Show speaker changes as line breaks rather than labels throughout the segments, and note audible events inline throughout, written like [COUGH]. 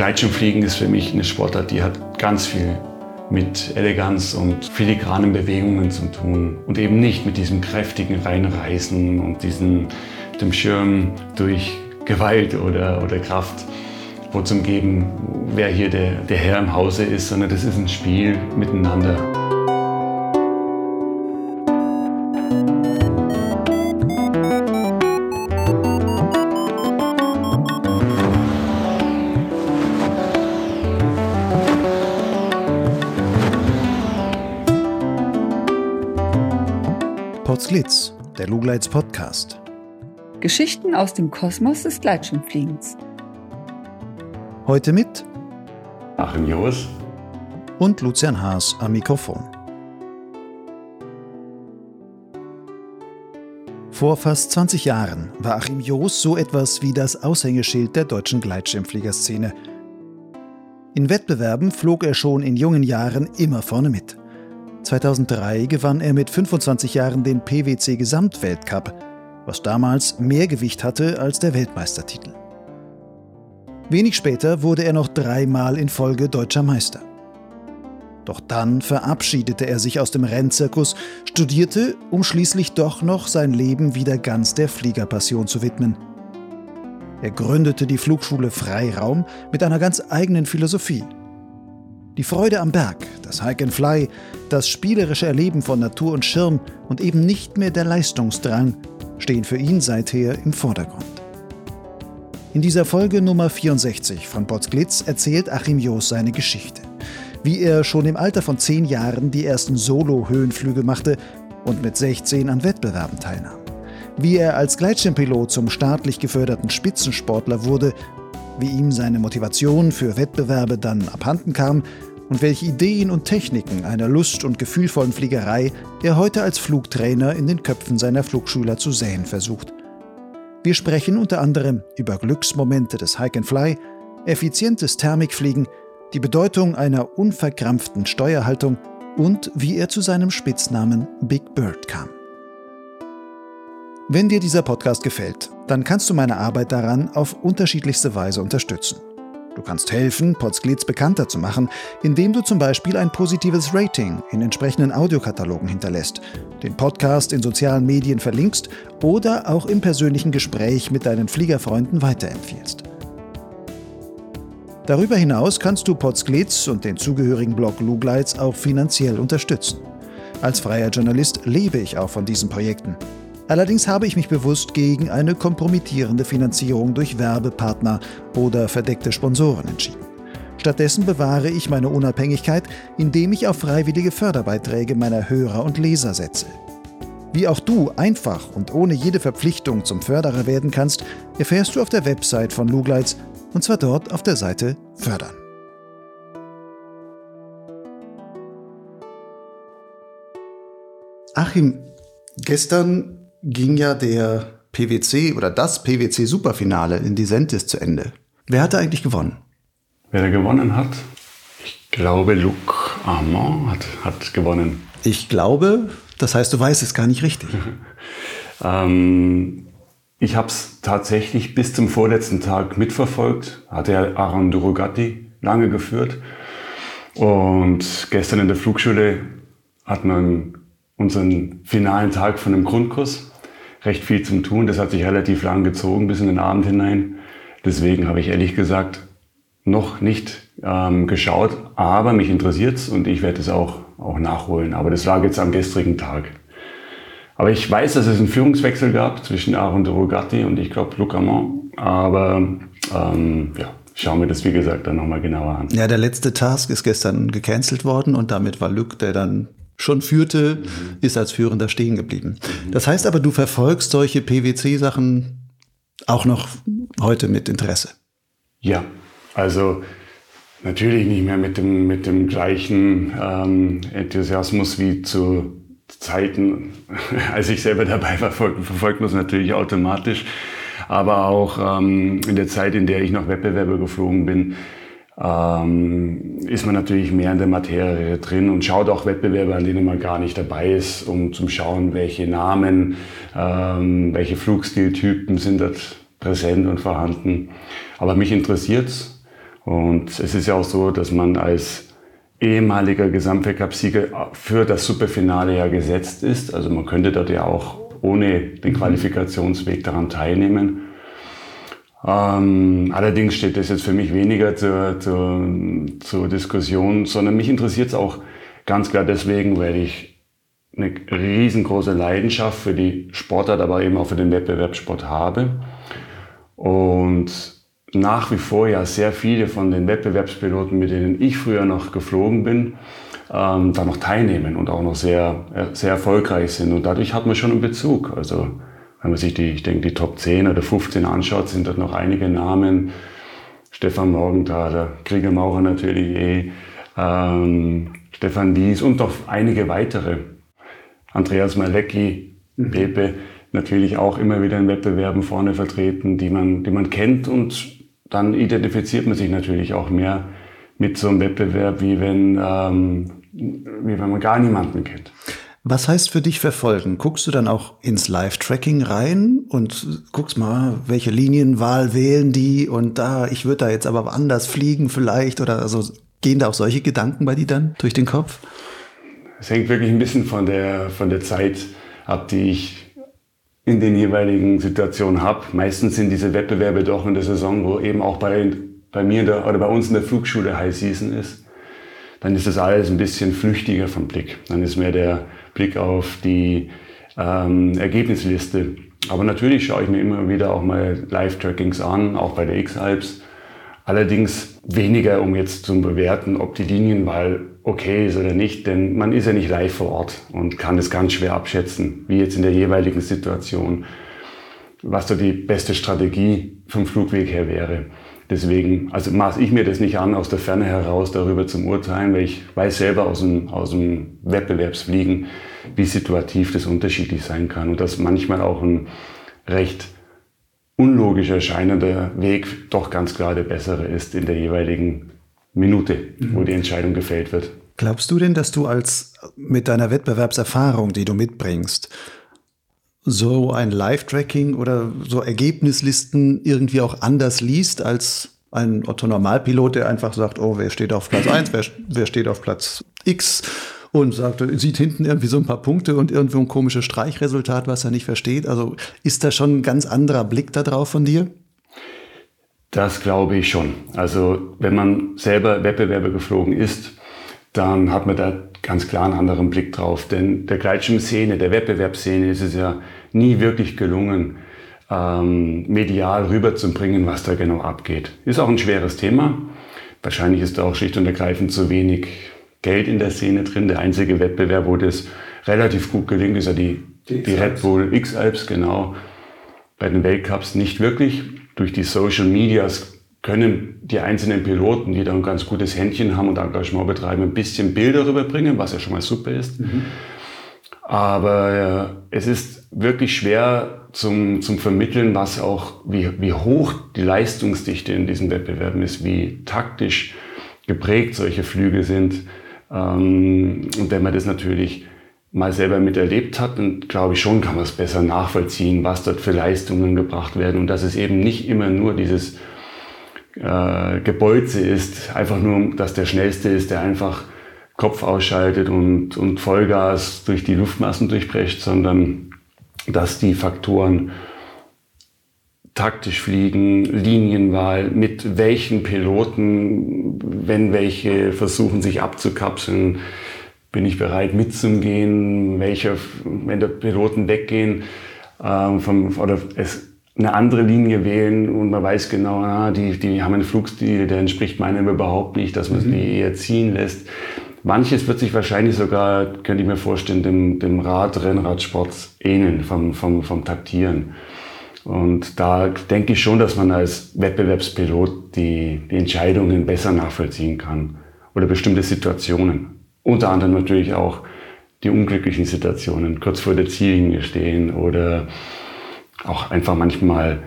Gleitschirmfliegen ist für mich eine Sportart, die hat ganz viel mit Eleganz und filigranen Bewegungen zu tun und eben nicht mit diesem kräftigen Reinreißen und diesem dem Schirm durch Gewalt oder, oder Kraft zum geben, wer hier der, der Herr im Hause ist, sondern das ist ein Spiel miteinander.
Lugleits Podcast.
Geschichten aus dem Kosmos des Gleitschirmfliegens.
Heute mit
Achim Joos
und Lucian Haas am Mikrofon. Vor fast 20 Jahren war Achim Joos so etwas wie das Aushängeschild der deutschen Gleitschirmfliegerszene. In Wettbewerben flog er schon in jungen Jahren immer vorne mit. 2003 gewann er mit 25 Jahren den PwC Gesamtweltcup, was damals mehr Gewicht hatte als der Weltmeistertitel. Wenig später wurde er noch dreimal in Folge deutscher Meister. Doch dann verabschiedete er sich aus dem Rennzirkus, studierte, um schließlich doch noch sein Leben wieder ganz der Fliegerpassion zu widmen. Er gründete die Flugschule Freiraum mit einer ganz eigenen Philosophie – die Freude am Berg, das Hike and Fly, das spielerische Erleben von Natur und Schirm und eben nicht mehr der Leistungsdrang stehen für ihn seither im Vordergrund. In dieser Folge Nummer 64 von Potsglitz erzählt Achim Joos seine Geschichte. Wie er schon im Alter von zehn Jahren die ersten Solo-Höhenflüge machte und mit 16 an Wettbewerben teilnahm. Wie er als Gleitschirmpilot zum staatlich geförderten Spitzensportler wurde wie ihm seine Motivation für Wettbewerbe dann abhanden kam und welche Ideen und Techniken einer lust- und gefühlvollen Fliegerei er heute als Flugtrainer in den Köpfen seiner Flugschüler zu säen versucht. Wir sprechen unter anderem über Glücksmomente des Hike and Fly, effizientes Thermikfliegen, die Bedeutung einer unverkrampften Steuerhaltung und wie er zu seinem Spitznamen Big Bird kam. Wenn dir dieser Podcast gefällt, dann kannst du meine Arbeit daran auf unterschiedlichste Weise unterstützen. Du kannst helfen, Potsglitz bekannter zu machen, indem du zum Beispiel ein positives Rating in entsprechenden Audiokatalogen hinterlässt, den Podcast in sozialen Medien verlinkst oder auch im persönlichen Gespräch mit deinen Fliegerfreunden weiterempfiehlst. Darüber hinaus kannst du Potsglitz und den zugehörigen Blog Lugleits auch finanziell unterstützen. Als freier Journalist lebe ich auch von diesen Projekten. Allerdings habe ich mich bewusst gegen eine kompromittierende Finanzierung durch Werbepartner oder verdeckte Sponsoren entschieden. Stattdessen bewahre ich meine Unabhängigkeit, indem ich auf freiwillige Förderbeiträge meiner Hörer und Leser setze. Wie auch du einfach und ohne jede Verpflichtung zum Förderer werden kannst, erfährst du auf der Website von Lugleitz und zwar dort auf der Seite Fördern. Achim, gestern ging ja der PwC oder das PwC Superfinale in Disentis zu Ende. Wer hatte eigentlich gewonnen?
Wer da gewonnen hat? Ich glaube, Luc Armand hat, hat gewonnen.
Ich glaube, das heißt, du weißt es gar nicht richtig. [LAUGHS]
ähm, ich habe es tatsächlich bis zum vorletzten Tag mitverfolgt. Hatte ja Aaron Durugatti lange geführt. Und gestern in der Flugschule hat man unseren finalen Tag von einem Grundkurs recht viel zum Tun. Das hat sich relativ lang gezogen bis in den Abend hinein. Deswegen habe ich ehrlich gesagt noch nicht ähm, geschaut, aber mich interessiert es und ich werde es auch, auch nachholen. Aber das lag jetzt am gestrigen Tag. Aber ich weiß, dass es einen Führungswechsel gab zwischen Aaron de Rogatti und ich glaube Luc Amand. Aber ähm, ja, schauen wir das wie gesagt dann nochmal genauer an.
Ja, der letzte Task ist gestern gecancelt worden und damit war Luc, der dann schon führte, mhm. ist als Führender stehen geblieben. Mhm. Das heißt aber, du verfolgst solche PwC-Sachen auch noch heute mit Interesse.
Ja, also natürlich nicht mehr mit dem, mit dem gleichen ähm, Enthusiasmus wie zu Zeiten, [LAUGHS] als ich selber dabei war, verfolgt man es natürlich automatisch. Aber auch ähm, in der Zeit, in der ich noch Wettbewerbe geflogen bin, ähm, ist man natürlich mehr in der Materie drin und schaut auch Wettbewerbe, an denen man gar nicht dabei ist, um zu schauen, welche Namen, ähm, welche Flugstiltypen sind dort präsent und vorhanden. Aber mich interessiert's Und es ist ja auch so, dass man als ehemaliger Gesamtweltcup-Sieger für das Superfinale ja gesetzt ist. Also man könnte dort ja auch ohne den Qualifikationsweg daran teilnehmen. Ähm, allerdings steht das jetzt für mich weniger zur, zur, zur Diskussion, sondern mich interessiert es auch ganz klar deswegen, weil ich eine riesengroße Leidenschaft für die Sportart, aber eben auch für den Wettbewerbssport habe. Und nach wie vor ja sehr viele von den Wettbewerbspiloten, mit denen ich früher noch geflogen bin, ähm, da noch teilnehmen und auch noch sehr, sehr erfolgreich sind. Und dadurch hat man schon einen Bezug. Also wenn man sich die, ich denke, die Top 10 oder 15 anschaut, sind dort noch einige Namen. Stefan Morgenthaler, Krieger Maurer natürlich eh, ähm, Stefan Wies und noch einige weitere. Andreas Malecki, mhm. Pepe, natürlich auch immer wieder in Wettbewerben vorne vertreten, die man, die man kennt und dann identifiziert man sich natürlich auch mehr mit so einem Wettbewerb, wie wenn, ähm, wie wenn man gar niemanden kennt.
Was heißt für dich verfolgen? Guckst du dann auch ins Live-Tracking rein und guckst mal, welche Linienwahl wählen die und da, ich würde da jetzt aber anders fliegen vielleicht oder also gehen da auch solche Gedanken bei dir dann durch den Kopf?
Es hängt wirklich ein bisschen von der, von der Zeit ab, die ich in den jeweiligen Situationen habe. Meistens sind diese Wettbewerbe doch in der Saison, wo eben auch bei, bei mir der, oder bei uns in der Flugschule High Season ist. Dann ist das alles ein bisschen flüchtiger vom Blick. Dann ist mehr der Blick auf die ähm, Ergebnisliste. Aber natürlich schaue ich mir immer wieder auch mal Live-Trackings an, auch bei der X-Alps. Allerdings weniger, um jetzt zu bewerten, ob die Linienwahl okay ist oder nicht, denn man ist ja nicht live vor Ort und kann es ganz schwer abschätzen, wie jetzt in der jeweiligen Situation, was da die beste Strategie vom Flugweg her wäre. Deswegen, also maße ich mir das nicht an, aus der Ferne heraus darüber zum Urteilen, weil ich weiß selber aus dem, aus dem Wettbewerbsfliegen, wie situativ das unterschiedlich sein kann und dass manchmal auch ein recht unlogisch erscheinender Weg doch ganz klar der bessere ist in der jeweiligen Minute, mhm. wo die Entscheidung gefällt wird.
Glaubst du denn, dass du als mit deiner Wettbewerbserfahrung, die du mitbringst, so ein Live-Tracking oder so Ergebnislisten irgendwie auch anders liest als ein Otto-Normalpilot, der einfach sagt, oh, wer steht auf Platz 1, wer, wer steht auf Platz X und sagt, sieht hinten irgendwie so ein paar Punkte und irgendwo ein komisches Streichresultat, was er nicht versteht. Also ist da schon ein ganz anderer Blick da drauf von dir?
Das glaube ich schon. Also wenn man selber Wettbewerbe geflogen ist, dann hat man da ganz klar einen anderen Blick drauf. Denn der Gleitschirmszene, der Wettbewerbsszene ist es ja nie wirklich gelungen, ähm, medial rüberzubringen, was da genau abgeht. Ist auch ein schweres Thema. Wahrscheinlich ist da auch schlicht und ergreifend zu wenig Geld in der Szene drin. Der einzige Wettbewerb, wo das relativ gut gelingt, ist ja die, die, die Red Bull X-Alps, genau. Bei den Weltcups nicht wirklich durch die Social Medias können die einzelnen Piloten, die da ein ganz gutes Händchen haben und Engagement betreiben, ein bisschen Bilder rüberbringen, was ja schon mal super ist. Mhm. Aber äh, es ist wirklich schwer zum, zum Vermitteln, was auch, wie, wie hoch die Leistungsdichte in diesen Wettbewerben ist, wie taktisch geprägt solche Flüge sind. Ähm, und wenn man das natürlich mal selber miterlebt hat, dann glaube ich schon, kann man es besser nachvollziehen, was dort für Leistungen gebracht werden und dass es eben nicht immer nur dieses äh, Gebolze ist, einfach nur, dass der Schnellste ist, der einfach Kopf ausschaltet und, und Vollgas durch die Luftmassen durchbrecht, sondern dass die Faktoren taktisch fliegen, Linienwahl, mit welchen Piloten, wenn welche versuchen sich abzukapseln, bin ich bereit mitzugehen, welche, wenn die Piloten weggehen ähm, vom, oder es eine andere Linie wählen und man weiß genau, ah, die, die haben einen Flugstil, der entspricht meinem überhaupt nicht, dass man mhm. die eher ziehen lässt. Manches wird sich wahrscheinlich sogar, könnte ich mir vorstellen, dem, dem Rad, Rennradsport ähneln, vom, vom, vom Taktieren. Und da denke ich schon, dass man als Wettbewerbspilot die, die Entscheidungen besser nachvollziehen kann oder bestimmte Situationen. Unter anderem natürlich auch die unglücklichen Situationen, kurz vor der Ziellinie stehen oder auch einfach manchmal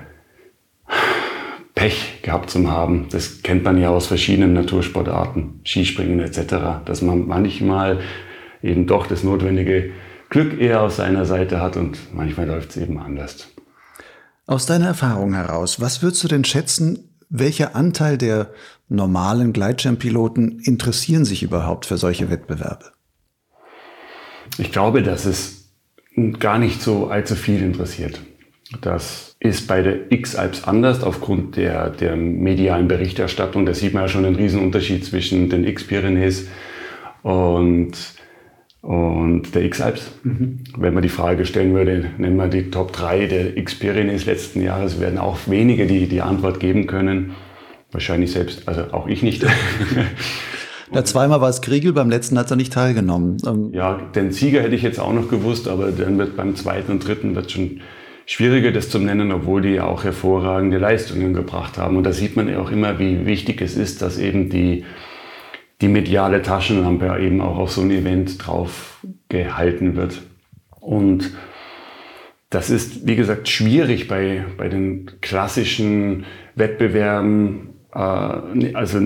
Pech gehabt zu haben. Das kennt man ja aus verschiedenen Natursportarten, Skispringen etc., dass man manchmal eben doch das notwendige Glück eher auf seiner Seite hat und manchmal läuft es eben anders.
Aus deiner Erfahrung heraus, was würdest du denn schätzen, Welcher Anteil der normalen Gleitschirmpiloten interessieren sich überhaupt für solche Wettbewerbe?
Ich glaube, dass es gar nicht so allzu viel interessiert. Das ist bei der X-Alps anders aufgrund der, der medialen Berichterstattung. Da sieht man ja schon einen Riesenunterschied zwischen den X-Pyrenees und, und der X-Alps. Mhm. Wenn man die Frage stellen würde, nennen wir die Top 3 der X-Pyrenees letzten Jahres, werden auch wenige die, die Antwort geben können. Wahrscheinlich selbst, also auch ich nicht. [LAUGHS]
Ja, zweimal war es Kriegel, beim letzten hat er nicht teilgenommen.
Ähm, ja, den Sieger hätte ich jetzt auch noch gewusst, aber dann wird beim zweiten und dritten wird schon schwieriger, das zu nennen, obwohl die auch hervorragende Leistungen gebracht haben. Und da sieht man ja auch immer, wie wichtig es ist, dass eben die, die mediale Taschenlampe eben auch auf so ein Event drauf gehalten wird. Und das ist, wie gesagt, schwierig bei, bei den klassischen Wettbewerben. Äh, also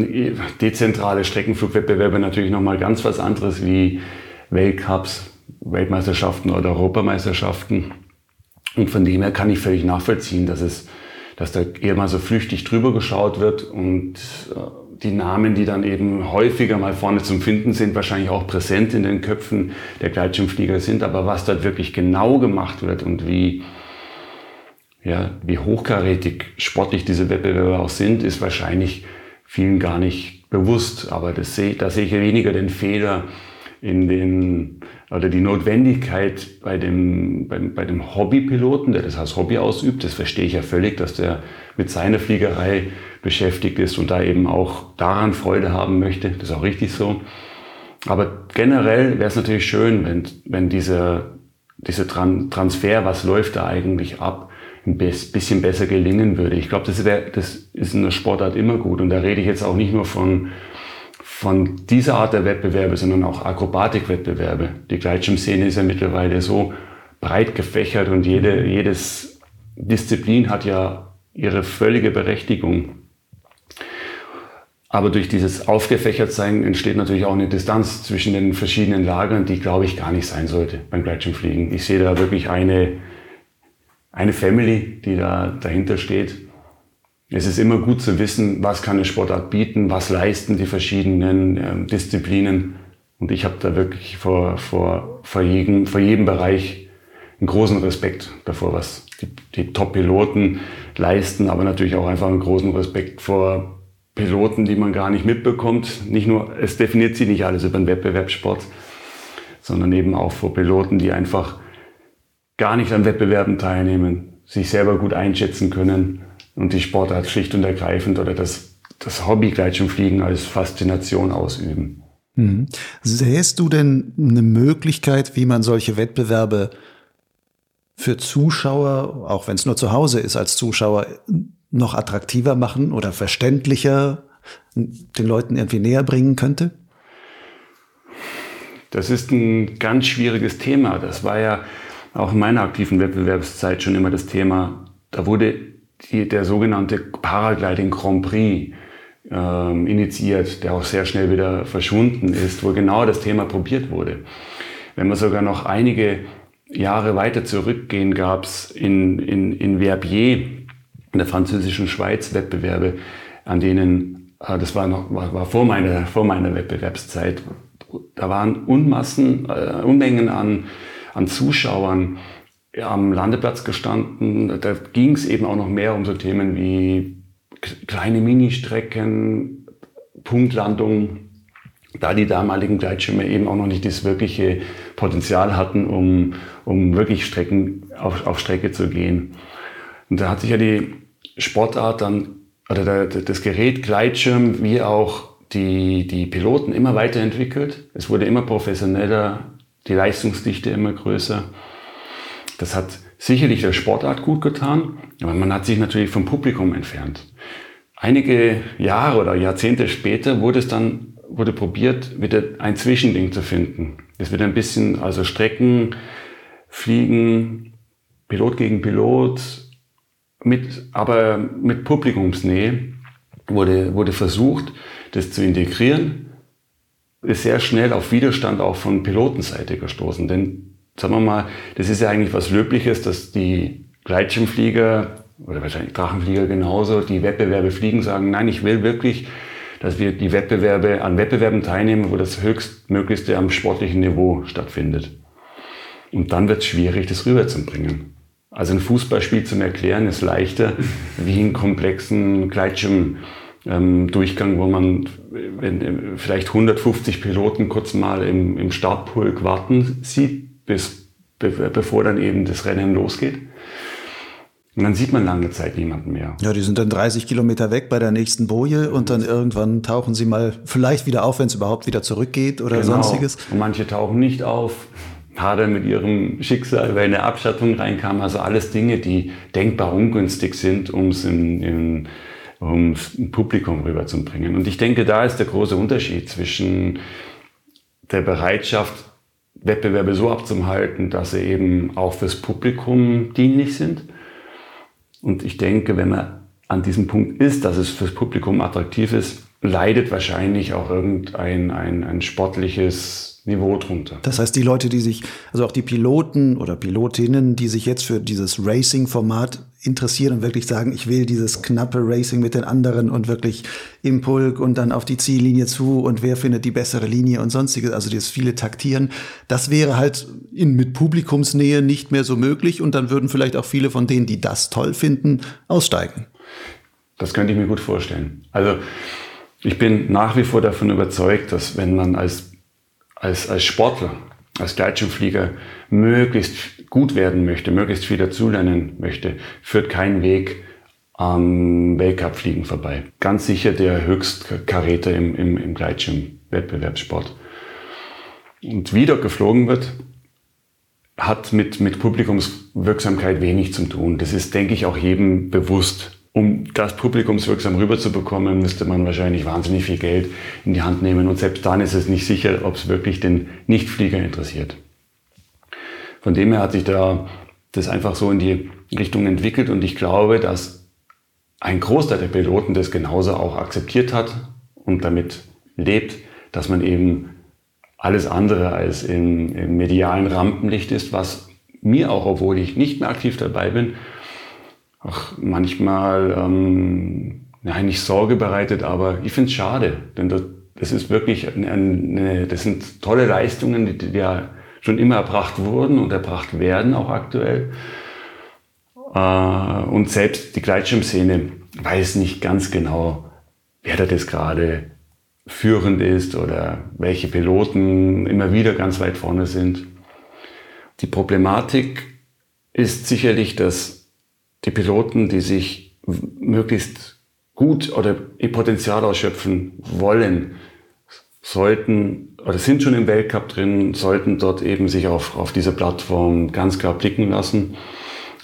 dezentrale Streckenflugwettbewerbe natürlich nochmal ganz was anderes wie Weltcups, Weltmeisterschaften oder Europameisterschaften. Und von dem her kann ich völlig nachvollziehen, dass es, dass da eher mal so flüchtig drüber geschaut wird und äh, die Namen, die dann eben häufiger mal vorne zum Finden sind, wahrscheinlich auch präsent in den Köpfen der Gleitschirmflieger sind. Aber was dort wirklich genau gemacht wird und wie, ja, wie hochkarätig sportlich diese Wettbewerbe auch sind, ist wahrscheinlich vielen gar nicht bewusst. Aber das sehe, da sehe ich weniger den Fehler in den oder die Notwendigkeit bei dem, bei, bei dem Hobbypiloten, der das als Hobby ausübt, das verstehe ich ja völlig, dass der mit seiner Fliegerei beschäftigt ist und da eben auch daran Freude haben möchte. Das ist auch richtig so. Aber generell wäre es natürlich schön, wenn, wenn dieser, dieser Transfer, was läuft da eigentlich ab, ein bisschen besser gelingen würde. Ich glaube, das, wär, das ist in der Sportart immer gut. Und da rede ich jetzt auch nicht nur von von dieser Art der Wettbewerbe, sondern auch Akrobatikwettbewerbe. Die Gleitschirmszene ist ja mittlerweile so breit gefächert und jede, jedes Disziplin hat ja ihre völlige Berechtigung. Aber durch dieses Aufgefächertsein entsteht natürlich auch eine Distanz zwischen den verschiedenen Lagern, die, glaube ich, gar nicht sein sollte beim Gleitschirmfliegen. Ich sehe da wirklich eine, eine Family, die da dahinter steht. Es ist immer gut zu wissen, was kann eine Sportart bieten, was leisten die verschiedenen äh, Disziplinen. Und ich habe da wirklich vor, vor, vor, jedem, vor jedem Bereich einen großen Respekt davor, was die, die Top-Piloten leisten, aber natürlich auch einfach einen großen Respekt vor Piloten, die man gar nicht mitbekommt. Nicht nur, es definiert sich nicht alles über den Wettbewerbssport, sondern eben auch vor Piloten, die einfach gar nicht an Wettbewerben teilnehmen, sich selber gut einschätzen können und die Sportart schlicht und ergreifend oder das, das Hobby Gleitschirmfliegen als Faszination ausüben.
Mhm. Sähst du denn eine Möglichkeit, wie man solche Wettbewerbe für Zuschauer, auch wenn es nur zu Hause ist, als Zuschauer noch attraktiver machen oder verständlicher den Leuten irgendwie näher bringen könnte?
Das ist ein ganz schwieriges Thema. Das war ja auch in meiner aktiven Wettbewerbszeit schon immer das Thema. Da wurde die, der sogenannte Paragliding Grand Prix ähm, initiiert, der auch sehr schnell wieder verschwunden ist, wo genau das Thema probiert wurde. Wenn wir sogar noch einige Jahre weiter zurückgehen, gab es in, in, in Verbier, in der französischen Schweiz, Wettbewerbe, an denen, äh, das war, noch, war, war vor, meiner, vor meiner Wettbewerbszeit, da waren Unmassen, äh, Unmengen an, an Zuschauern, am Landeplatz gestanden. Da ging es eben auch noch mehr um so Themen wie kleine Ministrecken, Punktlandung, da die damaligen Gleitschirme eben auch noch nicht das wirkliche Potenzial hatten, um, um wirklich Strecken auf, auf Strecke zu gehen. Und da hat sich ja die Sportart dann, oder der, das Gerät Gleitschirm, wie auch die, die Piloten immer weiterentwickelt. Es wurde immer professioneller, die Leistungsdichte immer größer. Das hat sicherlich der Sportart gut getan, aber man hat sich natürlich vom Publikum entfernt. Einige Jahre oder Jahrzehnte später wurde es dann wurde probiert, wieder ein Zwischending zu finden. Es wird ein bisschen, also Strecken, Fliegen, Pilot gegen Pilot, mit, aber mit Publikumsnähe wurde, wurde versucht, das zu integrieren. Ist sehr schnell auf Widerstand auch von Pilotenseite gestoßen, denn sagen wir mal, das ist ja eigentlich was Löbliches, dass die Gleitschirmflieger oder wahrscheinlich Drachenflieger genauso, die Wettbewerbe fliegen, sagen, nein, ich will wirklich, dass wir die Wettbewerbe an Wettbewerben teilnehmen, wo das höchstmöglichste am sportlichen Niveau stattfindet. Und dann wird es schwierig, das rüberzubringen. Also ein Fußballspiel zum Erklären ist leichter [LAUGHS] wie einen komplexen Gleitschirm. Ähm, wo man wenn, vielleicht 150 Piloten kurz mal im, im Startpulk warten sieht, bis, be, bevor dann eben das Rennen losgeht. Und dann sieht man lange Zeit niemanden mehr.
Ja, die sind dann 30 Kilometer weg bei der nächsten Boje und dann irgendwann tauchen sie mal vielleicht wieder auf, wenn es überhaupt wieder zurückgeht oder genau. sonstiges.
Und manche tauchen nicht auf, hadern mit ihrem Schicksal, weil eine Abschattung reinkam. Also alles Dinge, die denkbar ungünstig sind, um es um Publikum rüberzubringen. Und ich denke, da ist der große Unterschied zwischen der Bereitschaft, Wettbewerbe so abzuhalten, dass sie eben auch fürs Publikum dienlich sind. Und ich denke, wenn man an diesem Punkt ist, dass es fürs Publikum attraktiv ist, leidet wahrscheinlich auch irgendein ein, ein sportliches Niveau drunter.
Das heißt, die Leute, die sich, also auch die Piloten oder Pilotinnen, die sich jetzt für dieses Racing-Format interessieren und wirklich sagen, ich will dieses knappe Racing mit den anderen und wirklich im Pulk und dann auf die Ziellinie zu und wer findet die bessere Linie und sonstiges, also dieses viele Taktieren, das wäre halt in, mit Publikumsnähe nicht mehr so möglich und dann würden vielleicht auch viele von denen, die das toll finden, aussteigen.
Das könnte ich mir gut vorstellen. Also ich bin nach wie vor davon überzeugt, dass wenn man als als, als Sportler, als Gleitschirmflieger möglichst gut werden möchte, möglichst viel dazulernen möchte, führt kein Weg am Weltcupfliegen vorbei. Ganz sicher der Höchstkaräter im, im, im Gleitschirmwettbewerbssport. Und wie dort geflogen wird, hat mit, mit Publikumswirksamkeit wenig zu tun. Das ist, denke ich, auch jedem bewusst um das publikumswirksam rüberzubekommen, müsste man wahrscheinlich wahnsinnig viel Geld in die Hand nehmen. Und selbst dann ist es nicht sicher, ob es wirklich den Nichtflieger interessiert. Von dem her hat sich da das einfach so in die Richtung entwickelt. Und ich glaube, dass ein Großteil der Piloten das genauso auch akzeptiert hat und damit lebt, dass man eben alles andere als im, im medialen Rampenlicht ist, was mir auch, obwohl ich nicht mehr aktiv dabei bin, auch manchmal, ähm, nein, nicht Sorge bereitet, aber ich finde es schade, denn das, das ist wirklich eine, eine, das sind tolle Leistungen, die, die ja schon immer erbracht wurden und erbracht werden, auch aktuell. Äh, und selbst die Gleitschirmszene weiß nicht ganz genau, wer da das gerade führend ist oder welche Piloten immer wieder ganz weit vorne sind. Die Problematik ist sicherlich, dass die Piloten, die sich möglichst gut oder ihr Potenzial ausschöpfen wollen, sollten oder sind schon im Weltcup drin, sollten dort eben sich auf, auf diese Plattform ganz klar blicken lassen.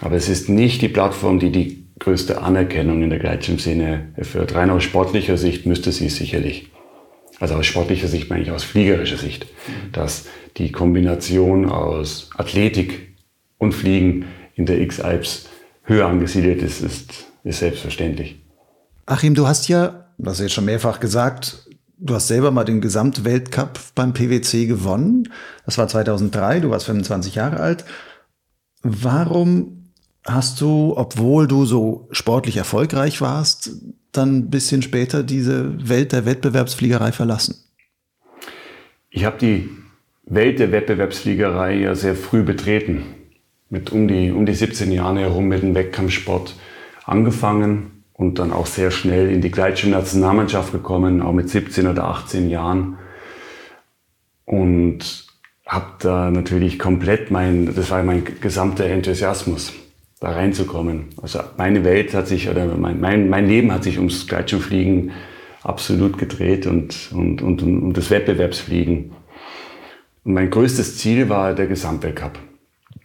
Aber es ist nicht die Plattform, die die größte Anerkennung in der Gleitschirmszene erfährt. Rein aus sportlicher Sicht müsste sie sicherlich. Also aus sportlicher Sicht meine ich aus fliegerischer Sicht, dass die Kombination aus Athletik und Fliegen in der X-Alps höher angesiedelt ist, ist, ist selbstverständlich.
Achim, du hast ja, das hast du jetzt schon mehrfach gesagt, du hast selber mal den Gesamtweltcup beim PwC gewonnen. Das war 2003, du warst 25 Jahre alt. Warum hast du, obwohl du so sportlich erfolgreich warst, dann ein bisschen später diese Welt der Wettbewerbsfliegerei verlassen?
Ich habe die Welt der Wettbewerbsfliegerei ja sehr früh betreten mit um die, um die 17 Jahren herum mit dem Wettkampfsport angefangen und dann auch sehr schnell in die Gleitschirm-Nationalmannschaft gekommen, auch mit 17 oder 18 Jahren. Und habe da natürlich komplett mein, das war mein gesamter Enthusiasmus, da reinzukommen. Also meine Welt hat sich, oder mein, mein, mein Leben hat sich ums Gleitschirmfliegen absolut gedreht und, und, und, und das Wettbewerbsfliegen. Und mein größtes Ziel war der Gesamtweltcup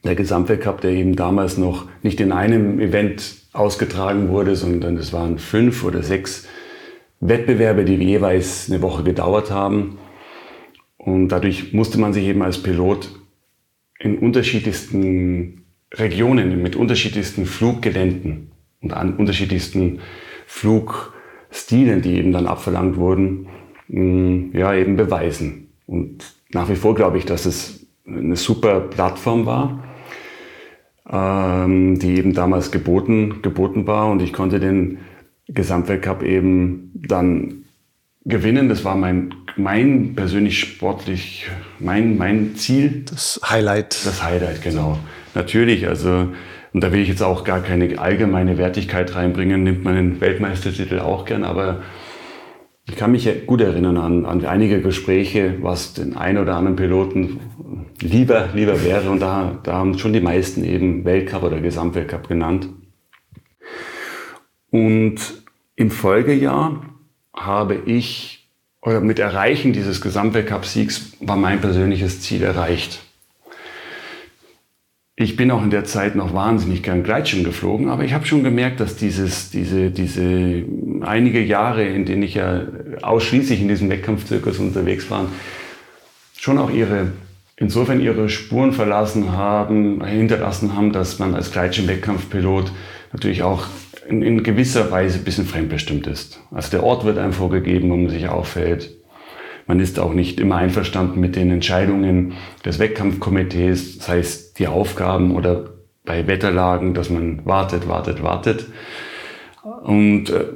der Gesamtweltcup, der eben damals noch nicht in einem Event ausgetragen wurde, sondern es waren fünf oder sechs Wettbewerbe, die jeweils eine Woche gedauert haben. Und dadurch musste man sich eben als Pilot in unterschiedlichsten Regionen, mit unterschiedlichsten Fluggeländen und an unterschiedlichsten Flugstilen, die eben dann abverlangt wurden, mm, ja, eben beweisen. Und nach wie vor glaube ich, dass es eine super Plattform war. Ähm, die eben damals geboten, geboten war. Und ich konnte den Gesamtweltcup eben dann gewinnen. Das war mein, mein persönlich sportlich, mein, mein Ziel.
Das Highlight.
Das Highlight, genau. Natürlich, also, und da will ich jetzt auch gar keine allgemeine Wertigkeit reinbringen, nimmt man den Weltmeistertitel auch gern, aber ich kann mich gut erinnern an, an einige Gespräche, was den einen oder anderen Piloten lieber, lieber wäre. Und da, da haben schon die meisten eben Weltcup oder Gesamtweltcup genannt. Und im Folgejahr habe ich, oder mit Erreichen dieses Gesamtweltcup-Siegs war mein persönliches Ziel erreicht. Ich bin auch in der Zeit noch wahnsinnig gern Gleitschirm geflogen, aber ich habe schon gemerkt, dass dieses, diese, diese einige Jahre, in denen ich ja ausschließlich in diesem Wettkampfzirkus unterwegs war, schon auch ihre, insofern ihre Spuren verlassen haben, hinterlassen haben, dass man als Gleitschirm-Wettkampfpilot natürlich auch in, in gewisser Weise ein bisschen fremdbestimmt ist. Also der Ort wird einem vorgegeben, wo man sich auffällt. Man ist auch nicht immer einverstanden mit den Entscheidungen des Wettkampfkomitees, sei es die Aufgaben oder bei Wetterlagen, dass man wartet, wartet, wartet. Und äh,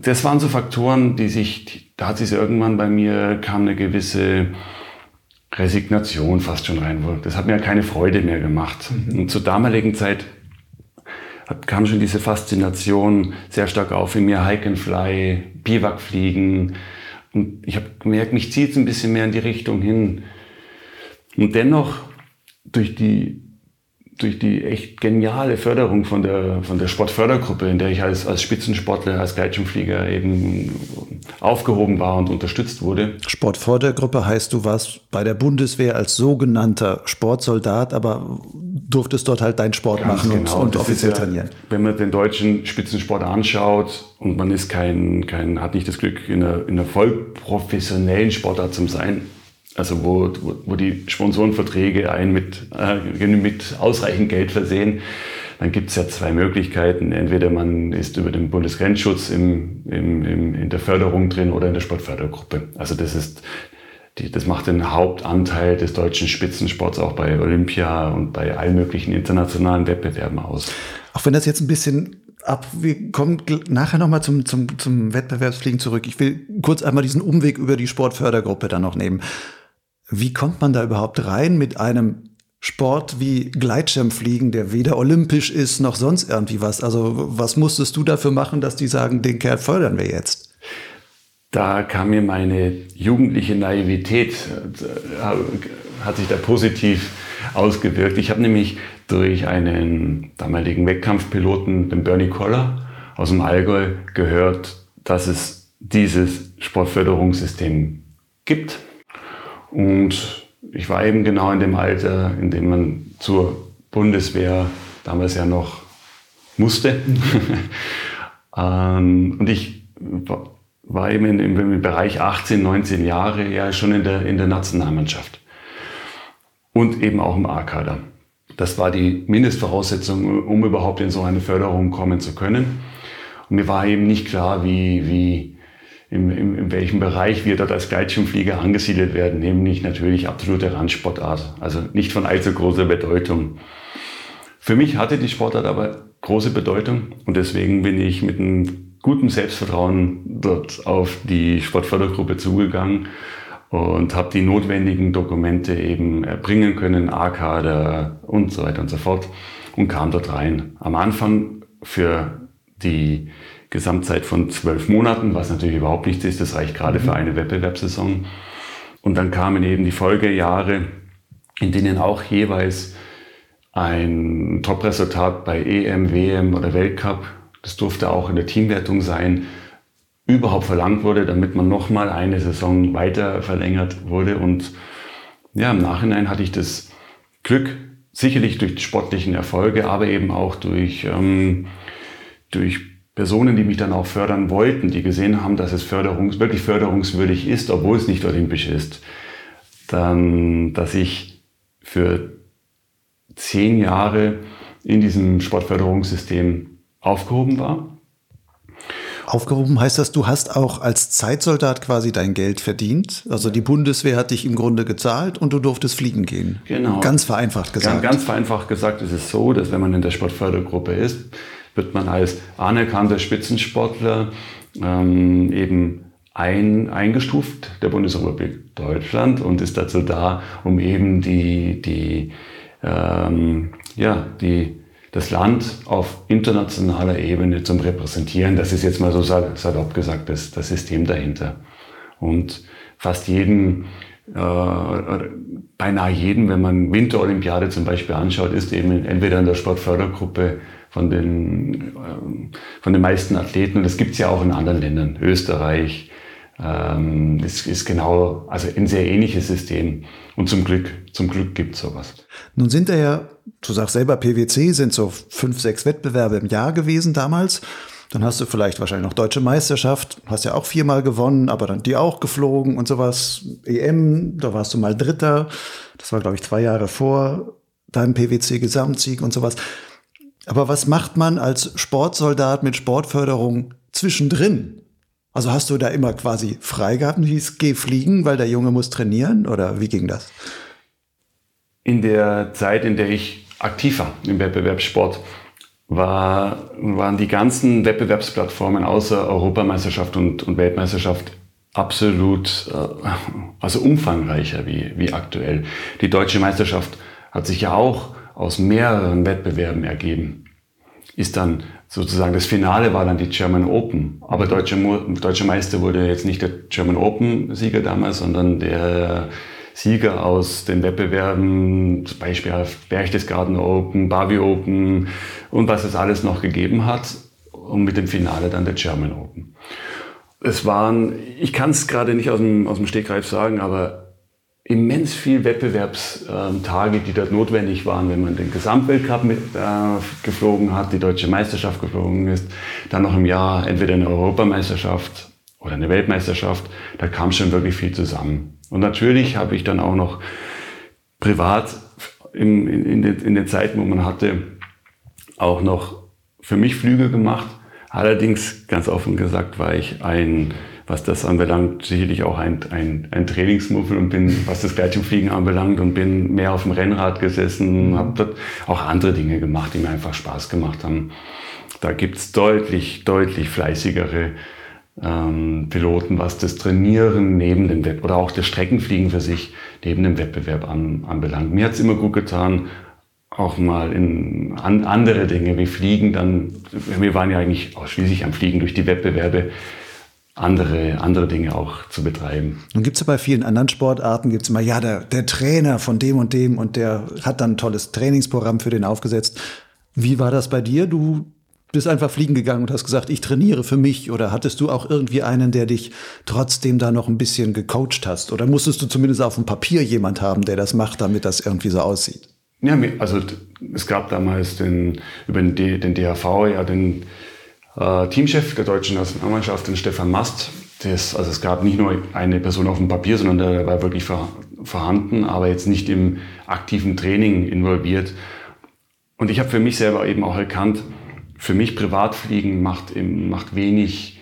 das waren so Faktoren, die sich, da hat sich irgendwann bei mir, kam eine gewisse Resignation fast schon rein. Das hat mir keine Freude mehr gemacht. Mhm. Und zur damaligen Zeit kam schon diese Faszination sehr stark auf in mir, Hike and Fly, Biwak fliegen. Und ich habe gemerkt, mich zieht es ein bisschen mehr in die Richtung hin. Und dennoch, durch die durch die echt geniale Förderung von der, von der Sportfördergruppe, in der ich als, als Spitzensportler, als Gleitschirmflieger eben aufgehoben war und unterstützt wurde.
Sportfördergruppe heißt, du warst bei der Bundeswehr als sogenannter Sportsoldat, aber durftest dort halt deinen Sport Ganz machen genau. und, und offiziell ja, trainieren.
Wenn man den deutschen Spitzensport anschaut und man ist kein, kein, hat nicht das Glück, in einer, in einer voll professionellen Sportart zu sein, also wo, wo, wo die Sponsorenverträge einen mit, äh, mit ausreichend Geld versehen, dann gibt es ja zwei Möglichkeiten. Entweder man ist über den Bundesgrenzschutz im, im, im, in der Förderung drin oder in der Sportfördergruppe. Also das ist die, das macht den Hauptanteil des deutschen Spitzensports auch bei Olympia und bei allen möglichen internationalen Wettbewerben aus.
Auch wenn das jetzt ein bisschen ab, wir kommen nachher nochmal zum, zum, zum Wettbewerbsfliegen zurück. Ich will kurz einmal diesen Umweg über die Sportfördergruppe dann noch nehmen. Wie kommt man da überhaupt rein mit einem Sport wie Gleitschirmfliegen, der weder olympisch ist noch sonst irgendwie was? Also was musstest du dafür machen, dass die sagen, den Kerl fördern wir jetzt?
Da kam mir meine jugendliche Naivität, äh, hat sich da positiv ausgewirkt. Ich habe nämlich durch einen damaligen Wettkampfpiloten, den Bernie Koller aus dem Allgäu, gehört, dass es dieses Sportförderungssystem gibt und ich war eben genau in dem Alter, in dem man zur Bundeswehr damals ja noch musste. [LAUGHS] Ähm, und ich war eben im, Bereich 18, 19 Jahre ja schon in der, in der Nationalmannschaft. Und eben auch im A-Kader. Das war die Mindestvoraussetzung, um überhaupt in so eine Förderung kommen zu können. Und mir war eben nicht klar, wie, wie, in, in, in welchem Bereich wir dort als Gleitschirmflieger angesiedelt werden, nämlich natürlich absolute Randsportart, also nicht von allzu großer Bedeutung. Für mich hatte die Sportart aber große Bedeutung und deswegen bin ich mit einem guten Selbstvertrauen dort auf die Sportfördergruppe zugegangen und habe die notwendigen Dokumente eben erbringen können, A-Kader und so weiter und so fort und kam dort rein. Am Anfang für die Gesamtzeit von zwölf Monaten, was natürlich überhaupt nichts ist. Das reicht gerade für mhm. eine Wettbewerbssaison. Und dann kamen eben die Folgejahre, in denen auch jeweils ein Top-Resultat bei EM, WM oder Weltcup, das durfte auch in der Teamwertung sein, überhaupt verlangt wurde, damit man nochmal eine Saison weiter verlängert wurde. Und ja, im Nachhinein hatte ich das Glück, sicherlich durch die sportlichen Erfolge, aber eben auch durch, ähm, durch Personen, die mich dann auch fördern wollten, die gesehen haben, dass es förderungs wirklich förderungswürdig ist, obwohl es nicht olympisch ist, dann, dass ich für zehn Jahre in diesem Sportförderungssystem aufgehoben war.
Aufgehoben heißt das, du hast auch als Zeitsoldat quasi dein Geld verdient. Also die Bundeswehr hat dich im Grunde gezahlt und du durftest fliegen gehen.
Genau.
Ganz vereinfacht gesagt.
Ganz, ganz vereinfacht gesagt ist es so, dass wenn man in der Sportfördergruppe ist, wird man als anerkannter Spitzensportler ähm, eben ein, eingestuft der Bundesrepublik Deutschland und ist dazu da, um eben die, die, ähm, ja, die, das Land auf internationaler Ebene zum Repräsentieren. Das ist jetzt mal so salopp gesagt das, das System dahinter. Und fast jeden, äh, beinahe jeden, wenn man Winterolympiade zum Beispiel anschaut, ist eben entweder in der Sportfördergruppe von den, äh, von den meisten Athleten. Und das gibt es ja auch in anderen Ländern. Österreich, ähm, ist, ist genau, also ein sehr ähnliches System. Und zum Glück, zum Glück gibt es sowas.
Nun sind da ja, du sagst selber, PwC sind so fünf, sechs Wettbewerbe im Jahr gewesen damals. Dann hast du vielleicht wahrscheinlich noch deutsche Meisterschaft, hast ja auch viermal gewonnen, aber dann die auch geflogen und sowas. EM, da warst du mal Dritter. Das war, glaube ich, zwei Jahre vor deinem PwC-Gesamtsieg und sowas. Aber was macht man als Sportsoldat mit Sportförderung zwischendrin? Also hast du da immer quasi Freigaben, hieß geh fliegen, weil der Junge muss trainieren oder wie ging das?
In der Zeit, in der ich aktiv war im Wettbewerbssport, war, waren die ganzen Wettbewerbsplattformen außer Europameisterschaft und, und Weltmeisterschaft absolut, äh, also umfangreicher wie, wie aktuell. Die deutsche Meisterschaft hat sich ja auch aus mehreren Wettbewerben ergeben. Ist dann sozusagen das Finale war dann die German Open. Aber deutscher, deutscher Meister wurde jetzt nicht der German Open Sieger damals, sondern der Sieger aus den Wettbewerben, zum Beispiel Berchtesgaden Open, Bavi Open und was es alles noch gegeben hat. Und mit dem Finale dann der German Open. Es waren, ich kann es gerade nicht aus dem, aus dem Stegreif sagen, aber immens viel Wettbewerbstage, die dort notwendig waren, wenn man den Gesamtweltcup mit, äh, geflogen hat, die deutsche Meisterschaft geflogen ist, dann noch im Jahr entweder eine Europameisterschaft oder eine Weltmeisterschaft, da kam schon wirklich viel zusammen. Und natürlich habe ich dann auch noch privat in, in, den, in den Zeiten, wo man hatte, auch noch für mich Flüge gemacht. Allerdings, ganz offen gesagt, war ich ein was das anbelangt, sicherlich auch ein, ein, ein Trainingsmuffel und bin, was das Gleitschirmfliegen anbelangt und bin mehr auf dem Rennrad gesessen, mhm. habe dort auch andere Dinge gemacht, die mir einfach Spaß gemacht haben. Da gibt's deutlich, deutlich fleißigere ähm, Piloten, was das Trainieren neben dem Wettbewerb oder auch das Streckenfliegen für sich neben dem Wettbewerb an, anbelangt. Mir hat's immer gut getan, auch mal in an, andere Dinge wie Fliegen dann, wir waren ja eigentlich ausschließlich am Fliegen durch die Wettbewerbe, andere, andere Dinge auch zu betreiben.
Nun gibt es ja bei vielen anderen Sportarten, gibt es immer, ja, der, der Trainer von dem und dem und der hat dann ein tolles Trainingsprogramm für den aufgesetzt. Wie war das bei dir? Du bist einfach fliegen gegangen und hast gesagt, ich trainiere für mich oder hattest du auch irgendwie einen, der dich trotzdem da noch ein bisschen gecoacht hast? Oder musstest du zumindest auf dem Papier jemand haben, der das macht, damit das irgendwie so aussieht?
Ja, also es gab damals den, über den, den DHV ja den äh, Teamchef der deutschen Nationalmannschaft, den Stefan Mast. Das, also es gab nicht nur eine Person auf dem Papier, sondern der war wirklich vor, vorhanden, aber jetzt nicht im aktiven Training involviert. Und ich habe für mich selber eben auch erkannt, für mich Privatfliegen macht, macht wenig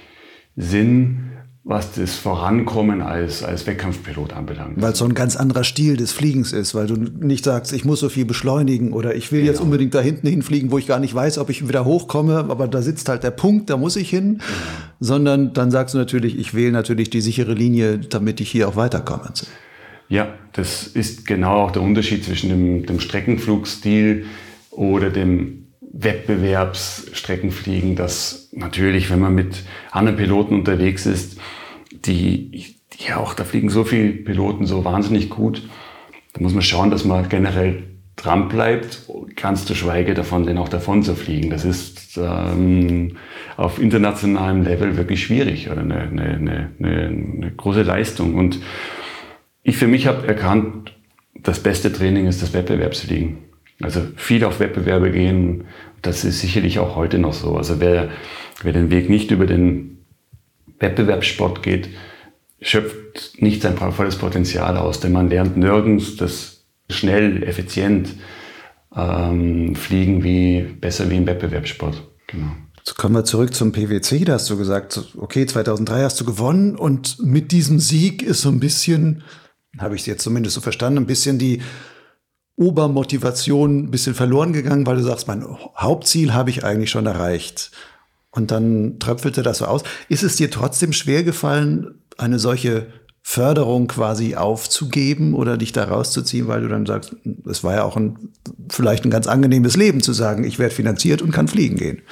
Sinn, was das Vorankommen als, als Wettkampfpilot anbelangt.
Weil es so ein ganz anderer Stil des Fliegens ist, weil du nicht sagst, ich muss so viel beschleunigen oder ich will genau. jetzt unbedingt da hinten hinfliegen, wo ich gar nicht weiß, ob ich wieder hochkomme, aber da sitzt halt der Punkt, da muss ich hin, genau. sondern dann sagst du natürlich, ich wähle natürlich die sichere Linie, damit ich hier auch weiterkomme.
Ja, das ist genau auch der Unterschied zwischen dem, dem Streckenflugstil oder dem Wettbewerbsstreckenfliegen, dass natürlich, wenn man mit anderen Piloten unterwegs ist, die, ja auch, da fliegen so viele Piloten so wahnsinnig gut, da muss man schauen, dass man generell dran bleibt, ganz zu schweige davon, den auch davon zu fliegen. Das ist ähm, auf internationalem Level wirklich schwierig oder eine, eine, eine, eine große Leistung. Und ich für mich habe erkannt, das beste Training ist das Wettbewerbsfliegen. Also viel auf Wettbewerbe gehen, das ist sicherlich auch heute noch so. Also wer, wer den Weg nicht über den Wettbewerbssport geht, schöpft nicht sein volles Potenzial aus, denn man lernt nirgends das schnell, effizient ähm, fliegen wie besser wie im Wettbewerbssport. Genau.
Jetzt kommen wir zurück zum PwC. Da hast du gesagt, okay, 2003 hast du gewonnen und mit diesem Sieg ist so ein bisschen, habe ich es jetzt zumindest so verstanden, ein bisschen die Obermotivation ein bisschen verloren gegangen, weil du sagst, mein Hauptziel habe ich eigentlich schon erreicht. Und dann tröpfelte das so aus. Ist es dir trotzdem schwer gefallen, eine solche Förderung quasi aufzugeben oder dich da rauszuziehen, weil du dann sagst, es war ja auch ein, vielleicht ein ganz angenehmes Leben zu sagen, ich werde finanziert und kann fliegen gehen.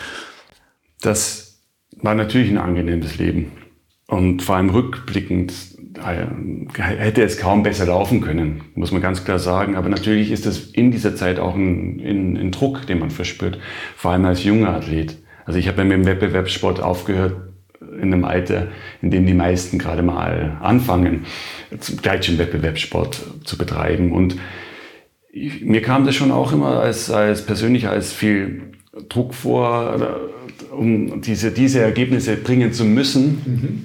Das war natürlich ein angenehmes Leben. Und vor allem rückblickend hätte es kaum besser laufen können, muss man ganz klar sagen. Aber natürlich ist das in dieser Zeit auch ein, ein, ein Druck, den man verspürt, vor allem als junger Athlet. Also ich habe mit dem Wettbewerbssport aufgehört in einem Alter, in dem die meisten gerade mal anfangen, Gleitschirmwettbewerbssport zu betreiben. Und mir kam das schon auch immer als, als persönlich als viel Druck vor, um diese, diese Ergebnisse bringen zu müssen. Mhm.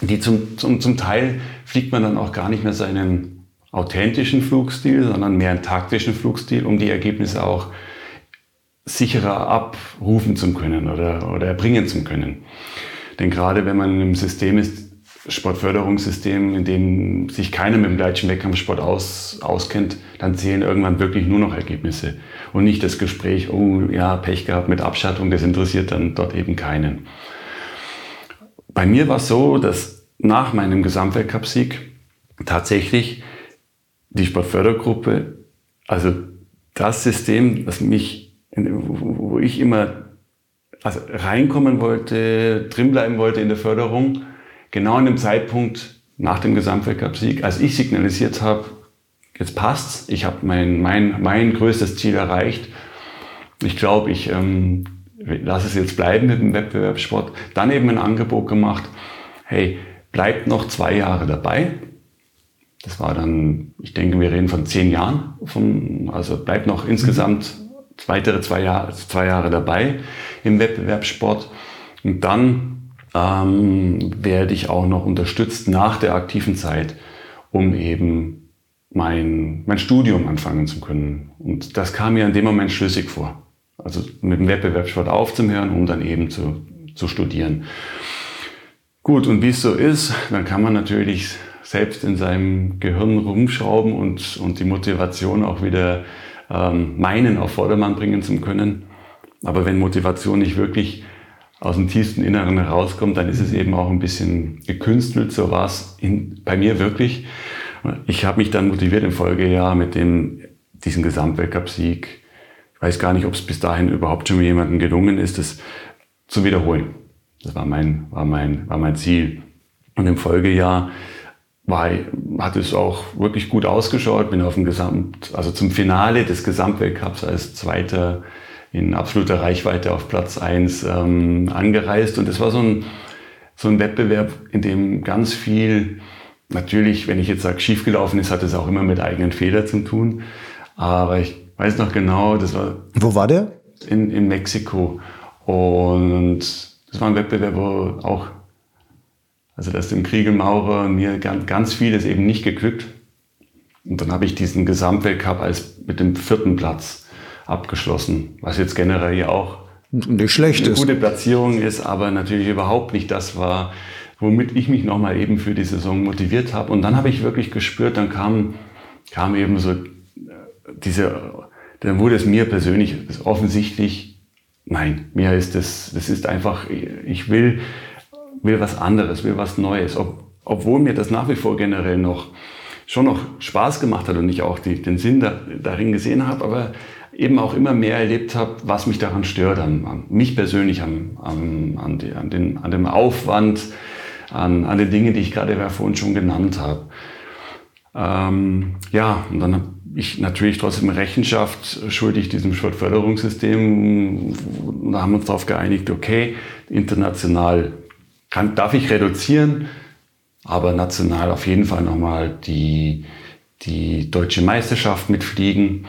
Die zum, zum, zum Teil fliegt man dann auch gar nicht mehr seinen authentischen Flugstil, sondern mehr einen taktischen Flugstil, um die Ergebnisse auch sicherer abrufen zu können oder, oder erbringen zu können. Denn gerade wenn man im System ist, Sportförderungssystem, in dem sich keiner mit dem Gleitschirm-Wettkampfsport aus, auskennt, dann zählen irgendwann wirklich nur noch Ergebnisse und nicht das Gespräch, oh ja, Pech gehabt mit Abschattung, das interessiert dann dort eben keinen. Bei mir war es so, dass nach meinem Gesamtweltcup-Sieg tatsächlich die Sportfördergruppe, also das System, das mich, wo ich immer also reinkommen wollte, drinbleiben wollte in der Förderung, genau an dem Zeitpunkt nach dem Gesamtweltcup-Sieg, als ich signalisiert habe, jetzt passt's, ich habe mein, mein, mein größtes Ziel erreicht. Ich glaube, ich ähm, lasse es jetzt bleiben mit dem Wettbewerbssport. Dann eben ein Angebot gemacht, hey, bleibt noch zwei Jahre dabei. Das war dann, ich denke, wir reden von zehn Jahren. Vom, also bleibt noch insgesamt weitere zwei Jahre, zwei Jahre dabei im Wettbewerbssport. Und dann ähm, werde ich auch noch unterstützt nach der aktiven Zeit, um eben mein, mein Studium anfangen zu können. Und das kam mir in dem Moment schlüssig vor. Also mit dem Wettbewerbssport aufzuhören, um dann eben zu, zu studieren. Gut, und wie es so ist, dann kann man natürlich selbst in seinem Gehirn rumschrauben und, und die Motivation auch wieder ähm, meinen auf Vordermann bringen zu können. Aber wenn Motivation nicht wirklich aus dem tiefsten Inneren herauskommt, dann ist es eben auch ein bisschen gekünstelt. So war es bei mir wirklich. Ich habe mich dann motiviert im Folgejahr mit dem, diesem Gesamtweltcup-Sieg. Weiß gar nicht, ob es bis dahin überhaupt schon jemandem gelungen ist, das zu wiederholen. Das war mein, war mein, war mein Ziel. Und im Folgejahr war, hat es auch wirklich gut ausgeschaut. Bin auf dem Gesamt, also zum Finale des Gesamtweltcups als Zweiter in absoluter Reichweite auf Platz eins ähm, angereist. Und es war so ein, so ein Wettbewerb, in dem ganz viel Natürlich, wenn ich jetzt sage, schiefgelaufen ist, hat es auch immer mit eigenen Fehlern zu tun. Aber ich weiß noch genau, das war.
Wo war der?
In, in Mexiko. Und das war ein Wettbewerb, wo auch, also dass dem Kriegel Maurer mir ganz, ganz vieles eben nicht geglückt. Und dann habe ich diesen Gesamtweltcup als mit dem vierten Platz abgeschlossen, was jetzt generell ja auch
nicht schlecht
eine
ist.
gute Platzierung ist, aber natürlich überhaupt nicht das war, womit ich mich nochmal eben für die Saison motiviert habe. Und dann habe ich wirklich gespürt, dann kam, kam eben so diese, dann wurde es mir persönlich offensichtlich, nein, mir ist das, das ist einfach, ich will, will was anderes, will was Neues. Ob, obwohl mir das nach wie vor generell noch, schon noch Spaß gemacht hat und ich auch die, den Sinn da, darin gesehen habe, aber eben auch immer mehr erlebt habe, was mich daran stört, an, an mich persönlich, an, an, an, die, an, den, an dem Aufwand, an, an den Dingen, die ich gerade vorhin schon genannt habe. Ähm, ja, und dann ich natürlich trotzdem Rechenschaft schuldig diesem Sportförderungssystem. Da haben wir uns darauf geeinigt, okay, international kann, darf ich reduzieren, aber national auf jeden Fall nochmal die, die deutsche Meisterschaft mitfliegen.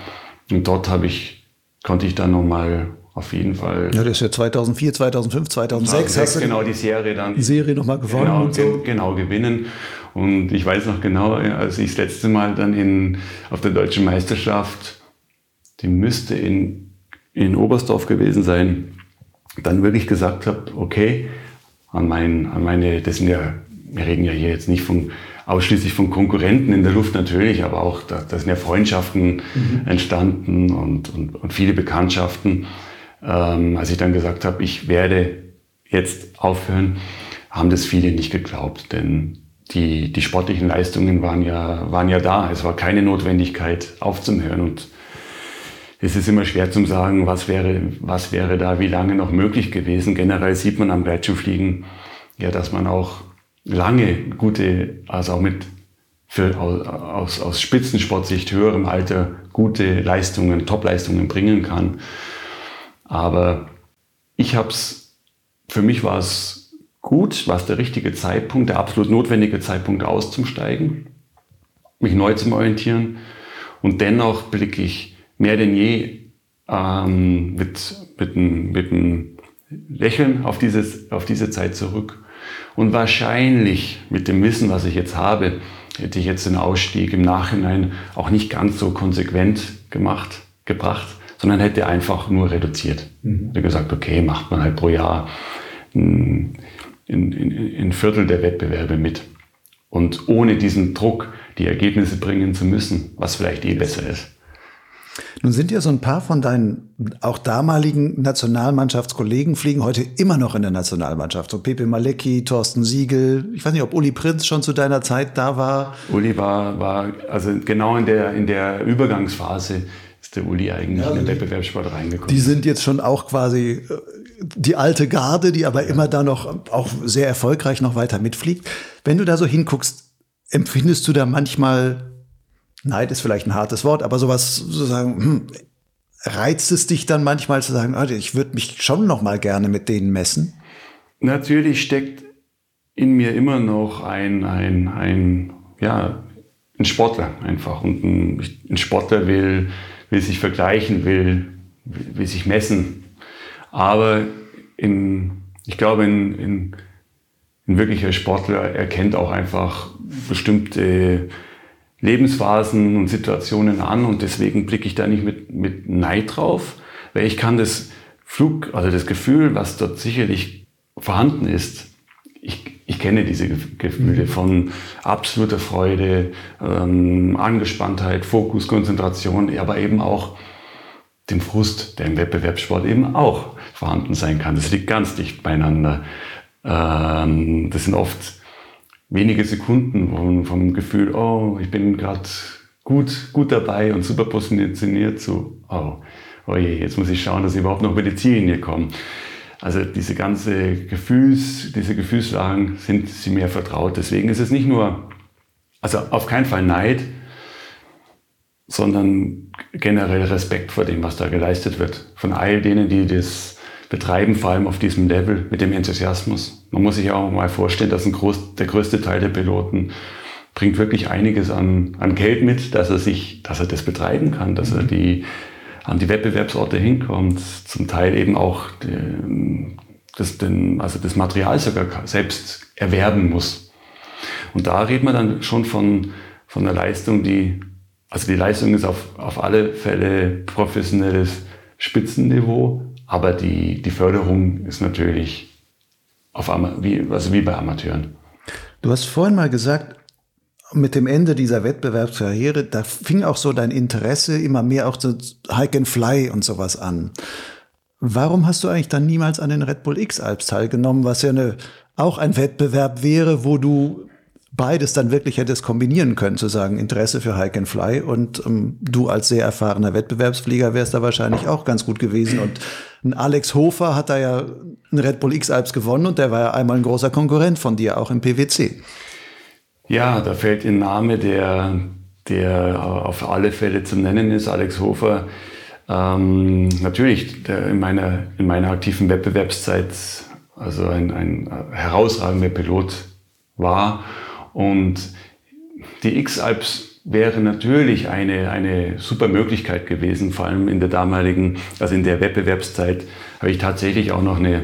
Und dort habe ich, konnte ich dann nochmal auf jeden Fall.
Ja, das ist ja 2004, 2005, 2006.
2006 genau, die Serie dann.
Die Serie nochmal gewonnen
genau,
und so.
Genau, gewinnen. Und ich weiß noch genau, als ich das letzte Mal dann in, auf der deutschen Meisterschaft, die müsste in, in Oberstdorf gewesen sein, dann wirklich gesagt habe, okay, an, mein, an meine, das sind ja, wir reden ja hier jetzt nicht von ausschließlich von Konkurrenten in der Luft natürlich, aber auch da, da sind ja Freundschaften mhm. entstanden und, und, und, viele Bekanntschaften. Ähm, als ich dann gesagt habe, ich werde jetzt aufhören, haben das viele nicht geglaubt, denn die, die sportlichen Leistungen waren ja, waren ja da. Es war keine Notwendigkeit aufzuhören und es ist immer schwer zu sagen, was wäre, was wäre da wie lange noch möglich gewesen. Generell sieht man am Gleitschirmfliegen ja, dass man auch lange gute, also auch mit für, aus, aus Spitzensportsicht höherem Alter gute Leistungen, Top-Leistungen bringen kann. Aber ich habe es, für mich war es gut, war es der richtige Zeitpunkt, der absolut notwendige Zeitpunkt auszusteigen, mich neu zu orientieren. Und dennoch blicke ich mehr denn je ähm, mit, mit, ein, mit einem Lächeln auf, dieses, auf diese Zeit zurück. Und wahrscheinlich mit dem Wissen, was ich jetzt habe, hätte ich jetzt den Ausstieg im Nachhinein auch nicht ganz so konsequent gemacht, gebracht, sondern hätte einfach nur reduziert. Mhm. Hätte gesagt, okay, macht man halt pro Jahr ein, ein, ein Viertel der Wettbewerbe mit. Und ohne diesen Druck, die Ergebnisse bringen zu müssen, was vielleicht eh besser ist.
Nun sind ja so ein paar von deinen auch damaligen Nationalmannschaftskollegen fliegen heute immer noch in der Nationalmannschaft. So Pepe Malecki, Thorsten Siegel. Ich weiß nicht, ob Uli Prinz schon zu deiner Zeit da war.
Uli war, war also genau in der, in der Übergangsphase ist der Uli eigentlich ja, in den Wettbewerbssport reingekommen.
Die sind jetzt schon auch quasi äh, die alte Garde, die aber immer da noch auch sehr erfolgreich noch weiter mitfliegt. Wenn du da so hinguckst, empfindest du da manchmal Neid ist vielleicht ein hartes Wort, aber sowas sozusagen, hm, reizt es dich dann manchmal zu sagen, oh, ich würde mich schon noch mal gerne mit denen messen?
Natürlich steckt in mir immer noch ein, ein, ein, ja, ein Sportler einfach. Und ein, ein Sportler will, will sich vergleichen, will, will sich messen. Aber in, ich glaube, ein, ein, ein wirklicher Sportler erkennt auch einfach bestimmte Lebensphasen und Situationen an und deswegen blicke ich da nicht mit, mit Neid drauf, weil ich kann das Flug, also das Gefühl, was dort sicherlich vorhanden ist, ich, ich kenne diese Gefühle von absoluter Freude, ähm, Angespanntheit, Fokus, Konzentration, aber eben auch dem Frust, der im Wettbewerbssport eben auch vorhanden sein kann. Das liegt ganz dicht beieinander. Ähm, das sind oft wenige Sekunden vom, vom Gefühl, oh, ich bin gerade gut, gut dabei und super positioniert zu, oh, oh je, jetzt muss ich schauen, dass ich überhaupt noch über die Ziellinie komme. Also diese ganze Gefühls, diese Gefühlslagen sind sie mir vertraut. Deswegen ist es nicht nur, also auf keinen Fall Neid, sondern generell Respekt vor dem, was da geleistet wird. Von all denen, die das betreiben, vor allem auf diesem Level mit dem Enthusiasmus. Man muss sich auch mal vorstellen, dass ein groß, der größte Teil der Piloten bringt wirklich einiges an, an Geld mit, dass er sich, dass er das betreiben kann, dass er mhm. die, an die Wettbewerbsorte hinkommt, zum Teil eben auch die, das, den, also das Material sogar selbst erwerben muss. Und da redet man dann schon von, von einer Leistung, die, also die Leistung ist auf, auf alle Fälle professionelles Spitzenniveau, aber die, die Förderung ist natürlich auf, wie, also wie bei Amateuren.
Du hast vorhin mal gesagt, mit dem Ende dieser Wettbewerbskarriere, da fing auch so dein Interesse immer mehr auch zu Hike and Fly und sowas an. Warum hast du eigentlich dann niemals an den Red Bull X Alps teilgenommen, was ja eine, auch ein Wettbewerb wäre, wo du beides dann wirklich hättest kombinieren können, zu sagen, Interesse für Hike and Fly und ähm, du als sehr erfahrener Wettbewerbsflieger wärst da wahrscheinlich auch ganz gut gewesen. Und ein Alex Hofer hat da ja einen Red Bull X Alps gewonnen und der war ja einmal ein großer Konkurrent von dir, auch im PwC.
Ja, da fällt ein Name, der, der auf alle Fälle zu nennen ist, Alex Hofer. Ähm, natürlich, der in, meiner, in meiner aktiven Wettbewerbszeit also ein, ein herausragender Pilot war und die X-Alps wäre natürlich eine, eine super Möglichkeit gewesen, vor allem in der damaligen, also in der Wettbewerbszeit, habe ich tatsächlich auch noch eine,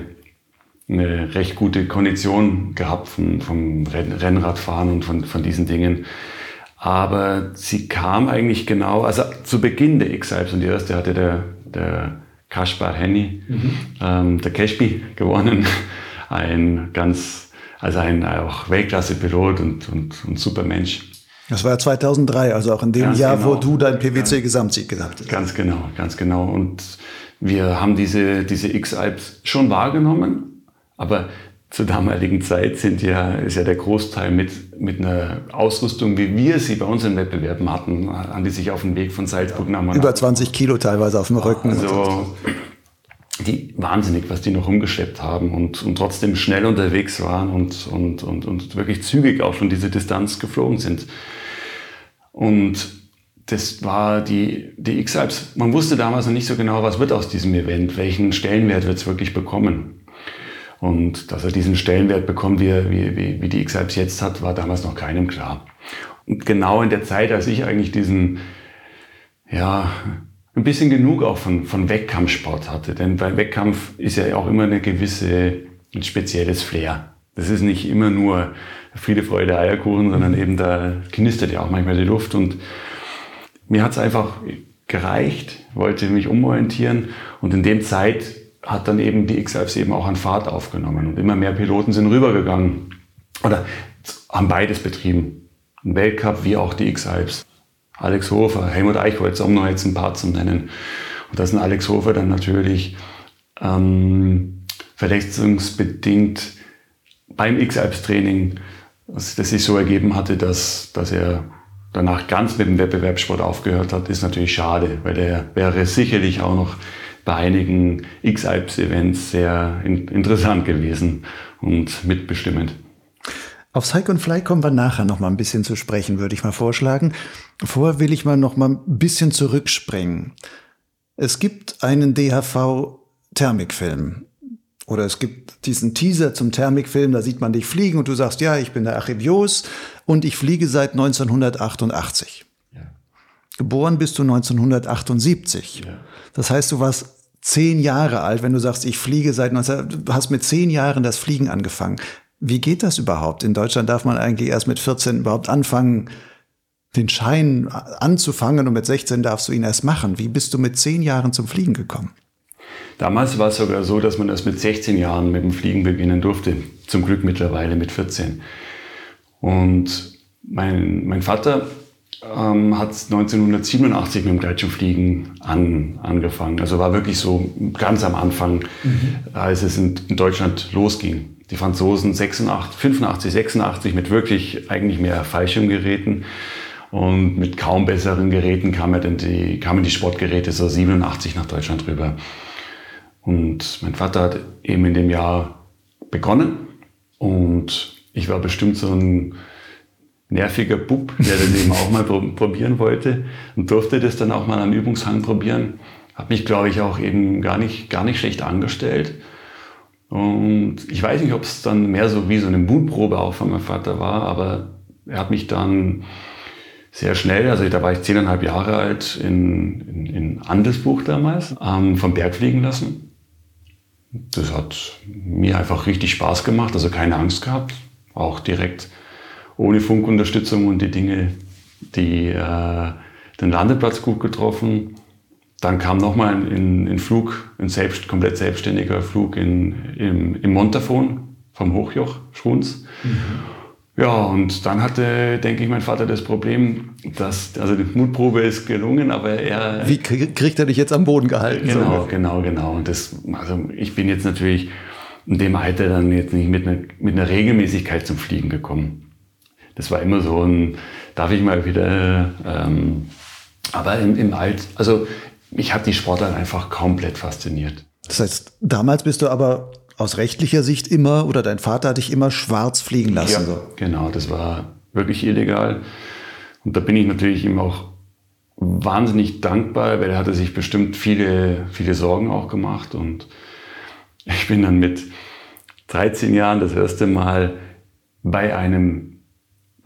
eine recht gute Kondition gehabt vom, vom Rennradfahren und von, von diesen Dingen. Aber sie kam eigentlich genau, also zu Beginn der X-Alps und die erste hatte der, der Kaspar Henny, mhm. ähm, der Cashby gewonnen. Ein ganz, also ein auch Weltklasse-Pilot und, und, und super Mensch.
Das war ja 2003, also auch in dem ganz Jahr, genau. wo du dein PwC-Gesamtsieg gehabt hast.
Ganz genau, ganz genau. Und wir haben diese, diese X-Alps schon wahrgenommen, aber zur damaligen Zeit sind ja, ist ja der Großteil mit, mit einer Ausrüstung, wie wir sie bei unseren Wettbewerben hatten, an die sich auf den Weg von Salzburg nach
Über 20 Kilo teilweise auf dem Rücken.
Also, die wahnsinnig, was die noch umgeschleppt haben und, und trotzdem schnell unterwegs waren und, und, und, und wirklich zügig auch schon diese Distanz geflogen sind. Und das war die, die X-Alps. Man wusste damals noch nicht so genau, was wird aus diesem Event, welchen Stellenwert wird es wirklich bekommen. Und dass er diesen Stellenwert bekommt, wie, wie, wie die X-Alps jetzt hat, war damals noch keinem klar. Und genau in der Zeit, als ich eigentlich diesen, ja, ein bisschen genug auch von, von Wettkampfsport hatte. Denn bei Wettkampf ist ja auch immer eine gewisse, ein spezielles Flair. Das ist nicht immer nur Friede, Freude, Eierkuchen, sondern eben da knistert ja auch manchmal die Luft. Und mir hat es einfach gereicht, wollte mich umorientieren. Und in dem Zeit hat dann eben die X-Alps eben auch an Fahrt aufgenommen. Und immer mehr Piloten sind rübergegangen oder haben beides betrieben. Ein Weltcup wie auch die X-Alps. Alex Hofer, Helmut Eichholz, um noch jetzt ein paar zu nennen. Und das ein Alex Hofer dann natürlich ähm, verletzungsbedingt beim X-Alps-Training, das, das sich so ergeben hatte, dass, dass er danach ganz mit dem Wettbewerbssport aufgehört hat, ist natürlich schade, weil er wäre sicherlich auch noch bei einigen X-Alps-Events sehr in, interessant gewesen und mitbestimmend.
Auf Hike und Fly kommen wir nachher noch mal ein bisschen zu sprechen, würde ich mal vorschlagen. Vorher will ich mal noch mal ein bisschen zurückspringen. Es gibt einen DHV-Thermikfilm. Oder es gibt diesen Teaser zum Thermikfilm, da sieht man dich fliegen und du sagst, ja, ich bin der Achibios und ich fliege seit 1988. Ja. Geboren bist du 1978. Ja. Das heißt, du warst zehn Jahre alt, wenn du sagst, ich fliege seit 19, du hast mit zehn Jahren das Fliegen angefangen. Wie geht das überhaupt? In Deutschland darf man eigentlich erst mit 14 überhaupt anfangen, den Schein anzufangen und mit 16 darfst du ihn erst machen. Wie bist du mit zehn Jahren zum Fliegen gekommen?
Damals war es sogar so, dass man erst mit 16 Jahren mit dem Fliegen beginnen durfte. Zum Glück mittlerweile mit 14. Und mein, mein Vater ähm, hat 1987 mit dem Gleitschirmfliegen an, angefangen. Also war wirklich so ganz am Anfang, mhm. als es in, in Deutschland losging die Franzosen 86, 85, 86 mit wirklich eigentlich mehr Fallschirmgeräten und mit kaum besseren Geräten kamen die, kamen die Sportgeräte so 87 nach Deutschland rüber. Und mein Vater hat eben in dem Jahr begonnen und ich war bestimmt so ein nerviger Bub, der das eben auch mal probieren wollte und durfte das dann auch mal am Übungshang probieren. Habe mich, glaube ich, auch eben gar nicht, gar nicht schlecht angestellt und ich weiß nicht, ob es dann mehr so wie so eine Mutprobe auch von meinem Vater war, aber er hat mich dann sehr schnell, also da war ich zehneinhalb Jahre alt, in, in, in Andesbuch damals, ähm, vom Berg fliegen lassen. Das hat mir einfach richtig Spaß gemacht, also keine Angst gehabt, auch direkt ohne Funkunterstützung und die Dinge, die äh, den Landeplatz gut getroffen. Dann kam nochmal ein, ein, Flug, ein selbst, komplett selbstständiger Flug in, im, im Montafon vom Hochjoch Schruns. Mhm. Ja, und dann hatte, denke ich, mein Vater das Problem, dass, also die Mutprobe ist gelungen, aber er...
Wie kriegt er dich jetzt am Boden gehalten?
Genau, so? genau, genau. Und das, also ich bin jetzt natürlich in dem Alter dann jetzt nicht mit einer, mit einer Regelmäßigkeit zum Fliegen gekommen. Das war immer so ein, darf ich mal wieder, ähm, aber im, im Alt, also mich hat die Sportart einfach komplett fasziniert.
Das heißt, damals bist du aber aus rechtlicher Sicht immer oder dein Vater hat dich immer schwarz fliegen lassen.
Ja, genau, das war wirklich illegal. Und da bin ich natürlich ihm auch wahnsinnig dankbar, weil er hatte sich bestimmt viele, viele Sorgen auch gemacht. Und ich bin dann mit 13 Jahren das erste Mal bei einem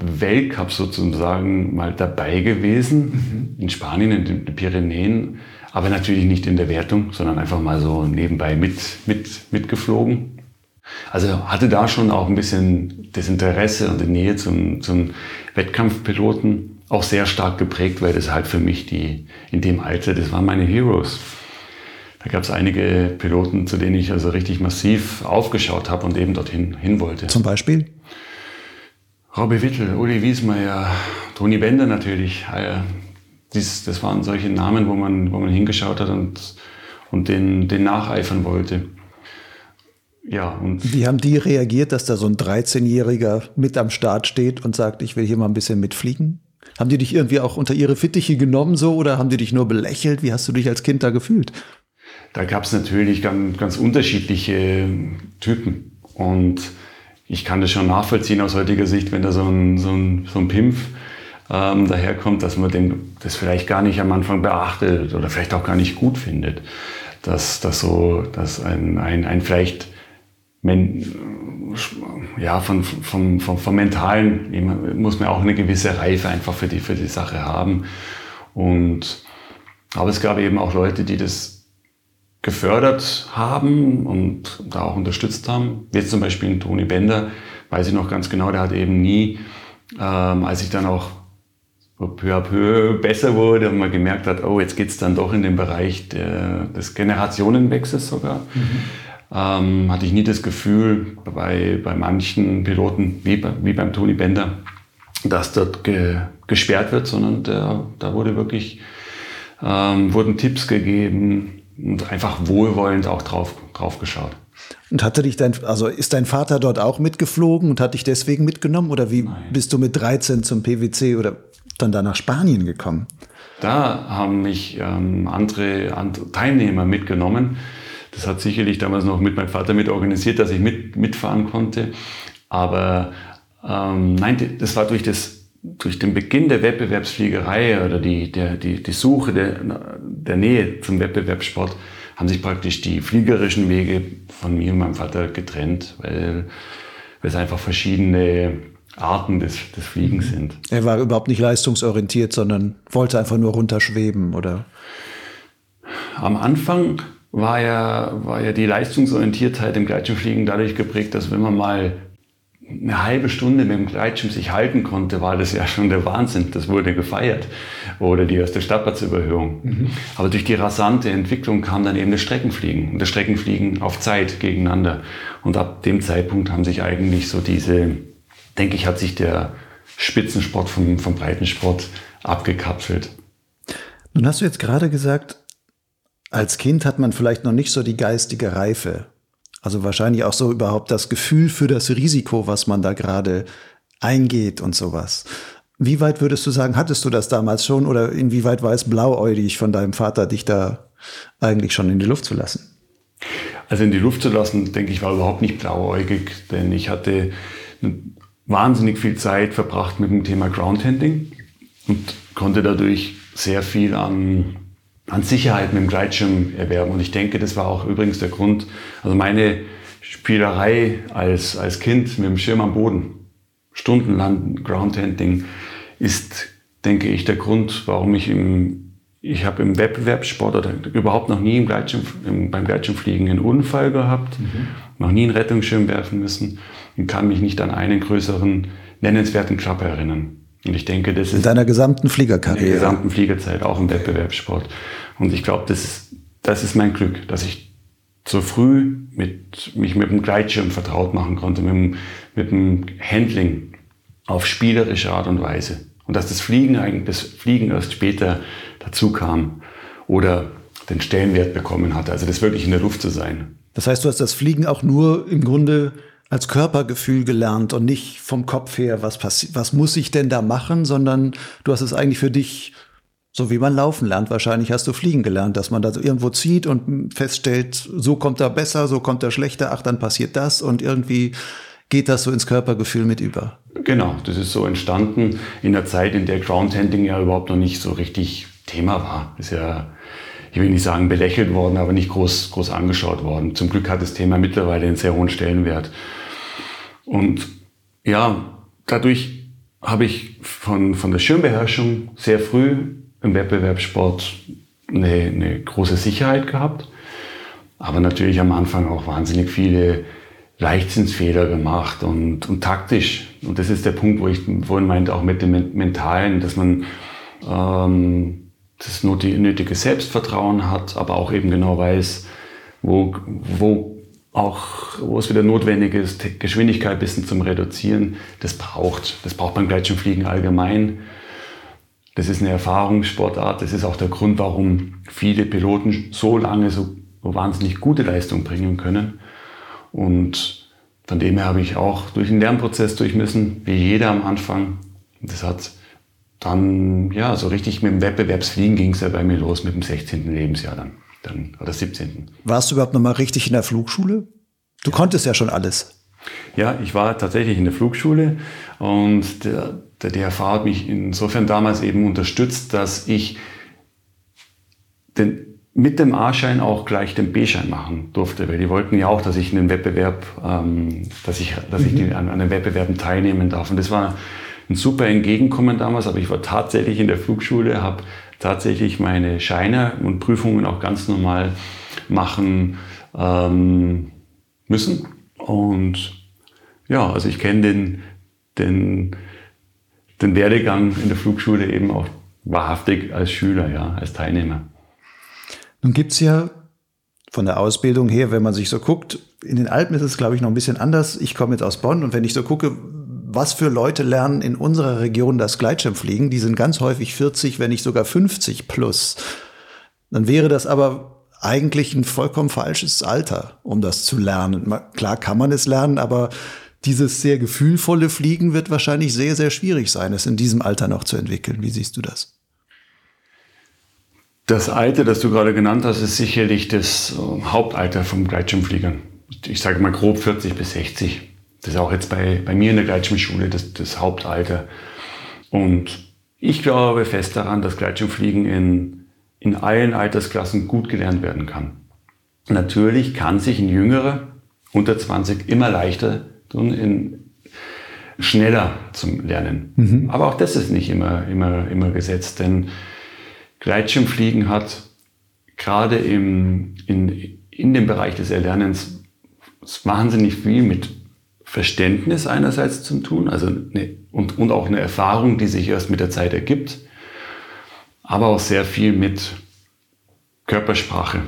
Weltcup sozusagen mal dabei gewesen, mhm. in Spanien, in den Pyrenäen, aber natürlich nicht in der Wertung, sondern einfach mal so nebenbei mit, mit, mitgeflogen. Also hatte da schon auch ein bisschen das Interesse und die Nähe zum, zum Wettkampfpiloten auch sehr stark geprägt, weil das halt für mich die, in dem Alter, das waren meine Heroes. da gab es einige Piloten, zu denen ich also richtig massiv aufgeschaut habe und eben dorthin hin wollte.
Zum Beispiel?
Robbie Wittel, Uli Wiesmeier, Toni Bender natürlich. Dies, das waren solche Namen, wo man, wo man hingeschaut hat und, und den, den nacheifern wollte.
Ja, und Wie haben die reagiert, dass da so ein 13-Jähriger mit am Start steht und sagt, ich will hier mal ein bisschen mitfliegen? Haben die dich irgendwie auch unter ihre Fittiche genommen so oder haben die dich nur belächelt? Wie hast du dich als Kind da gefühlt?
Da gab es natürlich ganz, ganz unterschiedliche Typen. Und ich kann das schon nachvollziehen aus heutiger Sicht, wenn da so ein, so ein, so ein Pimpf ähm, daherkommt, dass man dem das vielleicht gar nicht am Anfang beachtet oder vielleicht auch gar nicht gut findet. Dass, dass so, dass ein, ein, ein vielleicht men, ja, von, von, von, vom Mentalen muss man auch eine gewisse Reife einfach für die, für die Sache haben. Und, aber es gab eben auch Leute, die das gefördert haben und da auch unterstützt haben. Jetzt zum Beispiel Toni Bender, weiß ich noch ganz genau, der hat eben nie, ähm, als ich dann auch peu à peu besser wurde und man gemerkt hat, oh, jetzt geht es dann doch in den Bereich der, des Generationenwechsels sogar. Mhm ähm, hatte ich nie das Gefühl bei, bei manchen Piloten, wie, wie beim Toni Bender, dass dort ge, gesperrt wird, sondern der, da wurde wirklich, ähm, wurden Tipps gegeben und einfach wohlwollend auch drauf, drauf geschaut.
Und hatte dich dein, also ist dein Vater dort auch mitgeflogen und hat dich deswegen mitgenommen oder wie Nein. bist du mit 13 zum PwC oder dann da nach Spanien gekommen?
Da haben mich ähm, andere, andere Teilnehmer mitgenommen das hat sicherlich damals noch mit meinem Vater mit organisiert, dass ich mit, mitfahren konnte. Aber ähm, nein, das war durch, das, durch den Beginn der Wettbewerbsfliegerei oder die, der, die, die Suche der, der Nähe zum Wettbewerbssport haben sich praktisch die fliegerischen Wege von mir und meinem Vater getrennt, weil, weil es einfach verschiedene Arten des, des Fliegens sind.
Er war überhaupt nicht leistungsorientiert, sondern wollte einfach nur runterschweben, oder?
Am Anfang war ja, war ja die Leistungsorientiertheit im Gleitschirmfliegen dadurch geprägt, dass wenn man mal eine halbe Stunde mit dem Gleitschirm sich halten konnte, war das ja schon der Wahnsinn. Das wurde gefeiert. Oder die erste Startplatzüberhöhung. Mhm. Aber durch die rasante Entwicklung kam dann eben das Streckenfliegen. Und das Streckenfliegen auf Zeit gegeneinander. Und ab dem Zeitpunkt haben sich eigentlich so diese, denke ich, hat sich der Spitzensport vom, vom Breitensport abgekapselt.
Nun hast du jetzt gerade gesagt, als Kind hat man vielleicht noch nicht so die geistige Reife. Also wahrscheinlich auch so überhaupt das Gefühl für das Risiko, was man da gerade eingeht und sowas. Wie weit würdest du sagen, hattest du das damals schon oder inwieweit war es blauäugig von deinem Vater, dich da eigentlich schon in die Luft zu lassen?
Also in die Luft zu lassen, denke ich, war überhaupt nicht blauäugig, denn ich hatte wahnsinnig viel Zeit verbracht mit dem Thema Groundhandling und konnte dadurch sehr viel an an Sicherheit mit dem Gleitschirm erwerben. Und ich denke, das war auch übrigens der Grund, also meine Spielerei als, als Kind mit dem Schirm am Boden, stundenlang Groundhandling, ist, denke ich, der Grund, warum ich im, ich habe im Wettbewerbssport oder überhaupt noch nie im Gleitschirm, im, beim Gleitschirmfliegen einen Unfall gehabt, mhm. noch nie einen Rettungsschirm werfen müssen und kann mich nicht an einen größeren nennenswerten Klapp erinnern. Und ich denke, das ist.
In deiner gesamten Fliegerkarriere. In
der gesamten Fliegerzeit, auch im Wettbewerbssport. Und ich glaube, das, ist, das ist mein Glück, dass ich so früh mit, mich mit dem Gleitschirm vertraut machen konnte, mit dem, mit dem Handling auf spielerische Art und Weise. Und dass das Fliegen eigentlich, das Fliegen erst später dazu kam oder den Stellenwert bekommen hatte. Also das wirklich in der Luft zu sein.
Das heißt, du hast das Fliegen auch nur im Grunde als Körpergefühl gelernt und nicht vom Kopf her, was passiert, was muss ich denn da machen, sondern du hast es eigentlich für dich, so wie man laufen lernt. Wahrscheinlich hast du fliegen gelernt, dass man da irgendwo zieht und feststellt, so kommt er besser, so kommt er schlechter, ach, dann passiert das und irgendwie geht das so ins Körpergefühl mit über.
Genau, das ist so entstanden in der Zeit, in der Groundhandling ja überhaupt noch nicht so richtig Thema war. Ist ja, ich will nicht sagen belächelt worden, aber nicht groß, groß angeschaut worden. Zum Glück hat das Thema mittlerweile einen sehr hohen Stellenwert. Und ja, dadurch habe ich von, von der Schirmbeherrschung sehr früh im Wettbewerbssport eine, eine große Sicherheit gehabt. Aber natürlich am Anfang auch wahnsinnig viele Leichtsinnsfehler gemacht und, und taktisch. Und das ist der Punkt, wo ich vorhin meinte, auch mit dem Mentalen, dass man ähm, das nötige Selbstvertrauen hat, aber auch eben genau weiß, wo, wo auch, wo es wieder notwendig ist, Geschwindigkeit ein bisschen zum Reduzieren, das braucht. Das braucht beim Gleitschirmfliegen allgemein. Das ist eine Erfahrungssportart. Das ist auch der Grund, warum viele Piloten so lange so, wahnsinnig gute Leistung bringen können. Und von dem her habe ich auch durch den Lernprozess durch müssen, wie jeder am Anfang. Das hat dann, ja, so richtig mit dem Wettbewerbsfliegen ging es ja bei mir los mit dem 16. Lebensjahr dann, dann oder 17.
Warst du überhaupt noch mal richtig in der Flugschule? Du ja. konntest ja schon alles.
Ja, ich war tatsächlich in der Flugschule und der, der DRV hat mich insofern damals eben unterstützt, dass ich den, mit dem A-Schein auch gleich den B-Schein machen durfte, weil die wollten ja auch, dass ich in den Wettbewerb, ähm, dass ich, dass ich mhm. an, an den Wettbewerben teilnehmen darf. Und das war ein super Entgegenkommen damals, aber ich war tatsächlich in der Flugschule, habe tatsächlich meine Scheine und Prüfungen auch ganz normal machen ähm, müssen. Und ja, also ich kenne den, den, den Werdegang in der Flugschule eben auch wahrhaftig als Schüler, ja, als Teilnehmer.
Nun gibt es ja von der Ausbildung her, wenn man sich so guckt, in den Alpen ist es, glaube ich, noch ein bisschen anders. Ich komme jetzt aus Bonn und wenn ich so gucke, was für Leute lernen in unserer Region das Gleitschirmfliegen, die sind ganz häufig 40, wenn nicht sogar 50 plus. Dann wäre das aber eigentlich ein vollkommen falsches Alter, um das zu lernen. Klar kann man es lernen, aber dieses sehr gefühlvolle Fliegen wird wahrscheinlich sehr, sehr schwierig sein, es in diesem Alter noch zu entwickeln. Wie siehst du das?
Das Alter, das du gerade genannt hast, ist sicherlich das äh, Hauptalter vom Gleitschirmfliegern. Ich sage mal grob 40 bis 60. Das ist auch jetzt bei, bei mir in der Gleitschirmschule das, das Hauptalter. Und ich glaube fest daran, dass Gleitschirmfliegen in, in allen Altersklassen gut gelernt werden kann. Natürlich kann sich ein Jüngerer unter 20 immer leichter tun, in, schneller zum Lernen. Mhm. Aber auch das ist nicht immer, immer, immer gesetzt, denn Gleitschirmfliegen hat gerade im, in, in dem Bereich des Erlernens wahnsinnig viel mit Verständnis einerseits zu tun, also eine, und, und auch eine Erfahrung, die sich erst mit der Zeit ergibt, aber auch sehr viel mit Körpersprache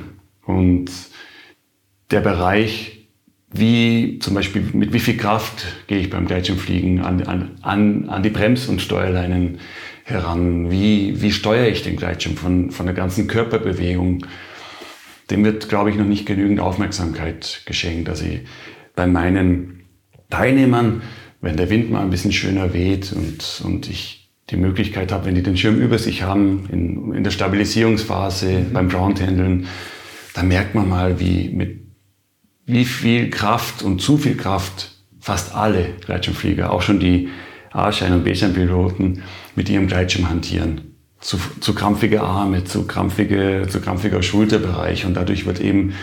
und der Bereich, wie zum Beispiel mit wie viel Kraft gehe ich beim Gleitschirmfliegen an, an, an die Brems- und Steuerleinen heran, wie, wie steuere ich den Gleitschirm von, von der ganzen Körperbewegung. Dem wird, glaube ich, noch nicht genügend Aufmerksamkeit geschenkt. Also bei meinen Teilnehmern, wenn der Wind mal ein bisschen schöner weht und, und ich die Möglichkeit habe, wenn die den Schirm über sich haben, in, in der Stabilisierungsphase, mhm. beim Groundhandeln, dann merkt man mal, wie, mit wie viel Kraft und zu viel Kraft fast alle Gleitschirmflieger, auch schon die A-Schein- und B-Schein-Piloten mit ihrem Gleitschirm hantieren. Zu, zu krampfige Arme, zu, krampfige, zu krampfiger Schulterbereich und dadurch wird eben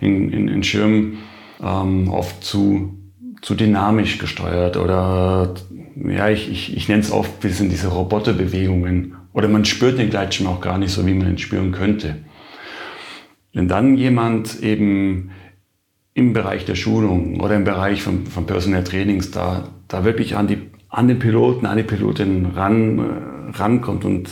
in, in, in Schirm ähm, oft zu zu dynamisch gesteuert oder ja, ich, ich, ich nenne es oft ein bisschen diese Roboterbewegungen oder man spürt den Gleitschirm auch gar nicht so, wie man ihn spüren könnte. Wenn dann jemand eben im Bereich der Schulung oder im Bereich von, von Personal Trainings da, da wirklich an, die, an den Piloten, an die Pilotin ran, äh, rankommt und,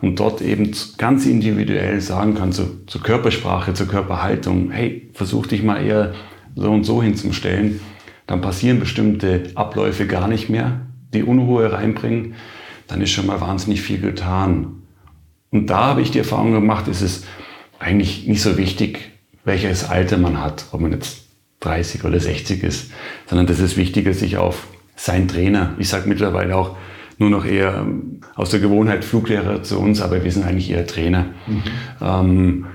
und dort eben ganz individuell sagen kann, zu, zur Körpersprache, zur Körperhaltung, hey, versuch dich mal eher so und so hinzustellen, dann passieren bestimmte Abläufe gar nicht mehr, die Unruhe reinbringen, dann ist schon mal wahnsinnig viel getan. Und da habe ich die Erfahrung gemacht, ist es eigentlich nicht so wichtig, welches Alter man hat, ob man jetzt 30 oder 60 ist, sondern das ist wichtiger, sich auf seinen Trainer, ich sage mittlerweile auch nur noch eher ähm, aus der Gewohnheit Fluglehrer zu uns, aber wir sind eigentlich eher Trainer. Mhm. Ähm,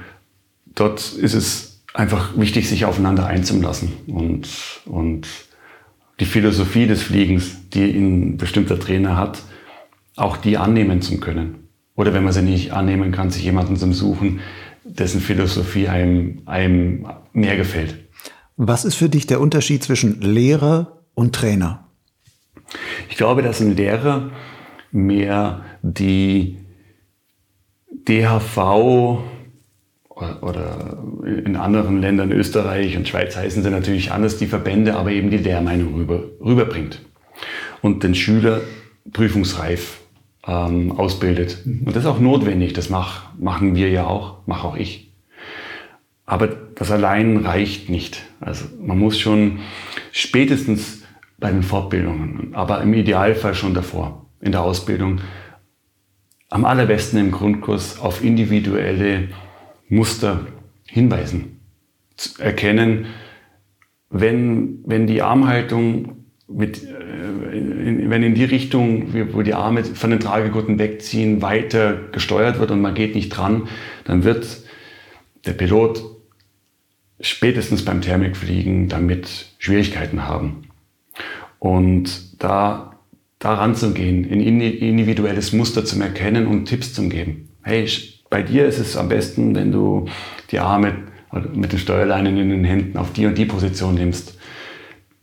dort ist es einfach wichtig, sich aufeinander einzulassen und, und die Philosophie des Fliegens, die ein bestimmter Trainer hat, auch die annehmen zu können. Oder wenn man sie nicht annehmen kann, sich jemanden zu suchen, dessen Philosophie einem, einem mehr gefällt.
Was ist für dich der Unterschied zwischen Lehrer und Trainer?
Ich glaube, dass ein Lehrer mehr die DHV oder in anderen Ländern, Österreich und Schweiz heißen sie natürlich anders, die Verbände, aber eben die Lehrmeinung rüber, rüberbringt und den Schüler prüfungsreif ähm, ausbildet. Und das ist auch notwendig, das mach, machen wir ja auch, mache auch ich. Aber das allein reicht nicht. Also man muss schon spätestens bei den Fortbildungen, aber im Idealfall schon davor, in der Ausbildung, am allerbesten im Grundkurs auf individuelle Muster hinweisen. Zu erkennen, wenn, wenn die Armhaltung mit, äh, in, wenn in die Richtung, wo die Arme von den Tragegurten wegziehen, weiter gesteuert wird und man geht nicht dran, dann wird der Pilot spätestens beim Thermikfliegen damit Schwierigkeiten haben. Und da, da ranzugehen, ein individuelles Muster zu erkennen und Tipps zu geben. Hey, bei dir ist es am besten, wenn du die Arme mit den Steuerleinen in den Händen auf die und die Position nimmst.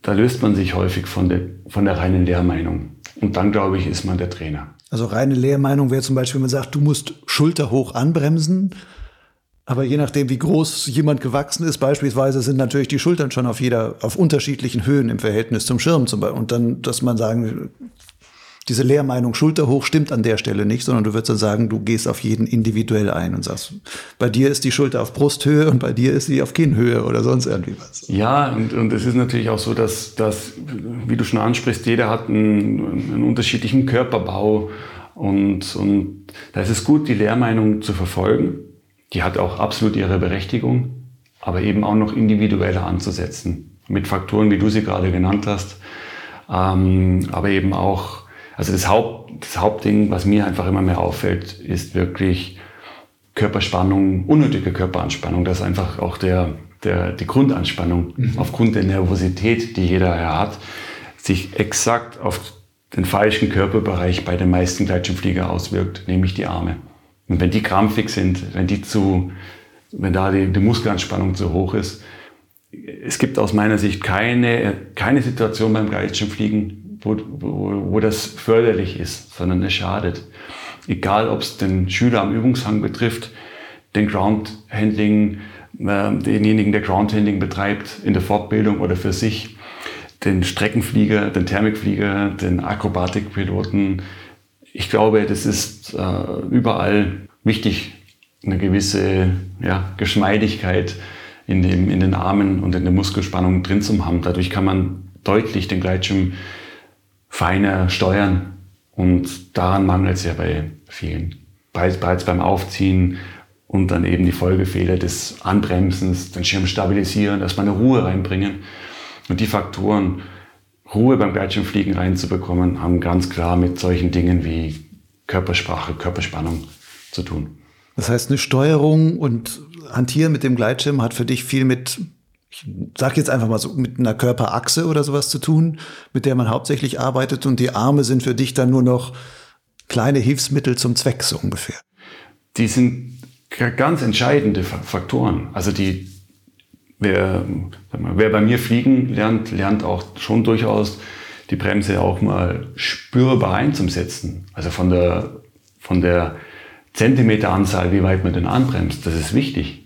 Da löst man sich häufig von der, von der reinen Lehrmeinung. Und dann, glaube ich, ist man der Trainer.
Also reine Lehrmeinung wäre zum Beispiel, wenn man sagt, du musst Schulter hoch anbremsen aber je nachdem, wie groß jemand gewachsen ist, beispielsweise sind natürlich die Schultern schon auf jeder, auf unterschiedlichen Höhen im Verhältnis zum Schirm zum Beispiel. Und dann, dass man sagen, diese Lehrmeinung Schulter hoch stimmt an der Stelle nicht, sondern du würdest dann sagen, du gehst auf jeden individuell ein und sagst, bei dir ist die Schulter auf Brusthöhe und bei dir ist sie auf Kinnhöhe oder sonst irgendwie was.
Ja, und, und es ist natürlich auch so, dass, dass, wie du schon ansprichst, jeder hat einen, einen unterschiedlichen Körperbau und, und da ist es gut, die Lehrmeinung zu verfolgen die hat auch absolut ihre Berechtigung, aber eben auch noch individueller anzusetzen. Mit Faktoren, wie du sie gerade genannt hast. Ähm, aber eben auch, also das, Haupt, das Hauptding, was mir einfach immer mehr auffällt, ist wirklich Körperspannung, unnötige Körperanspannung. Das ist einfach auch der, der, die Grundanspannung mhm. aufgrund der Nervosität, die jeder hat, sich exakt auf den falschen Körperbereich bei den meisten Gleitschirmflieger auswirkt, nämlich die Arme. Und wenn die krampfig sind, wenn die zu, wenn da die, die Muskelanspannung zu hoch ist, es gibt aus meiner Sicht keine, keine Situation beim Gleitschirmfliegen, wo, wo, wo das förderlich ist, sondern es schadet. Egal, ob es den Schüler am Übungshang betrifft, den Groundhandling, äh, denjenigen, der Groundhandling betreibt in der Fortbildung oder für sich, den Streckenflieger, den Thermikflieger, den Akrobatikpiloten, ich glaube, das ist äh, überall wichtig, eine gewisse ja, Geschmeidigkeit in, dem, in den Armen und in der Muskelspannung drin zu haben. Dadurch kann man deutlich den Gleitschirm feiner steuern und daran mangelt es ja bei vielen. Bereits, bereits beim Aufziehen und dann eben die Folgefehler des Anbremsens, den Schirm stabilisieren, man eine Ruhe reinbringen. Und die Faktoren, Ruhe beim Gleitschirmfliegen reinzubekommen, haben ganz klar mit solchen Dingen wie Körpersprache, Körperspannung zu tun.
Das heißt, eine Steuerung und Hantieren mit dem Gleitschirm hat für dich viel mit, ich sag jetzt einfach mal so, mit einer Körperachse oder sowas zu tun, mit der man hauptsächlich arbeitet und die Arme sind für dich dann nur noch kleine Hilfsmittel zum Zweck, so ungefähr.
Die sind ganz entscheidende Faktoren. Also die wer, wer bei mir fliegen lernt, lernt auch schon durchaus die Bremse auch mal spürbar einzusetzen. Also von der, von der Zentimeteranzahl, wie weit man den anbremst, das ist wichtig.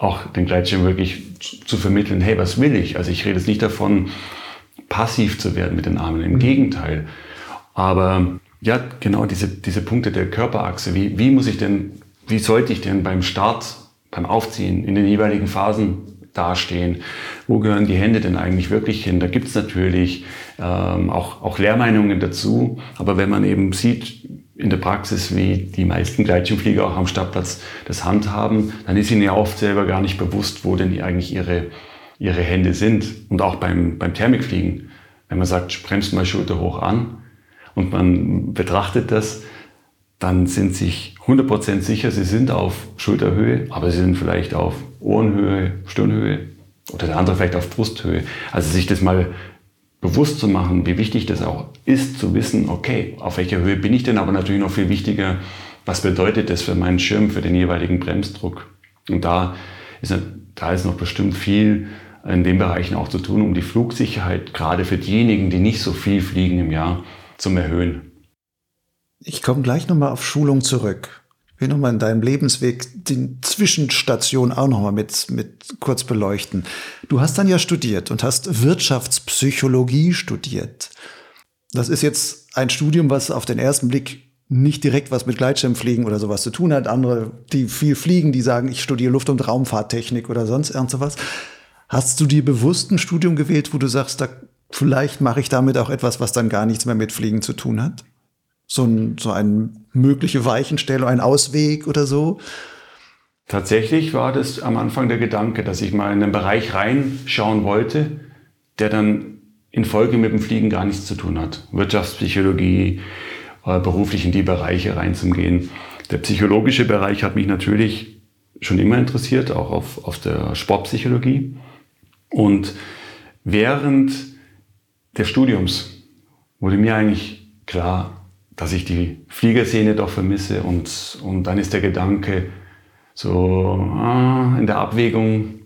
Auch den Gleitschirm wirklich zu vermitteln, hey, was will ich? Also ich rede jetzt nicht davon, passiv zu werden mit den Armen, im Gegenteil. Aber ja, genau diese, diese Punkte der Körperachse, wie, wie muss ich denn, wie sollte ich denn beim Start, beim Aufziehen in den jeweiligen Phasen dastehen. Wo gehören die Hände denn eigentlich wirklich hin? Da gibt es natürlich ähm, auch, auch Lehrmeinungen dazu. Aber wenn man eben sieht in der Praxis, wie die meisten Gleitschirmflieger auch am Startplatz das handhaben, dann ist ihnen ja oft selber gar nicht bewusst, wo denn eigentlich ihre, ihre Hände sind. Und auch beim, beim Thermikfliegen, wenn man sagt, bremst mal Schulter hoch an und man betrachtet das, dann sind sich 100% sicher, sie sind auf Schulterhöhe, aber sie sind vielleicht auf Ohrenhöhe, Stirnhöhe oder der andere vielleicht auf Brusthöhe. Also sich das mal bewusst zu machen, wie wichtig das auch ist, zu wissen, okay, auf welcher Höhe bin ich denn, aber natürlich noch viel wichtiger, was bedeutet das für meinen Schirm, für den jeweiligen Bremsdruck. Und da ist, da ist noch bestimmt viel in den Bereichen auch zu tun, um die Flugsicherheit, gerade für diejenigen, die nicht so viel fliegen im Jahr, zu erhöhen.
Ich komme gleich nochmal auf Schulung zurück. Will nochmal in deinem Lebensweg die Zwischenstation auch nochmal mit, mit kurz beleuchten. Du hast dann ja studiert und hast Wirtschaftspsychologie studiert. Das ist jetzt ein Studium, was auf den ersten Blick nicht direkt was mit Gleitschirmfliegen oder sowas zu tun hat. Andere, die viel fliegen, die sagen, ich studiere Luft- und Raumfahrttechnik oder sonst irgend sowas. Hast du dir bewusst ein Studium gewählt, wo du sagst, da, vielleicht mache ich damit auch etwas, was dann gar nichts mehr mit Fliegen zu tun hat? So ein, so eine mögliche Weichenstellung, ein Ausweg oder so?
Tatsächlich war das am Anfang der Gedanke, dass ich mal in einen Bereich reinschauen wollte, der dann in Folge mit dem Fliegen gar nichts zu tun hat. Wirtschaftspsychologie, äh, beruflich in die Bereiche reinzugehen. Der psychologische Bereich hat mich natürlich schon immer interessiert, auch auf, auf der Sportpsychologie. Und während des Studiums wurde mir eigentlich klar, dass ich die Fliegerszene doch vermisse und, und dann ist der Gedanke, so ah, in der Abwägung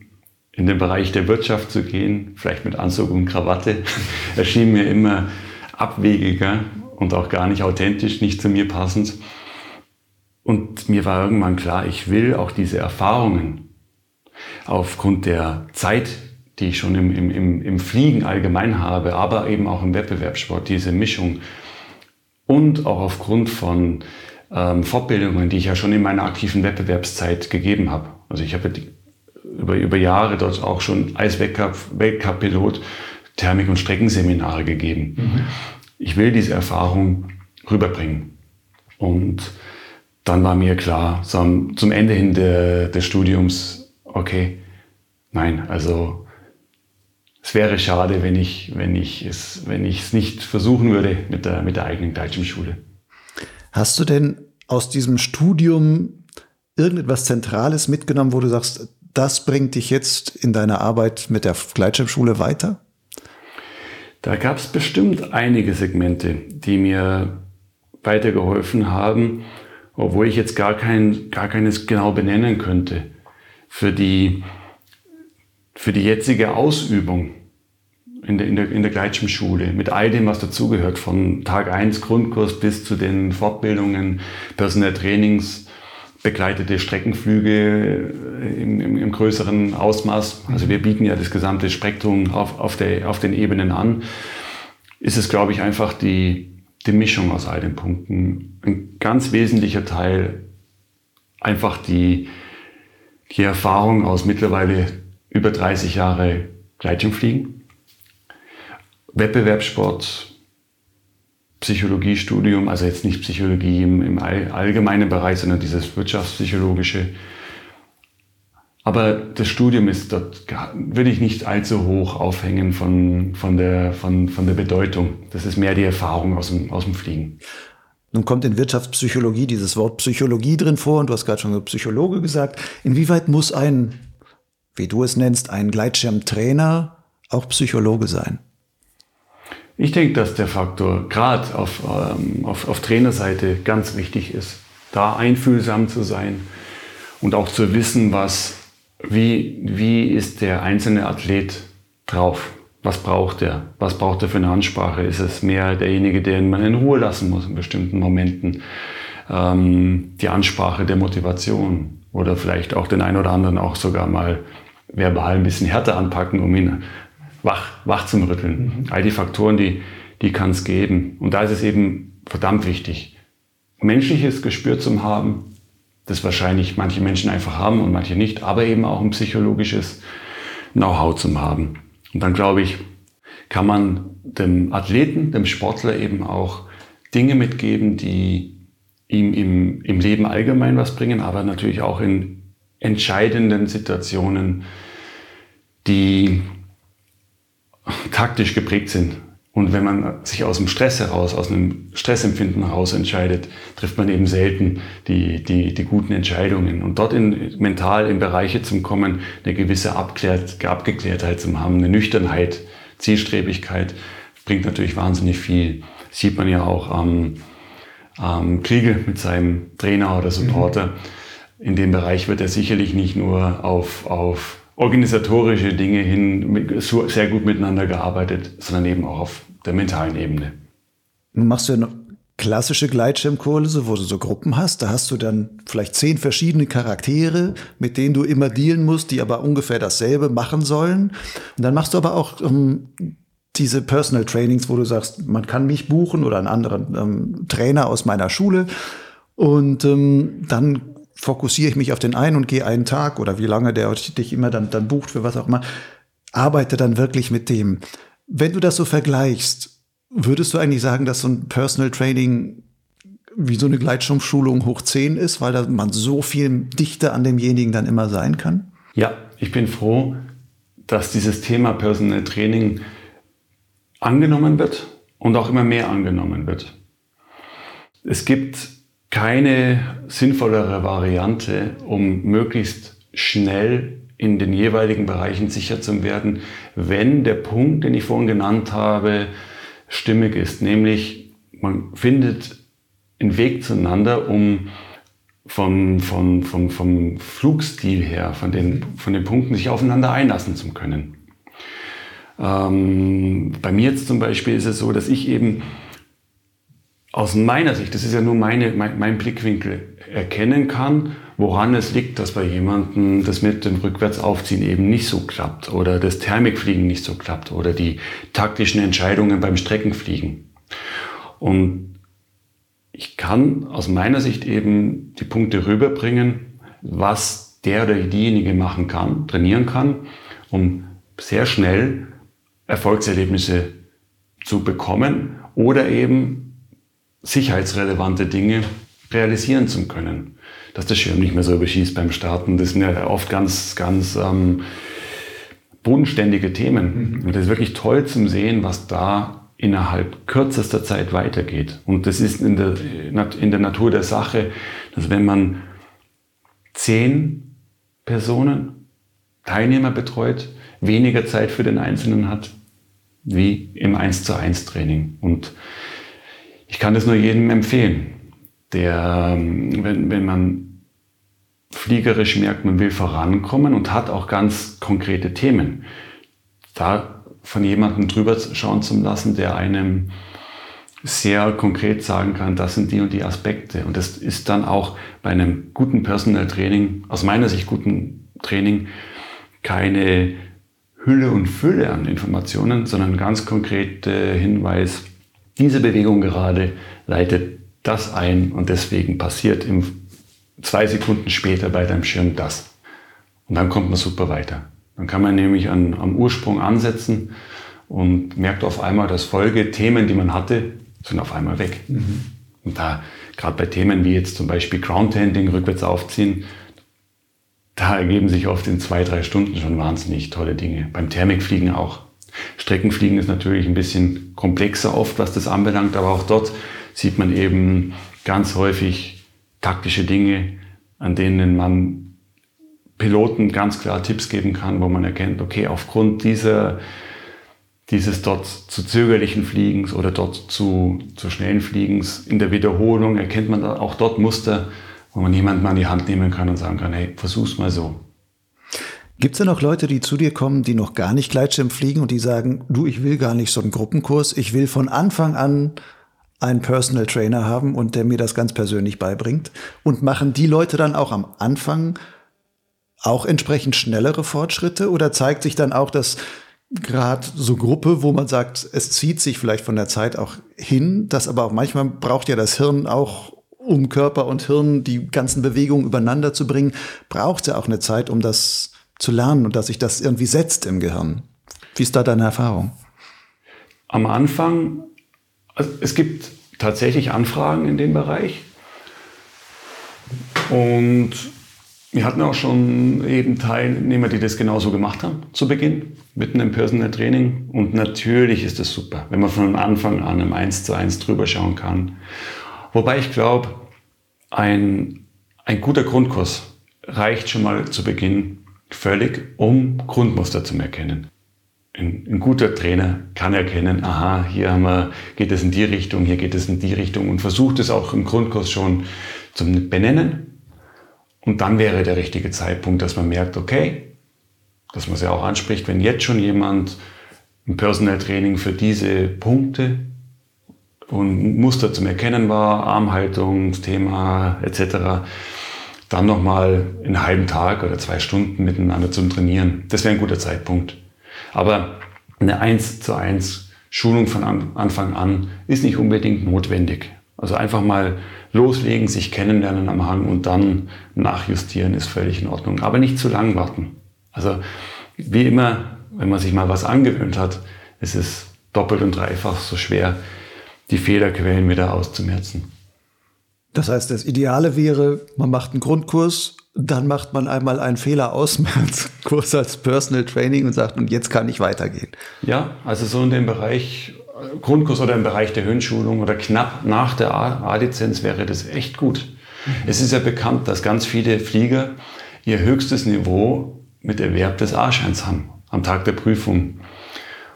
in den Bereich der Wirtschaft zu gehen, vielleicht mit Anzug und Krawatte, [LAUGHS] erschien mir immer abwegiger und auch gar nicht authentisch, nicht zu mir passend. Und mir war irgendwann klar, ich will auch diese Erfahrungen aufgrund der Zeit, die ich schon im, im, im Fliegen allgemein habe, aber eben auch im Wettbewerbssport, diese Mischung und auch aufgrund von ähm, Fortbildungen, die ich ja schon in meiner aktiven Wettbewerbszeit gegeben habe. Also ich habe über, über Jahre dort auch schon als Weltcup-Pilot Thermik- und Streckenseminare gegeben. Mhm. Ich will diese Erfahrung rüberbringen. Und dann war mir klar, zum Ende hin de, des Studiums, okay, nein, also es wäre schade, wenn ich, wenn ich es, wenn ich es nicht versuchen würde mit der, mit der eigenen Gleitschirmschule.
Hast du denn aus diesem Studium irgendetwas Zentrales mitgenommen, wo du sagst, das bringt dich jetzt in deiner Arbeit mit der Gleitschirmschule weiter?
Da gab es bestimmt einige Segmente, die mir weitergeholfen haben, obwohl ich jetzt gar, kein, gar keines genau benennen könnte. Für die, für die jetzige Ausübung in der, in der, in der Gleitschirmschule, mit all dem, was dazugehört, von Tag 1 Grundkurs bis zu den Fortbildungen, Personal Trainings, begleitete Streckenflüge im, im, im, größeren Ausmaß. Also wir bieten ja das gesamte Spektrum auf, auf, der, auf den Ebenen an. Ist es, glaube ich, einfach die, die Mischung aus all den Punkten. Ein ganz wesentlicher Teil einfach die, die Erfahrung aus mittlerweile über 30 Jahre Gleitschirmfliegen Wettbewerbssport, Psychologiestudium, also jetzt nicht Psychologie im, im allgemeinen Bereich, sondern dieses wirtschaftspsychologische. Aber das Studium ist dort, würde ich nicht allzu hoch aufhängen von, von, der, von, von der Bedeutung. Das ist mehr die Erfahrung aus dem, aus dem Fliegen.
Nun kommt in Wirtschaftspsychologie dieses Wort Psychologie drin vor und du hast gerade schon Psychologe gesagt. Inwieweit muss ein, wie du es nennst, ein Gleitschirmtrainer auch Psychologe sein?
Ich denke, dass der Faktor gerade auf, ähm, auf, auf Trainerseite ganz wichtig ist, da einfühlsam zu sein und auch zu wissen, was, wie, wie ist der einzelne Athlet drauf. Was braucht er? Was braucht er für eine Ansprache? Ist es mehr derjenige, den man in Ruhe lassen muss in bestimmten Momenten? Ähm, die Ansprache der Motivation oder vielleicht auch den einen oder anderen auch sogar mal verbal ein bisschen härter anpacken, um ihn wach, wach zum Rütteln. Mhm. All die Faktoren, die, die kann es geben. Und da ist es eben verdammt wichtig, menschliches Gespür zu haben, das wahrscheinlich manche Menschen einfach haben und manche nicht, aber eben auch ein psychologisches Know-how zu haben. Und dann glaube ich, kann man dem Athleten, dem Sportler eben auch Dinge mitgeben, die ihm im, im Leben allgemein was bringen, aber natürlich auch in entscheidenden Situationen, die taktisch geprägt sind. Und wenn man sich aus dem Stress heraus, aus einem Stressempfinden heraus entscheidet, trifft man eben selten die, die, die guten Entscheidungen. Und dort in, mental in Bereiche zu kommen, eine gewisse Abklärt, Abgeklärtheit zu haben, eine Nüchternheit, Zielstrebigkeit, bringt natürlich wahnsinnig viel. Das sieht man ja auch am, am Kriege mit seinem Trainer oder Supporter. Mhm. In dem Bereich wird er sicherlich nicht nur auf, auf organisatorische Dinge hin sehr gut miteinander gearbeitet, sondern eben auch auf der mentalen Ebene.
Nun machst du ja noch klassische Gleitschirmkurse, wo du so Gruppen hast. Da hast du dann vielleicht zehn verschiedene Charaktere, mit denen du immer dealen musst, die aber ungefähr dasselbe machen sollen. Und dann machst du aber auch ähm, diese Personal Trainings, wo du sagst, man kann mich buchen oder einen anderen ähm, Trainer aus meiner Schule und ähm, dann fokussiere ich mich auf den einen und gehe einen Tag oder wie lange der dich immer dann, dann bucht für was auch immer, arbeite dann wirklich mit dem. Wenn du das so vergleichst, würdest du eigentlich sagen, dass so ein Personal Training wie so eine Gleitschirmschulung hoch 10 ist, weil da man so viel dichter an demjenigen dann immer sein kann?
Ja, ich bin froh, dass dieses Thema Personal Training angenommen wird und auch immer mehr angenommen wird. Es gibt keine sinnvollere Variante, um möglichst schnell in den jeweiligen Bereichen sicher zu werden, wenn der Punkt, den ich vorhin genannt habe, stimmig ist. Nämlich, man findet einen Weg zueinander, um von, von, von, vom Flugstil her, von den, von den Punkten sich aufeinander einlassen zu können. Ähm, bei mir jetzt zum Beispiel ist es so, dass ich eben aus meiner Sicht, das ist ja nur meine, mein, mein Blickwinkel, erkennen kann, woran es liegt, dass bei jemandem das mit dem Rückwärtsaufziehen eben nicht so klappt oder das Thermikfliegen nicht so klappt oder die taktischen Entscheidungen beim Streckenfliegen. Und ich kann aus meiner Sicht eben die Punkte rüberbringen, was der oder diejenige machen kann, trainieren kann, um sehr schnell Erfolgserlebnisse zu bekommen oder eben sicherheitsrelevante Dinge realisieren zu können. Dass der Schirm nicht mehr so überschießt beim Starten, das sind ja oft ganz, ganz ähm, bodenständige Themen. Mhm. Und das ist wirklich toll zum Sehen, was da innerhalb kürzester Zeit weitergeht. Und das ist in der, in der Natur der Sache, dass wenn man zehn Personen, Teilnehmer betreut, weniger Zeit für den Einzelnen hat, wie im 1 zu 1 Training. Und ich kann das nur jedem empfehlen, der, wenn, wenn man fliegerisch merkt, man will vorankommen und hat auch ganz konkrete Themen, da von jemandem drüber schauen zu lassen, der einem sehr konkret sagen kann, das sind die und die Aspekte. Und das ist dann auch bei einem guten Personal Training, aus meiner Sicht guten Training, keine Hülle und Fülle an Informationen, sondern ganz konkreter Hinweis, diese Bewegung gerade leitet das ein und deswegen passiert im zwei Sekunden später bei deinem Schirm das. Und dann kommt man super weiter. Dann kann man nämlich an, am Ursprung ansetzen und merkt auf einmal, dass Folgethemen, die man hatte, sind auf einmal weg. Mhm. Und da, gerade bei Themen wie jetzt zum Beispiel Groundhandling, rückwärts aufziehen, da ergeben sich oft in zwei, drei Stunden schon wahnsinnig tolle Dinge. Beim Thermikfliegen auch. Streckenfliegen ist natürlich ein bisschen komplexer oft, was das anbelangt, aber auch dort sieht man eben ganz häufig taktische Dinge, an denen man Piloten ganz klar Tipps geben kann, wo man erkennt, okay, aufgrund dieser, dieses dort zu zögerlichen Fliegens oder dort zu, zu schnellen Fliegens in der Wiederholung erkennt man auch dort Muster, wo man jemanden mal an die Hand nehmen kann und sagen kann, hey, versuch's mal so.
Gibt es denn noch Leute, die zu dir kommen, die noch gar nicht Gleitschirm fliegen und die sagen, du, ich will gar nicht so einen Gruppenkurs, ich will von Anfang an einen Personal Trainer haben und der mir das ganz persönlich beibringt? Und machen die Leute dann auch am Anfang auch entsprechend schnellere Fortschritte oder zeigt sich dann auch, dass gerade so Gruppe, wo man sagt, es zieht sich vielleicht von der Zeit auch hin, dass aber auch manchmal braucht ja das Hirn auch um Körper und Hirn die ganzen Bewegungen übereinander zu bringen, braucht es ja auch eine Zeit, um das zu lernen und dass sich das irgendwie setzt im Gehirn. Wie ist da deine Erfahrung?
Am Anfang, also es gibt tatsächlich Anfragen in dem Bereich. Und wir hatten auch schon eben Teilnehmer, die das genauso gemacht haben zu Beginn, mitten im Personal Training. Und natürlich ist es super, wenn man von Anfang an im 1 zu 1 drüber schauen kann Wobei ich glaube, ein, ein guter Grundkurs reicht schon mal zu Beginn völlig, um Grundmuster zu erkennen. Ein, ein, guter Trainer kann erkennen, aha, hier haben wir, geht es in die Richtung, hier geht es in die Richtung und versucht es auch im Grundkurs schon zu benennen. Und dann wäre der richtige Zeitpunkt, dass man merkt, okay, dass man es ja auch anspricht, wenn jetzt schon jemand im Personal Training für diese Punkte und Muster zum Erkennen war, Armhaltungsthema etc., dann nochmal einen halben Tag oder zwei Stunden miteinander zum Trainieren. Das wäre ein guter Zeitpunkt. Aber eine 1 zu 1 Schulung von Anfang an ist nicht unbedingt notwendig. Also einfach mal loslegen, sich kennenlernen am Hang und dann nachjustieren ist völlig in Ordnung. Aber nicht zu lang warten. Also wie immer, wenn man sich mal was angewöhnt hat, ist es doppelt und dreifach so schwer, die Fehlerquellen wieder auszumerzen.
Das heißt, das Ideale wäre, man macht einen Grundkurs, dann macht man einmal einen Fehlerausmerzkurs [LAUGHS] als Personal Training und sagt, und jetzt kann ich weitergehen.
Ja, also so in dem Bereich Grundkurs oder im Bereich der Höhenschulung oder knapp nach der A-Lizenz wäre das echt gut. Mhm. Es ist ja bekannt, dass ganz viele Flieger ihr höchstes Niveau mit Erwerb des A-Scheins haben am Tag der Prüfung.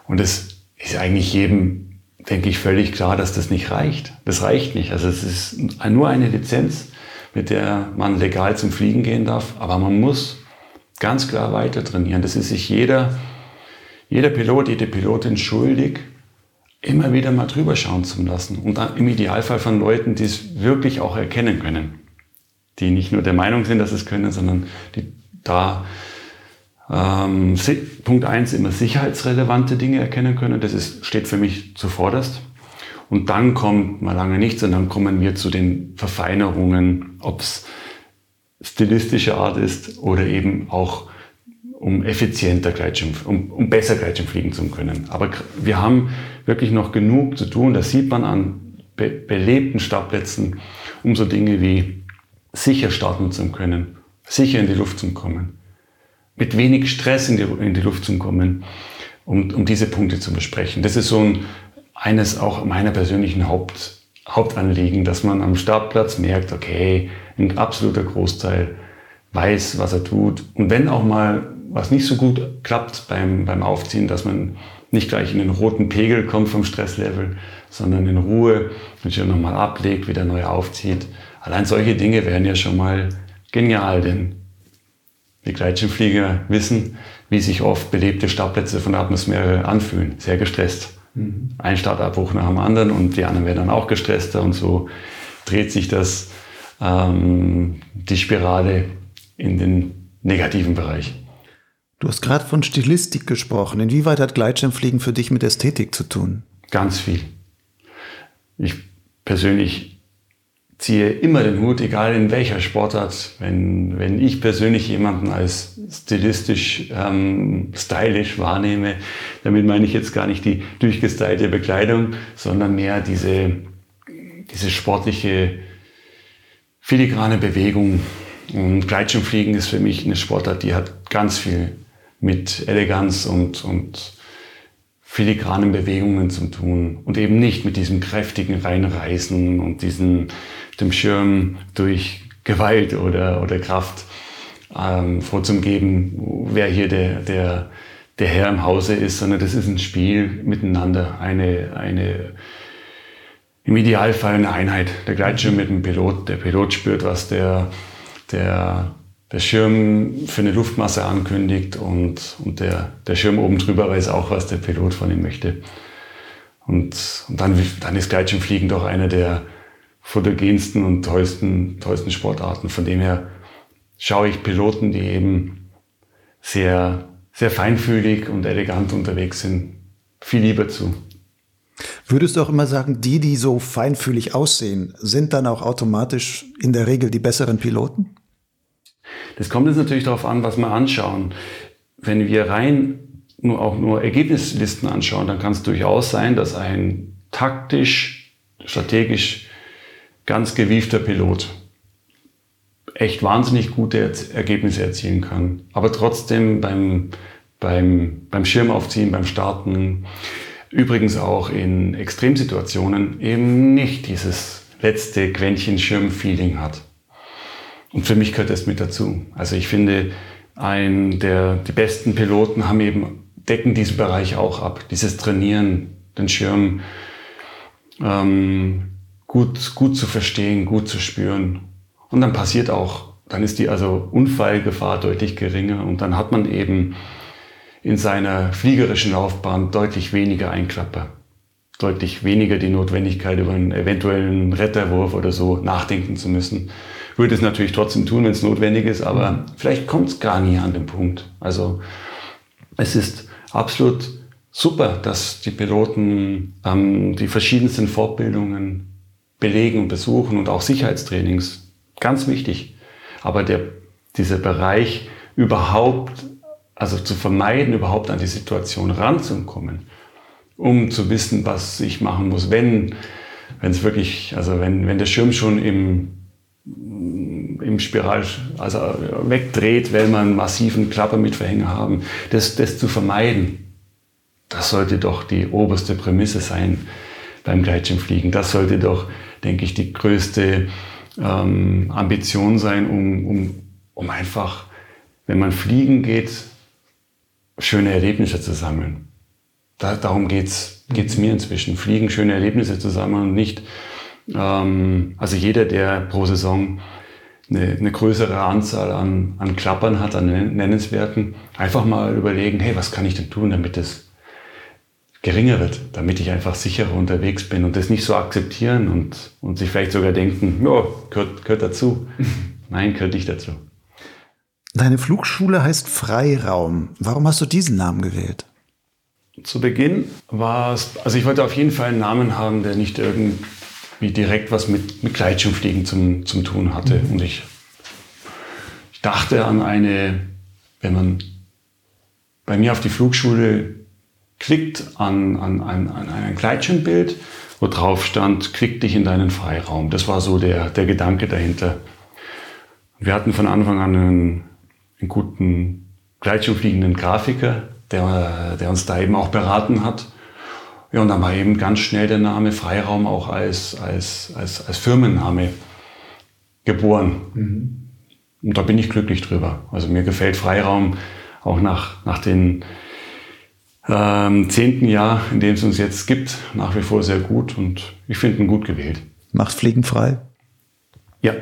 Und es ist eigentlich jedem, denke ich, völlig klar, dass das nicht reicht. Das reicht nicht. Also es ist nur eine Lizenz, mit der man legal zum Fliegen gehen darf, aber man muss ganz klar weiter trainieren. Das ist sich jeder, jeder Pilot, jede Pilotin schuldig, immer wieder mal drüber schauen zu lassen. Und im Idealfall von Leuten, die es wirklich auch erkennen können. Die nicht nur der Meinung sind, dass es können, sondern die da ähm, Punkt eins immer sicherheitsrelevante Dinge erkennen können. Das ist, steht für mich zuvorderst. Und dann kommt mal lange nichts und dann kommen wir zu den Verfeinerungen, ob es stilistische Art ist oder eben auch um effizienter Gleitschirm, um, um besser Gleitschirm fliegen zu können. Aber wir haben wirklich noch genug zu tun. Das sieht man an be belebten Startplätzen, um so Dinge wie sicher starten zu können, sicher in die Luft zu kommen, mit wenig Stress in die, in die Luft zu kommen, um, um diese Punkte zu besprechen. Das ist so ein, eines auch meiner persönlichen Haupt, Hauptanliegen, dass man am Startplatz merkt, okay, ein absoluter Großteil weiß, was er tut. Und wenn auch mal was nicht so gut klappt beim, beim Aufziehen, dass man nicht gleich in den roten Pegel kommt vom Stresslevel, sondern in Ruhe sich nochmal ablegt, wieder neu aufzieht. Allein solche Dinge wären ja schon mal genial, denn die Gleitschirmflieger wissen, wie sich oft belebte Startplätze von der Atmosphäre anfühlen. Sehr gestresst. Mhm. Ein Startabbruch nach dem anderen und die anderen werden dann auch gestresster und so dreht sich das, ähm, die Spirale in den negativen Bereich.
Du hast gerade von Stilistik gesprochen. Inwieweit hat Gleitschirmfliegen für dich mit Ästhetik zu tun?
Ganz viel. Ich persönlich ziehe immer den Hut, egal in welcher Sportart. Wenn, wenn ich persönlich jemanden als stilistisch ähm, stylisch wahrnehme, damit meine ich jetzt gar nicht die durchgestylte Bekleidung, sondern mehr diese, diese sportliche, filigrane Bewegung. Und Gleitschirmfliegen ist für mich eine Sportart, die hat ganz viel mit Eleganz und, und filigranen Bewegungen zu tun und eben nicht mit diesem kräftigen Reinreißen und diesem dem Schirm durch Gewalt oder, oder Kraft ähm, vorzugeben, wer hier der, der, der Herr im Hause ist, sondern das ist ein Spiel miteinander, eine, eine im Idealfall eine Einheit. Der Gleitschirm mit dem Pilot, der Pilot spürt, was der, der der Schirm für eine Luftmasse ankündigt und, und der, der Schirm oben drüber weiß auch, was der Pilot von ihm möchte. Und, und dann, dann ist Gleitschirmfliegen doch eine der fotogensten und tollsten, tollsten Sportarten. Von dem her schaue ich Piloten, die eben sehr, sehr feinfühlig und elegant unterwegs sind, viel lieber zu.
Würdest du auch immer sagen, die, die so feinfühlig aussehen, sind dann auch automatisch in der Regel die besseren Piloten?
Das kommt jetzt natürlich darauf an, was wir anschauen. Wenn wir rein nur auch nur Ergebnislisten anschauen, dann kann es durchaus sein, dass ein taktisch, strategisch ganz gewiefter Pilot echt wahnsinnig gute Ergebnisse erzielen kann. Aber trotzdem beim, beim, beim Schirmaufziehen, beim Starten, übrigens auch in Extremsituationen eben nicht dieses letzte Quäntchen Schirmfeeling hat. Und für mich gehört das mit dazu. Also ich finde, ein der, die besten Piloten haben eben, decken diesen Bereich auch ab. Dieses Trainieren, den Schirm ähm, gut, gut zu verstehen, gut zu spüren. Und dann passiert auch, dann ist die also Unfallgefahr deutlich geringer und dann hat man eben in seiner fliegerischen Laufbahn deutlich weniger Einklapper, deutlich weniger die Notwendigkeit, über einen eventuellen Retterwurf oder so nachdenken zu müssen würde es natürlich trotzdem tun, wenn es notwendig ist, aber vielleicht kommt es gar nie an den Punkt. Also es ist absolut super, dass die Piloten ähm, die verschiedensten Fortbildungen belegen und besuchen und auch Sicherheitstrainings. Ganz wichtig. Aber der, dieser Bereich überhaupt, also zu vermeiden, überhaupt an die Situation ranzukommen, um zu wissen, was ich machen muss, wenn wenn es wirklich, also wenn, wenn der Schirm schon im, im Spiral, also wegdreht, wenn man massiven Klapper mit Verhänger haben, das, das zu vermeiden, das sollte doch die oberste Prämisse sein beim Gleitschirmfliegen. Das sollte doch, denke ich, die größte ähm, Ambition sein, um, um, um einfach, wenn man fliegen geht, schöne Erlebnisse zu sammeln. Da, darum geht es mir inzwischen. Fliegen, schöne Erlebnisse zusammen und nicht, ähm, also jeder, der pro Saison eine, eine größere Anzahl an, an Klappern hat, an Nennenswerten, einfach mal überlegen, hey, was kann ich denn tun, damit es geringer wird, damit ich einfach sicherer unterwegs bin und das nicht so akzeptieren und, und sich vielleicht sogar denken, ja, gehört, gehört dazu. [LAUGHS] Nein, gehört nicht dazu.
Deine Flugschule heißt Freiraum. Warum hast du diesen Namen gewählt?
Zu Beginn war es, also ich wollte auf jeden Fall einen Namen haben, der nicht irgendwie direkt was mit, mit Gleitschirmfliegen zum, zum tun hatte. Mhm. Und ich, ich dachte an eine, wenn man bei mir auf die Flugschule klickt, an, an, an, an ein Gleitschirmbild, wo drauf stand, klick dich in deinen Freiraum. Das war so der, der Gedanke dahinter. Wir hatten von Anfang an einen, einen guten Gleitschirmfliegenden Grafiker, der, der uns da eben auch beraten hat. Ja, und dann war eben ganz schnell der Name Freiraum auch als, als, als, als Firmenname geboren. Mhm. Und da bin ich glücklich drüber. Also mir gefällt Freiraum auch nach, nach den ähm, zehnten Jahr, in dem es uns jetzt gibt, nach wie vor sehr gut und ich finde ihn gut gewählt.
Macht Fliegen frei?
Ja,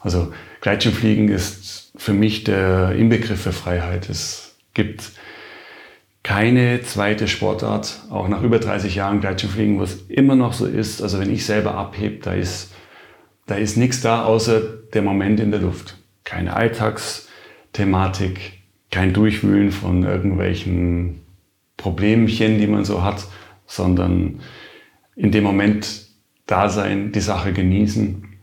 also Gleitschirmfliegen ist für mich der Inbegriff für Freiheit. Es gibt keine zweite Sportart, auch nach über 30 Jahren Gleitschirmfliegen, wo es immer noch so ist. Also wenn ich selber abhebe, da ist, da ist nichts da, außer der Moment in der Luft. Keine Alltagsthematik, kein Durchwühlen von irgendwelchen Problemchen, die man so hat, sondern in dem Moment da sein, die Sache genießen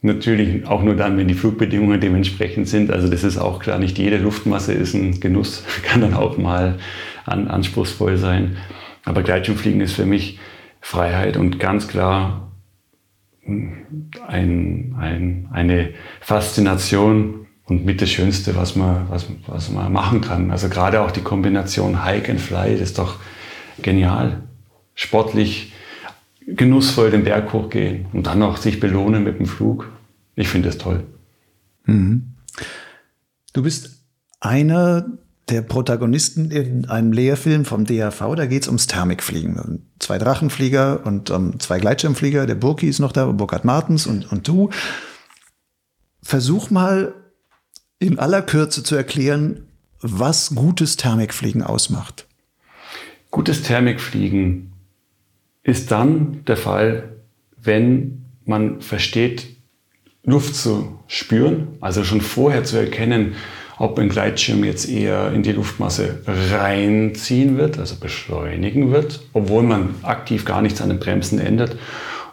Natürlich auch nur dann, wenn die Flugbedingungen dementsprechend sind. Also das ist auch klar, nicht jede Luftmasse ist ein Genuss, [LAUGHS] kann dann auch mal an, anspruchsvoll sein. Aber Gleitschirmfliegen ist für mich Freiheit und ganz klar ein, ein, eine Faszination und mit das Schönste, was man, was, was man machen kann. Also gerade auch die Kombination Hike and Fly, das ist doch genial. Sportlich, genussvoll den Berg hochgehen und dann noch sich belohnen mit dem Flug. Ich finde das toll. Mhm.
Du bist einer der Protagonisten in einem Lehrfilm vom DAV, da geht es ums Thermikfliegen. Zwei Drachenflieger und ähm, zwei Gleitschirmflieger, der Burki ist noch da, Burkhard Martens und, und du. Versuch mal in aller Kürze zu erklären, was gutes Thermikfliegen ausmacht.
Gutes Thermikfliegen ist dann der Fall, wenn man versteht, Luft zu spüren, also schon vorher zu erkennen, ob ein Gleitschirm jetzt eher in die Luftmasse reinziehen wird, also beschleunigen wird, obwohl man aktiv gar nichts an den Bremsen ändert,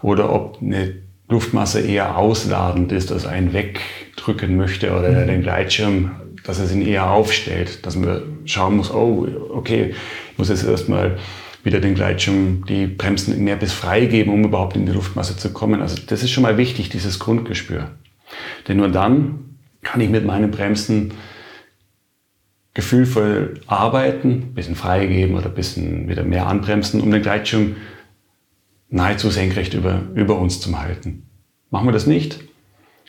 oder ob eine Luftmasse eher ausladend ist, also einen wegdrücken möchte oder mhm. den Gleitschirm, dass er ihn eher aufstellt, dass man schauen muss, oh, okay, ich muss jetzt erstmal wieder den Gleitschirm die Bremsen mehr bis freigeben, um überhaupt in die Luftmasse zu kommen. Also das ist schon mal wichtig, dieses Grundgespür. Denn nur dann kann ich mit meinen Bremsen gefühlvoll arbeiten, bisschen freigeben oder bisschen wieder mehr anbremsen, um den Gleitschirm nahezu senkrecht über, über uns zu halten. Machen wir das nicht,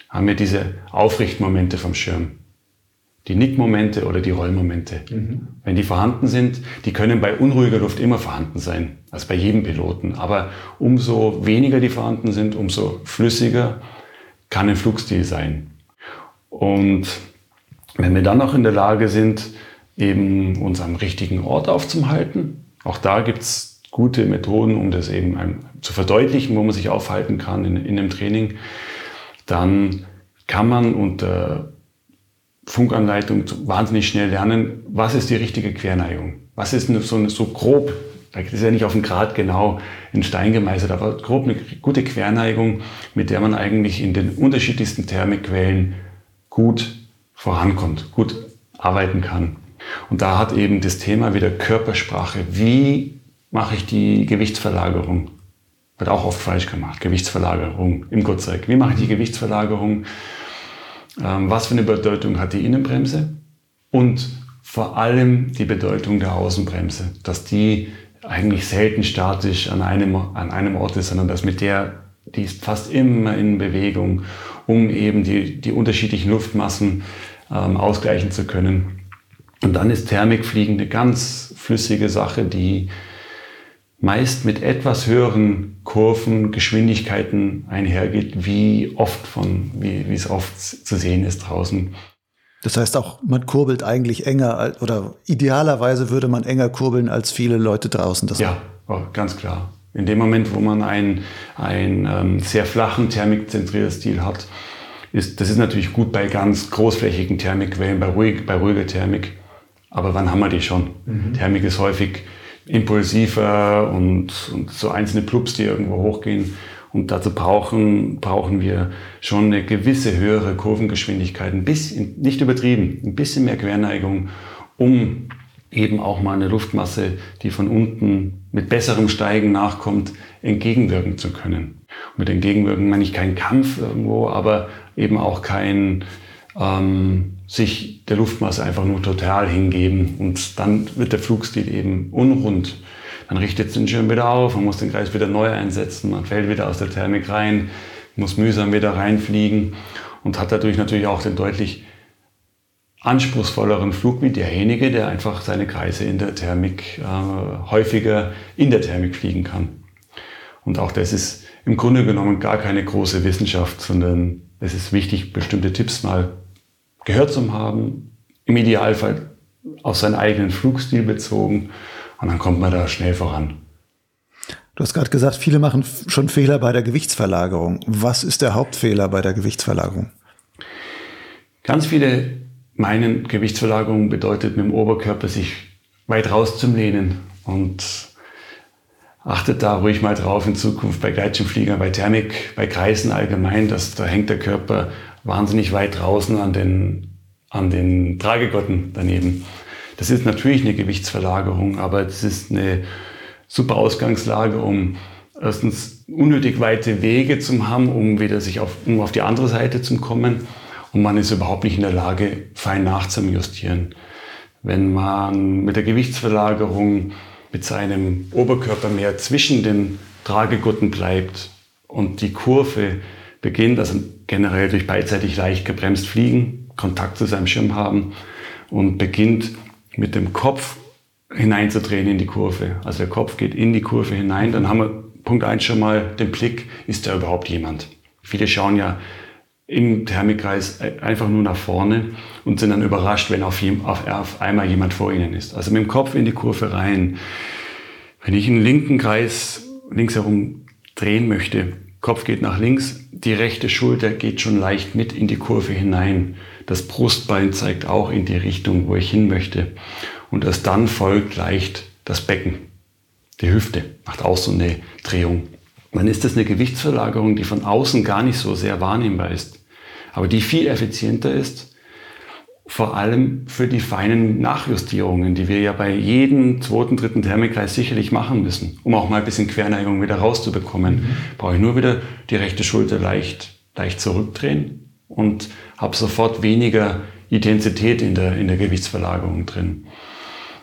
haben wir diese Aufrichtmomente vom Schirm die Nickmomente oder die Rollmomente. Mhm. Wenn die vorhanden sind, die können bei unruhiger Luft immer vorhanden sein, also bei jedem Piloten. Aber umso weniger die vorhanden sind, umso flüssiger kann ein Flugstil sein. Und wenn wir dann noch in der Lage sind, eben uns am richtigen Ort aufzuhalten, auch da gibt es gute Methoden, um das eben zu verdeutlichen, wo man sich aufhalten kann in, in einem Training, dann kann man unter Funkanleitung wahnsinnig schnell lernen, was ist die richtige Querneigung. was ist so, so grob, das ist ja nicht auf den Grad genau in Stein gemeißelt, aber grob eine gute Querneigung, mit der man eigentlich in den unterschiedlichsten Thermikquellen gut vorankommt, gut arbeiten kann. Und da hat eben das Thema wieder Körpersprache. Wie mache ich die Gewichtsverlagerung? Wird auch oft falsch gemacht. Gewichtsverlagerung im Gottzeig. Wie mache ich die Gewichtsverlagerung? Ähm, was für eine Bedeutung hat die Innenbremse? Und vor allem die Bedeutung der Außenbremse. Dass die eigentlich selten statisch an einem, an einem Ort ist, sondern dass mit der, die ist fast immer in Bewegung, um eben die, die unterschiedlichen Luftmassen ähm, ausgleichen zu können. Und dann ist Thermikfliegen eine ganz flüssige Sache, die meist mit etwas höheren Kurven, Geschwindigkeiten einhergeht, wie oft von, wie, wie es oft zu sehen ist draußen.
Das heißt auch, man kurbelt eigentlich enger oder idealerweise würde man enger kurbeln als viele Leute draußen.
Das ja, oh, ganz klar. In dem Moment, wo man einen, einen ähm, sehr flachen thermikzentrierten Stil hat, ist, das ist natürlich gut bei ganz großflächigen Thermikwellen, bei, ruhig, bei ruhiger Thermik. Aber wann haben wir die schon? Mhm. Thermik ist häufig impulsiver und, und so einzelne Plups, die irgendwo hochgehen. Und dazu brauchen, brauchen wir schon eine gewisse höhere Kurvengeschwindigkeit, ein bisschen, nicht übertrieben, ein bisschen mehr Querneigung, um eben auch mal eine Luftmasse, die von unten mit besserem Steigen nachkommt, entgegenwirken zu können. Und mit entgegenwirken meine ich keinen Kampf irgendwo, aber eben auch kein ähm, sich der Luftmasse einfach nur total hingeben und dann wird der Flugstil eben unrund. Dann richtet den Schirm wieder auf, man muss den Kreis wieder neu einsetzen, man fällt wieder aus der Thermik rein, muss mühsam wieder reinfliegen und hat dadurch natürlich auch den deutlich anspruchsvolleren Flug wie derjenige, der einfach seine Kreise in der Thermik äh, häufiger in der Thermik fliegen kann. Und auch das ist im Grunde genommen gar keine große Wissenschaft, sondern es ist wichtig, bestimmte Tipps mal gehört zu haben, im Idealfall auf seinen eigenen Flugstil bezogen und dann kommt man da schnell voran.
Du hast gerade gesagt, viele machen schon Fehler bei der Gewichtsverlagerung. Was ist der Hauptfehler bei der Gewichtsverlagerung?
Ganz viele meinen, Gewichtsverlagerung bedeutet mit dem Oberkörper sich weit rauszulehnen und achtet da ruhig mal drauf in Zukunft bei Gleitschirmfliegern, bei Thermik, bei Kreisen allgemein, dass da hängt der Körper wahnsinnig weit draußen an den, an den Tragegotten daneben. Das ist natürlich eine Gewichtsverlagerung, aber das ist eine super Ausgangslage, um erstens unnötig weite Wege zu haben, um wieder sich auf, um auf die andere Seite zu kommen. Und man ist überhaupt nicht in der Lage, fein nachzujustieren. Wenn man mit der Gewichtsverlagerung mit seinem Oberkörper mehr zwischen den Tragegurten bleibt und die Kurve beginnt, also generell durch beidseitig leicht gebremst fliegen, Kontakt zu seinem Schirm haben und beginnt mit dem Kopf hineinzudrehen in die Kurve. Also der Kopf geht in die Kurve hinein, dann haben wir Punkt eins schon mal den Blick, ist da überhaupt jemand? Viele schauen ja im Thermikkreis einfach nur nach vorne und sind dann überrascht, wenn auf, auf, auf einmal jemand vor ihnen ist. Also mit dem Kopf in die Kurve rein. Wenn ich einen linken Kreis links herum drehen möchte, Kopf geht nach links, die rechte Schulter geht schon leicht mit in die Kurve hinein. Das Brustbein zeigt auch in die Richtung, wo ich hin möchte. Und erst dann folgt leicht das Becken. Die Hüfte macht auch so eine Drehung. Dann ist das eine Gewichtsverlagerung, die von außen gar nicht so sehr wahrnehmbar ist, aber die viel effizienter ist vor allem für die feinen Nachjustierungen, die wir ja bei jedem zweiten, dritten Thermikreis sicherlich machen müssen, um auch mal ein bisschen Querneigung wieder rauszubekommen, mhm. brauche ich nur wieder die rechte Schulter leicht, leicht zurückdrehen und habe sofort weniger Intensität in der, in der Gewichtsverlagerung drin.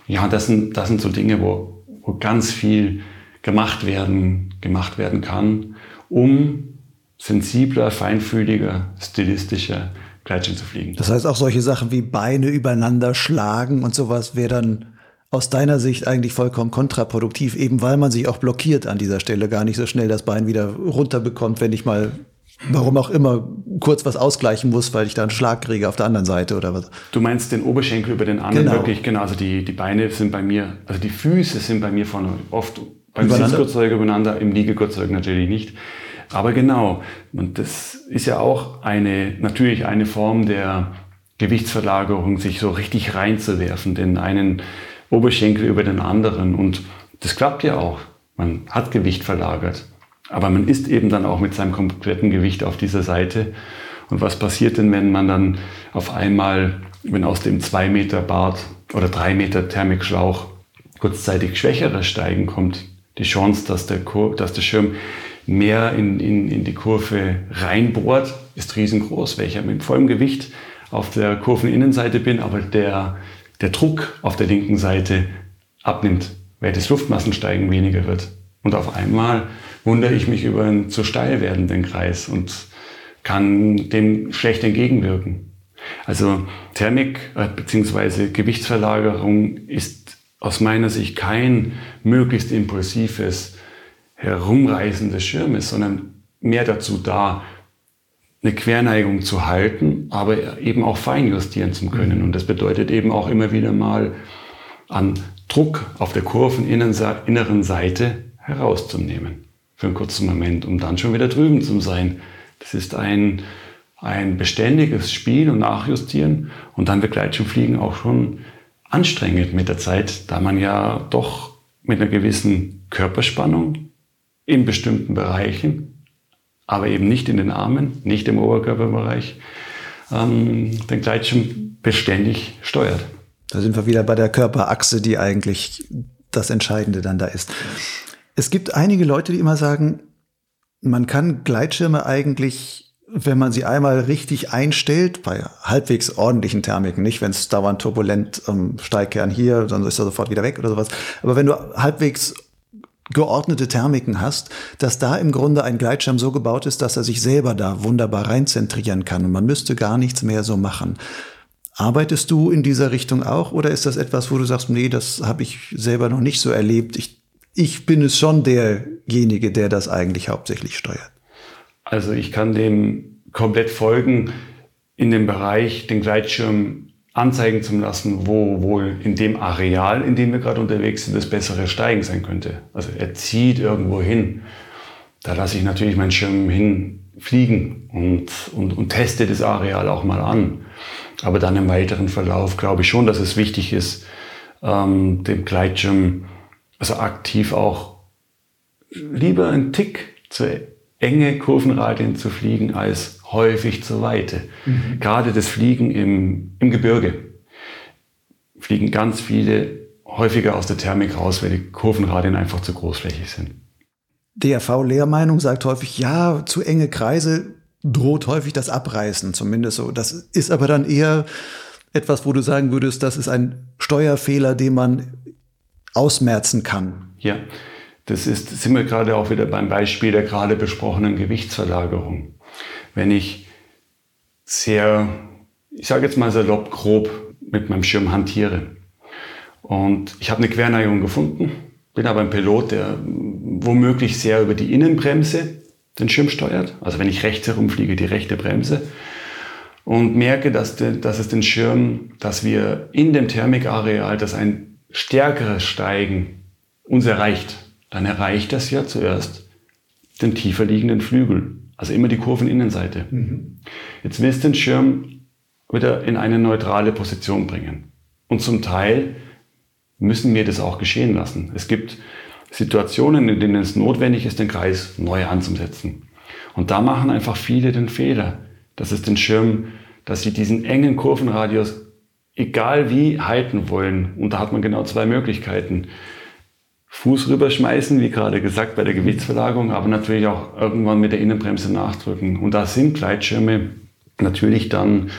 Ja, das sind, das sind so Dinge, wo, wo ganz viel gemacht werden, gemacht werden kann, um sensibler, feinfühliger, stilistischer Gleitschirm zu fliegen.
Das heißt auch solche Sachen wie Beine übereinander schlagen und sowas wäre dann aus deiner Sicht eigentlich vollkommen kontraproduktiv, eben weil man sich auch blockiert an dieser Stelle, gar nicht so schnell das Bein wieder runterbekommt, wenn ich mal, warum auch immer, kurz was ausgleichen muss, weil ich da einen Schlag kriege auf der anderen Seite oder was.
Du meinst den Oberschenkel über den anderen genau. wirklich, genau, also die, die Beine sind bei mir, also die Füße sind bei mir vorne oft beim Sitzgurtzeug übereinander, im Liegegurtzeug natürlich nicht. Aber genau, und das ist ja auch eine, natürlich eine Form der Gewichtsverlagerung, sich so richtig reinzuwerfen, den einen Oberschenkel über den anderen. Und das klappt ja auch. Man hat Gewicht verlagert. Aber man ist eben dann auch mit seinem kompletten Gewicht auf dieser Seite. Und was passiert denn, wenn man dann auf einmal, wenn aus dem 2 Meter Bart oder 3 Meter Thermikschlauch kurzzeitig schwächeres Steigen kommt? Die Chance, dass der, dass der Schirm mehr in, in, in die Kurve reinbohrt, ist riesengroß, weil ich mit vollem Gewicht auf der Kurveninnenseite bin, aber der, der Druck auf der linken Seite abnimmt, weil das Luftmassensteigen weniger wird. Und auf einmal wundere ich mich über einen zu steil werdenden Kreis und kann dem schlecht entgegenwirken. Also Thermik äh, bzw. Gewichtsverlagerung ist aus meiner Sicht kein möglichst impulsives Herumreißen des Schirmes, sondern mehr dazu da, eine Querneigung zu halten, aber eben auch feinjustieren zu können. Und das bedeutet eben auch immer wieder mal an Druck auf der kurveninneren Seite herauszunehmen. Für einen kurzen Moment, um dann schon wieder drüben zu sein. Das ist ein, ein beständiges Spiel und Nachjustieren. Und dann wird Gleitschirmfliegen auch schon anstrengend mit der Zeit, da man ja doch mit einer gewissen Körperspannung in bestimmten Bereichen, aber eben nicht in den Armen, nicht im Oberkörperbereich, ähm, den Gleitschirm beständig steuert.
Da sind wir wieder bei der Körperachse, die eigentlich das Entscheidende dann da ist. Es gibt einige Leute, die immer sagen, man kann Gleitschirme eigentlich, wenn man sie einmal richtig einstellt, bei halbwegs ordentlichen Thermiken, nicht wenn es dauernd turbulent ähm, Steigkern hier, dann ist er sofort wieder weg oder sowas. Aber wenn du halbwegs geordnete Thermiken hast, dass da im Grunde ein Gleitschirm so gebaut ist, dass er sich selber da wunderbar reinzentrieren kann und man müsste gar nichts mehr so machen. Arbeitest du in dieser Richtung auch oder ist das etwas, wo du sagst, nee, das habe ich selber noch nicht so erlebt? Ich, ich bin es schon derjenige, der das eigentlich hauptsächlich steuert.
Also ich kann dem komplett folgen in dem Bereich, den Gleitschirm anzeigen zu lassen, wo wohl in dem Areal, in dem wir gerade unterwegs sind, das bessere Steigen sein könnte. Also er zieht irgendwo hin. Da lasse ich natürlich meinen Schirm hinfliegen und, und, und teste das Areal auch mal an. Aber dann im weiteren Verlauf glaube ich schon, dass es wichtig ist, ähm, dem Gleitschirm also aktiv auch lieber einen Tick zu enge Kurvenradien zu fliegen als häufig zur Weite. Mhm. Gerade das Fliegen im, im Gebirge fliegen ganz viele häufiger aus der Thermik raus, weil die Kurvenradien einfach zu großflächig sind.
DRV-Lehrmeinung sagt häufig, ja, zu enge Kreise droht häufig das Abreißen, zumindest so. Das ist aber dann eher etwas, wo du sagen würdest, das ist ein Steuerfehler, den man ausmerzen kann.
Ja, das ist, sind wir gerade auch wieder beim Beispiel der gerade besprochenen Gewichtsverlagerung. Wenn ich sehr, ich sage jetzt mal salopp grob mit meinem Schirm hantiere. Und ich habe eine Querneigung gefunden, bin aber ein Pilot, der womöglich sehr über die Innenbremse den Schirm steuert, also wenn ich rechts herumfliege, die rechte Bremse, und merke, dass, de, dass es den Schirm, dass wir in dem Thermikareal, dass ein stärkeres Steigen uns erreicht, dann erreicht das ja zuerst den tiefer liegenden Flügel. Also immer die Kurveninnenseite. Mhm. Jetzt willst du den Schirm wieder in eine neutrale Position bringen. Und zum Teil müssen wir das auch geschehen lassen. Es gibt Situationen, in denen es notwendig ist, den Kreis neu anzusetzen. Und da machen einfach viele den Fehler, dass es den Schirm, dass sie diesen engen Kurvenradius egal wie halten wollen. Und da hat man genau zwei Möglichkeiten. Fuß rüberschmeißen, wie gerade gesagt, bei der Gewichtsverlagerung, aber natürlich auch irgendwann mit der Innenbremse nachdrücken. Und da sind Gleitschirme natürlich dann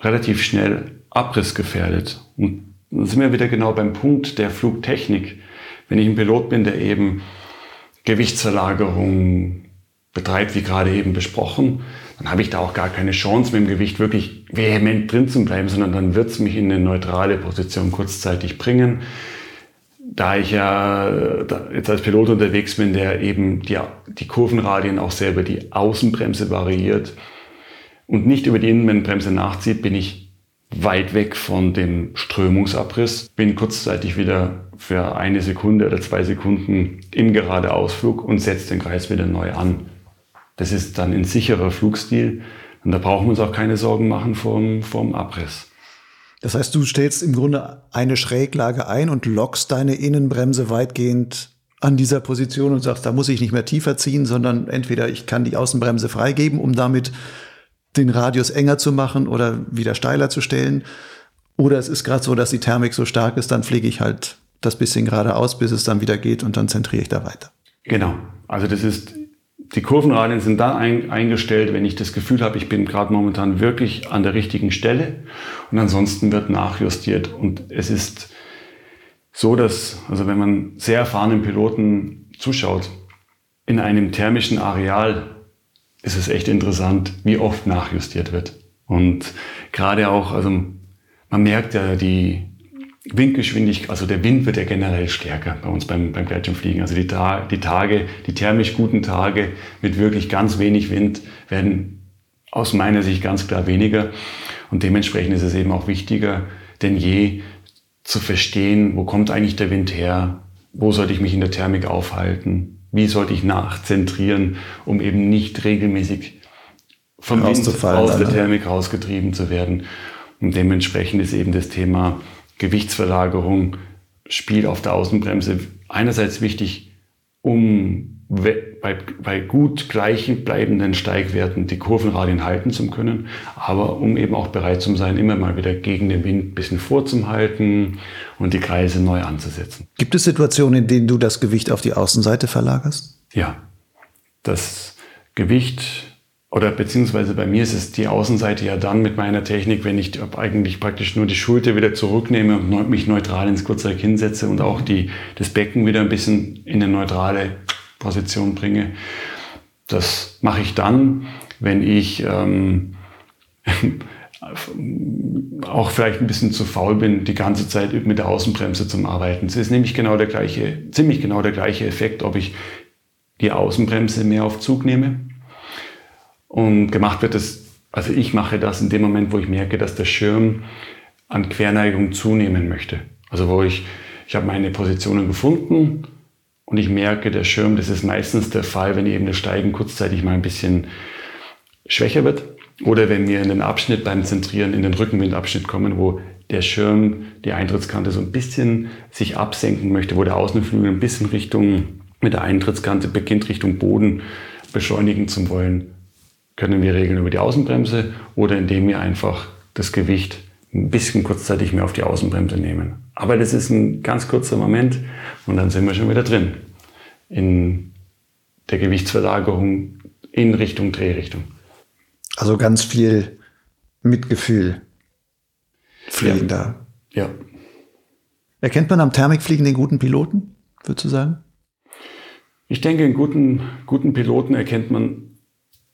relativ schnell abrissgefährdet. Und dann sind wir wieder genau beim Punkt der Flugtechnik. Wenn ich ein Pilot bin, der eben Gewichtsverlagerung betreibt, wie gerade eben besprochen, dann habe ich da auch gar keine Chance, mit dem Gewicht wirklich vehement drin zu bleiben, sondern dann wird es mich in eine neutrale Position kurzzeitig bringen da ich ja jetzt als Pilot unterwegs bin, der eben die, die Kurvenradien auch sehr über die Außenbremse variiert und nicht über die Innenbremse nachzieht, bin ich weit weg von dem Strömungsabriss, bin kurzzeitig wieder für eine Sekunde oder zwei Sekunden im Geradeausflug und setze den Kreis wieder neu an. Das ist dann ein sicherer Flugstil und da brauchen wir uns auch keine Sorgen machen vom, vom Abriss.
Das heißt, du stellst im Grunde eine Schräglage ein und lockst deine Innenbremse weitgehend an dieser Position und sagst, da muss ich nicht mehr tiefer ziehen, sondern entweder ich kann die Außenbremse freigeben, um damit den Radius enger zu machen oder wieder steiler zu stellen. Oder es ist gerade so, dass die Thermik so stark ist, dann fliege ich halt das bisschen geradeaus, bis es dann wieder geht und dann zentriere ich da weiter.
Genau. Also das ist, die Kurvenradien sind da ein, eingestellt, wenn ich das Gefühl habe, ich bin gerade momentan wirklich an der richtigen Stelle und ansonsten wird nachjustiert. Und es ist so, dass, also wenn man sehr erfahrenen Piloten zuschaut, in einem thermischen Areal ist es echt interessant, wie oft nachjustiert wird. Und gerade auch, also man merkt ja die Windgeschwindigkeit, also der Wind wird ja generell stärker bei uns beim, beim Gleitschirmfliegen. Also die, die Tage, die thermisch guten Tage mit wirklich ganz wenig Wind werden aus meiner Sicht ganz klar weniger. Und dementsprechend ist es eben auch wichtiger denn je zu verstehen, wo kommt eigentlich der Wind her, wo sollte ich mich in der Thermik aufhalten, wie sollte ich nachzentrieren, um eben nicht regelmäßig vom Wind aus der Thermik rausgetrieben zu werden. Und dementsprechend ist eben das Thema Gewichtsverlagerung, Spiel auf der Außenbremse einerseits wichtig, um bei, bei gut gleichen bleibenden Steigwerten die Kurvenradien halten zu können, aber um eben auch bereit zu sein, immer mal wieder gegen den Wind ein bisschen vorzuhalten und die Kreise neu anzusetzen.
Gibt es Situationen, in denen du das Gewicht auf die Außenseite verlagerst?
Ja, das Gewicht oder beziehungsweise bei mir ist es die Außenseite ja dann mit meiner Technik, wenn ich eigentlich praktisch nur die Schulter wieder zurücknehme und mich neutral ins Kurzreck hinsetze und auch die, das Becken wieder ein bisschen in eine neutrale Position bringe. Das mache ich dann, wenn ich ähm, [LAUGHS] auch vielleicht ein bisschen zu faul bin, die ganze Zeit mit der Außenbremse zum Arbeiten. Es ist nämlich genau der gleiche, ziemlich genau der gleiche Effekt, ob ich die Außenbremse mehr auf Zug nehme. Und gemacht wird es, also ich mache das in dem Moment, wo ich merke, dass der Schirm an Querneigung zunehmen möchte. Also wo ich, ich habe meine Positionen gefunden, und ich merke, der Schirm, das ist meistens der Fall, wenn eben das Steigen kurzzeitig mal ein bisschen schwächer wird oder wenn wir in den Abschnitt beim Zentrieren, in den Rückenwindabschnitt kommen, wo der Schirm, die Eintrittskante so ein bisschen sich absenken möchte, wo der Außenflügel ein bisschen Richtung, mit der Eintrittskante beginnt Richtung Boden beschleunigen zu wollen, können wir regeln über die Außenbremse oder indem wir einfach das Gewicht ein bisschen kurzzeitig mehr auf die Außenbremse nehmen. Aber das ist ein ganz kurzer Moment und dann sind wir schon wieder drin in der Gewichtsverlagerung in Richtung Drehrichtung.
Also ganz viel Mitgefühl fliegen ja. da.
Ja.
Erkennt man am Thermikfliegen den guten Piloten, würdest du sagen?
Ich denke, einen guten, guten Piloten erkennt man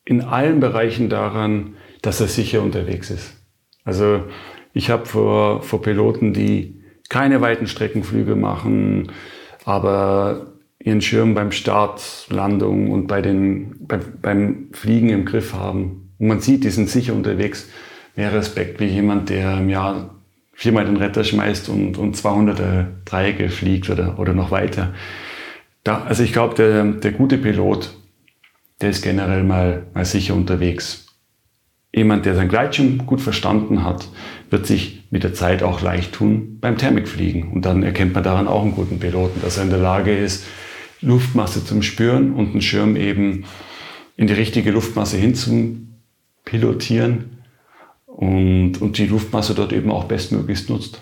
in allen Bereichen daran, dass er sicher unterwegs ist. Also ich habe vor, vor Piloten, die keine weiten Streckenflüge machen, aber ihren Schirm beim Start, Landung und bei den, bei, beim Fliegen im Griff haben. Und man sieht, die sind sicher unterwegs. Mehr Respekt wie jemand, der im Jahr viermal den Retter schmeißt und, und 200er Dreiecke fliegt oder, oder noch weiter. Da, also ich glaube, der, der gute Pilot, der ist generell mal, mal sicher unterwegs jemand, der sein Gleitschirm gut verstanden hat, wird sich mit der Zeit auch leicht tun beim Thermikfliegen. Und dann erkennt man daran auch einen guten Piloten, dass er in der Lage ist, Luftmasse zum Spüren und einen Schirm eben in die richtige Luftmasse hinzupilotieren und, und die Luftmasse dort eben auch bestmöglichst nutzt.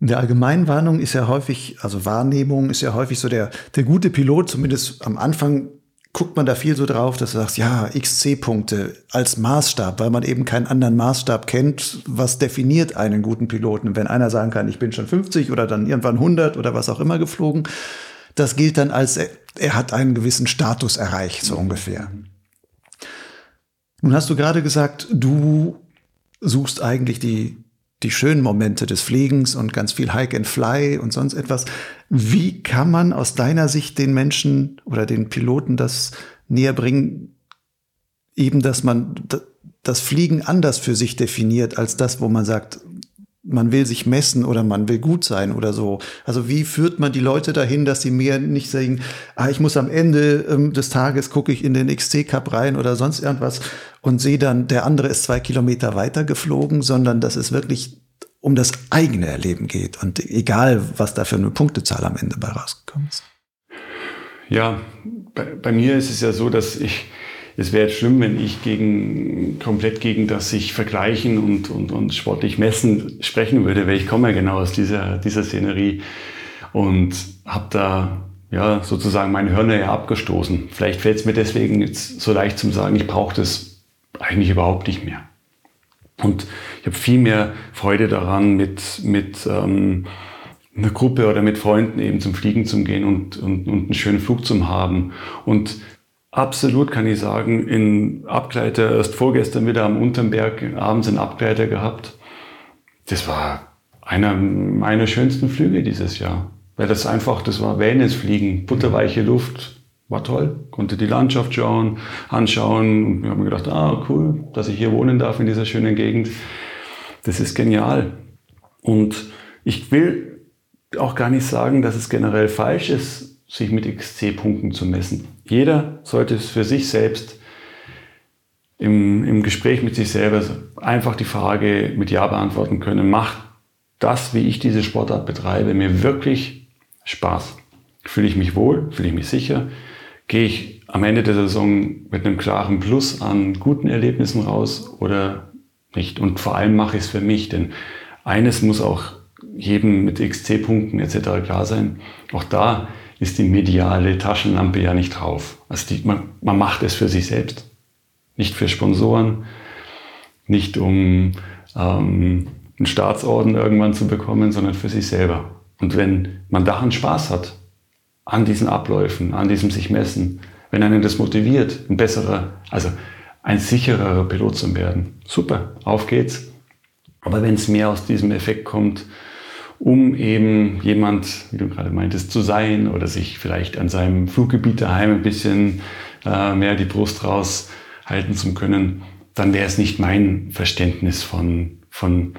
In der Allgemeinwarnung ist ja häufig, also Wahrnehmung ist ja häufig so der, der gute Pilot, zumindest am Anfang guckt man da viel so drauf, dass du sagst, ja, XC-Punkte als Maßstab, weil man eben keinen anderen Maßstab kennt. Was definiert einen guten Piloten? Wenn einer sagen kann, ich bin schon 50 oder dann irgendwann 100 oder was auch immer geflogen, das gilt dann als, er hat einen gewissen Status erreicht, so ungefähr. Nun hast du gerade gesagt, du suchst eigentlich die die schönen Momente des Fliegens und ganz viel Hike and Fly und sonst etwas. Wie kann man aus deiner Sicht den Menschen oder den Piloten das näher bringen, eben, dass man das Fliegen anders für sich definiert als das, wo man sagt, man will sich messen oder man will gut sein oder so. Also wie führt man die Leute dahin, dass sie mehr nicht sagen, ah, ich muss am Ende ähm, des Tages gucke ich in den XC Cup rein oder sonst irgendwas und sehe dann, der andere ist zwei Kilometer weiter geflogen, sondern das ist wirklich um das eigene Erleben geht und egal, was da für eine Punktezahl am Ende bei rausgekommen ist.
Ja, bei, bei mir ist es ja so, dass ich, es wäre schlimm, wenn ich gegen, komplett gegen das sich vergleichen und, und, und sportlich messen sprechen würde, weil ich komme ja genau aus dieser, dieser Szenerie und habe da ja, sozusagen meine Hörner ja abgestoßen. Vielleicht fällt es mir deswegen jetzt so leicht zum Sagen, ich brauche das eigentlich überhaupt nicht mehr. Und ich habe viel mehr Freude daran, mit, mit ähm, einer Gruppe oder mit Freunden eben zum Fliegen zu gehen und, und, und einen schönen Flug zu haben. Und absolut kann ich sagen, in Abgleiter, erst vorgestern wieder am Unterberg abends einen Abgleiter gehabt. Das war einer meiner schönsten Flüge dieses Jahr. Weil das einfach, das war Wellnessfliegen, butterweiche Luft, war toll. Konnte die Landschaft schauen, anschauen und wir haben gedacht, ah, cool, dass ich hier wohnen darf in dieser schönen Gegend. Das ist genial. Und ich will auch gar nicht sagen, dass es generell falsch ist, sich mit XC-Punkten zu messen. Jeder sollte es für sich selbst im, im Gespräch mit sich selber einfach die Frage mit Ja beantworten können. Macht das, wie ich diese Sportart betreibe, mir wirklich Spaß. Fühle ich mich wohl, fühle ich mich sicher, gehe ich am Ende der Saison mit einem klaren Plus an guten Erlebnissen raus oder nicht. Und vor allem mache ich es für mich, denn eines muss auch jedem mit XC-Punkten etc. klar sein. Auch da ist die mediale Taschenlampe ja nicht drauf. Also die, man, man macht es für sich selbst. Nicht für Sponsoren, nicht um ähm, einen Staatsorden irgendwann zu bekommen, sondern für sich selber. Und wenn man daran Spaß hat, an diesen Abläufen, an diesem sich messen, wenn einen das motiviert, ein besserer, also ein sichererer Pilot zu werden, super, auf geht's. Aber wenn es mehr aus diesem Effekt kommt, um eben jemand, wie du gerade meintest, zu sein oder sich vielleicht an seinem Fluggebiet daheim ein bisschen äh, mehr die Brust raushalten zu können, dann wäre es nicht mein Verständnis von, von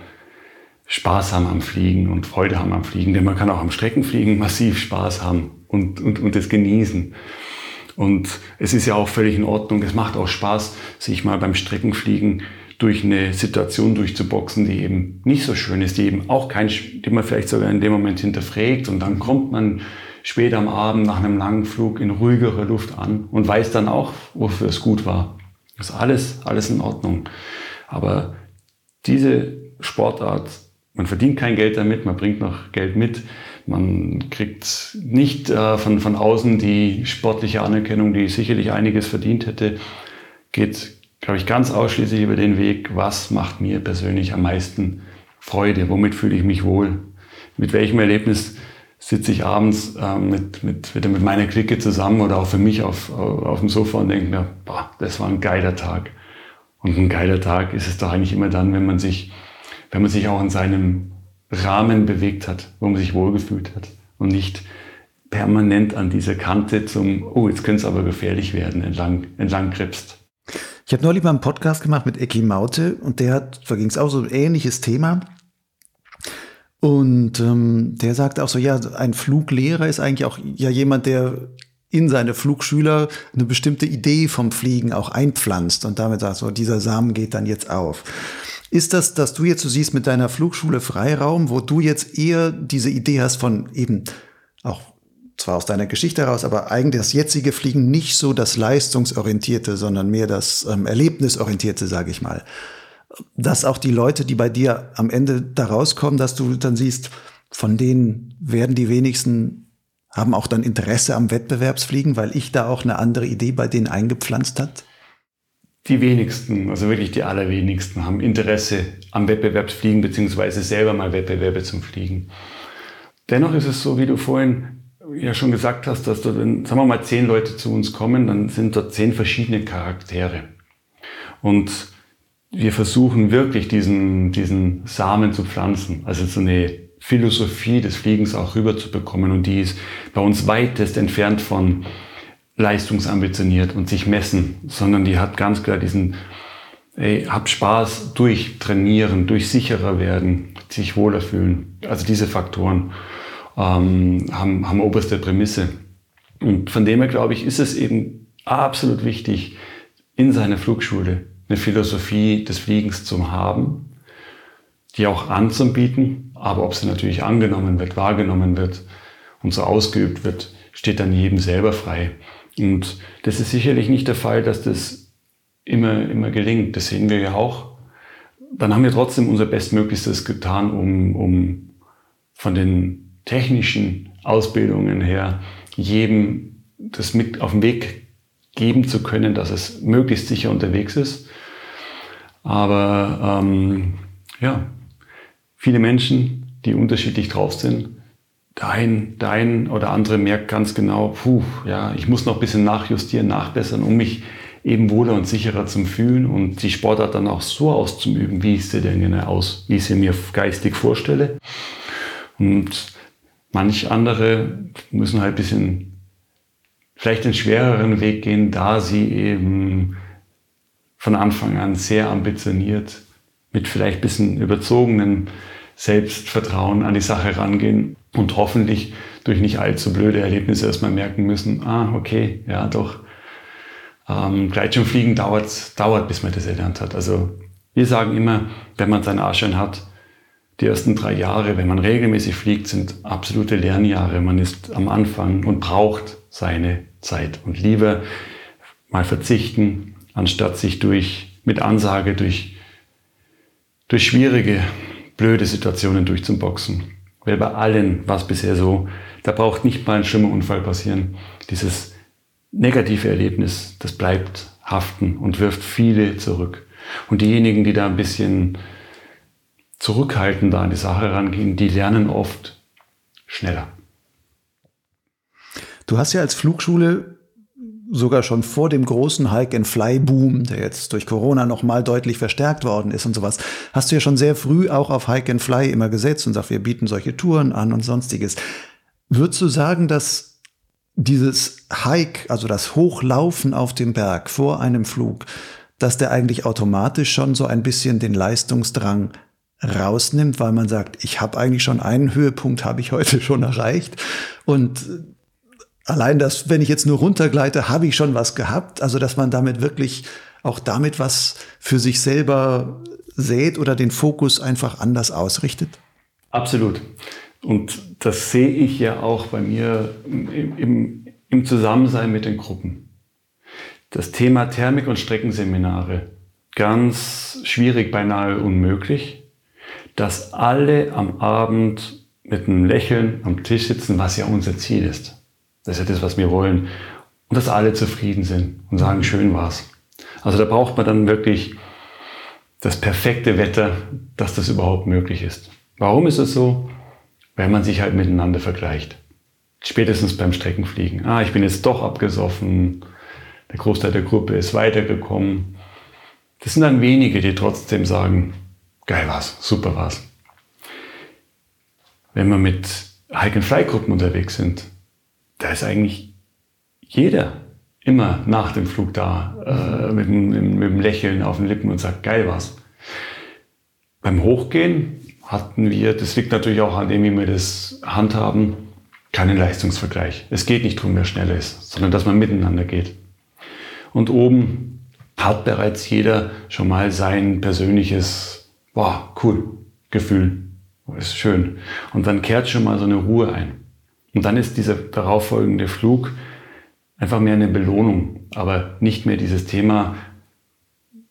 Spaß haben am Fliegen und Freude haben am Fliegen. Denn man kann auch am Streckenfliegen massiv Spaß haben und, und, und das genießen. Und es ist ja auch völlig in Ordnung. Es macht auch Spaß, sich mal beim Streckenfliegen durch eine Situation durchzuboxen, die eben nicht so schön ist, die eben auch kein, die man vielleicht sogar in dem Moment hinterfragt. Und dann kommt man später am Abend nach einem langen Flug in ruhigere Luft an und weiß dann auch, wofür es gut war. Das ist alles, alles in Ordnung. Aber diese Sportart man verdient kein Geld damit, man bringt noch Geld mit. Man kriegt nicht äh, von, von außen die sportliche Anerkennung, die sicherlich einiges verdient hätte. Geht, glaube ich, ganz ausschließlich über den Weg, was macht mir persönlich am meisten Freude, womit fühle ich mich wohl, mit welchem Erlebnis sitze ich abends äh, mit, mit, wieder mit meiner Clique zusammen oder auch für mich auf, auf dem Sofa und denke mir, boah, das war ein geiler Tag. Und ein geiler Tag ist es doch eigentlich immer dann, wenn man sich wenn man sich auch in seinem Rahmen bewegt hat, wo man sich wohlgefühlt hat und nicht permanent an dieser Kante zum, oh, jetzt könnte es aber gefährlich werden, entlang, entlang krebst.
Ich habe neulich mal einen Podcast gemacht mit Eki Maute und der hat, da ging es auch so ein ähnliches Thema. Und ähm, der sagt auch so, ja, ein Fluglehrer ist eigentlich auch ja jemand, der in seine Flugschüler eine bestimmte Idee vom Fliegen auch einpflanzt und damit sagt so, dieser Samen geht dann jetzt auf. Ist das, dass du jetzt so siehst mit deiner Flugschule Freiraum, wo du jetzt eher diese Idee hast von eben auch zwar aus deiner Geschichte heraus, aber eigentlich das jetzige Fliegen nicht so das leistungsorientierte, sondern mehr das ähm, erlebnisorientierte, sage ich mal. Dass auch die Leute, die bei dir am Ende da rauskommen, dass du dann siehst, von denen werden die wenigsten haben auch dann Interesse am Wettbewerbsfliegen, weil ich da auch eine andere Idee bei denen eingepflanzt hat?
Die wenigsten, also wirklich die allerwenigsten, haben Interesse am Wettbewerbsfliegen beziehungsweise selber mal Wettbewerbe zum Fliegen. Dennoch ist es so, wie du vorhin ja schon gesagt hast, dass da, wenn, sagen wir mal, zehn Leute zu uns kommen, dann sind dort zehn verschiedene Charaktere. Und wir versuchen wirklich diesen, diesen Samen zu pflanzen, also so eine Philosophie des Fliegens auch rüberzubekommen. Und die ist bei uns weitest entfernt von leistungsambitioniert und sich messen, sondern die hat ganz klar diesen, ey, hab Spaß durch Trainieren, durch sicherer werden, sich wohler fühlen. Also diese Faktoren ähm, haben, haben oberste Prämisse. Und von dem her, glaube ich, ist es eben absolut wichtig, in seiner Flugschule eine Philosophie des Fliegens zu haben, die auch anzubieten. Aber ob sie natürlich angenommen wird, wahrgenommen wird und so ausgeübt wird, steht dann jedem selber frei. Und das ist sicherlich nicht der Fall, dass das immer, immer gelingt. Das sehen wir ja auch. Dann haben wir trotzdem unser Bestmöglichstes getan, um, um von den technischen Ausbildungen her jedem das mit auf den Weg geben zu können, dass es möglichst sicher unterwegs ist. Aber ähm, ja, viele Menschen, die unterschiedlich drauf sind, der ein, der ein oder andere merkt ganz genau, puh, ja, ich muss noch ein bisschen nachjustieren, nachbessern, um mich eben wohler und sicherer zu fühlen und die Sportart dann auch so auszuüben, wie ich sie denn gerne aus, wie ich sie mir geistig vorstelle. Und manch andere müssen halt ein bisschen vielleicht einen schwereren Weg gehen, da sie eben von Anfang an sehr ambitioniert mit vielleicht ein bisschen überzogenem Selbstvertrauen an die Sache rangehen und hoffentlich durch nicht allzu blöde Erlebnisse erstmal merken müssen, ah, okay, ja doch, ähm, Gleitschirmfliegen dauert, dauert, bis man das erlernt hat. Also wir sagen immer, wenn man seinen Arschschein hat, die ersten drei Jahre, wenn man regelmäßig fliegt, sind absolute Lernjahre. Man ist am Anfang und braucht seine Zeit und lieber mal verzichten, anstatt sich durch, mit Ansage durch, durch schwierige, blöde Situationen durchzuboxen. Weil bei allen war es bisher so, da braucht nicht mal ein schlimmer Unfall passieren. Dieses negative Erlebnis, das bleibt haften und wirft viele zurück. Und diejenigen, die da ein bisschen zurückhaltender an die Sache rangehen, die lernen oft schneller.
Du hast ja als Flugschule sogar schon vor dem großen Hike-and-Fly-Boom, der jetzt durch Corona nochmal deutlich verstärkt worden ist und sowas, hast du ja schon sehr früh auch auf Hike-and-Fly immer gesetzt und sagst, wir bieten solche Touren an und sonstiges. Würdest du sagen, dass dieses Hike, also das Hochlaufen auf dem Berg vor einem Flug, dass der eigentlich automatisch schon so ein bisschen den Leistungsdrang rausnimmt, weil man sagt, ich habe eigentlich schon einen Höhepunkt, habe ich heute schon erreicht und allein das, wenn ich jetzt nur runtergleite, habe ich schon was gehabt. Also, dass man damit wirklich auch damit was für sich selber sät oder den Fokus einfach anders ausrichtet?
Absolut. Und das sehe ich ja auch bei mir im, im, im Zusammensein mit den Gruppen. Das Thema Thermik und Streckenseminare, ganz schwierig, beinahe unmöglich, dass alle am Abend mit einem Lächeln am Tisch sitzen, was ja unser Ziel ist. Das ist ja das, was wir wollen. Und dass alle zufrieden sind und sagen, schön war's. Also da braucht man dann wirklich das perfekte Wetter, dass das überhaupt möglich ist. Warum ist es so? Weil man sich halt miteinander vergleicht. Spätestens beim Streckenfliegen. Ah, ich bin jetzt doch abgesoffen. Der Großteil der Gruppe ist weitergekommen. Das sind dann wenige, die trotzdem sagen, geil war's, super war's. Wenn wir mit Hike-and-Fly-Gruppen unterwegs sind, da ist eigentlich jeder immer nach dem Flug da äh, mit, mit, mit dem Lächeln auf den Lippen und sagt, geil was. Beim Hochgehen hatten wir, das liegt natürlich auch an dem, wie wir das handhaben, keinen Leistungsvergleich. Es geht nicht darum, wer schneller ist, sondern dass man miteinander geht. Und oben hat bereits jeder schon mal sein persönliches, boah, cool, Gefühl. Ist schön. Und dann kehrt schon mal so eine Ruhe ein. Und dann ist dieser darauffolgende Flug einfach mehr eine Belohnung, aber nicht mehr dieses Thema,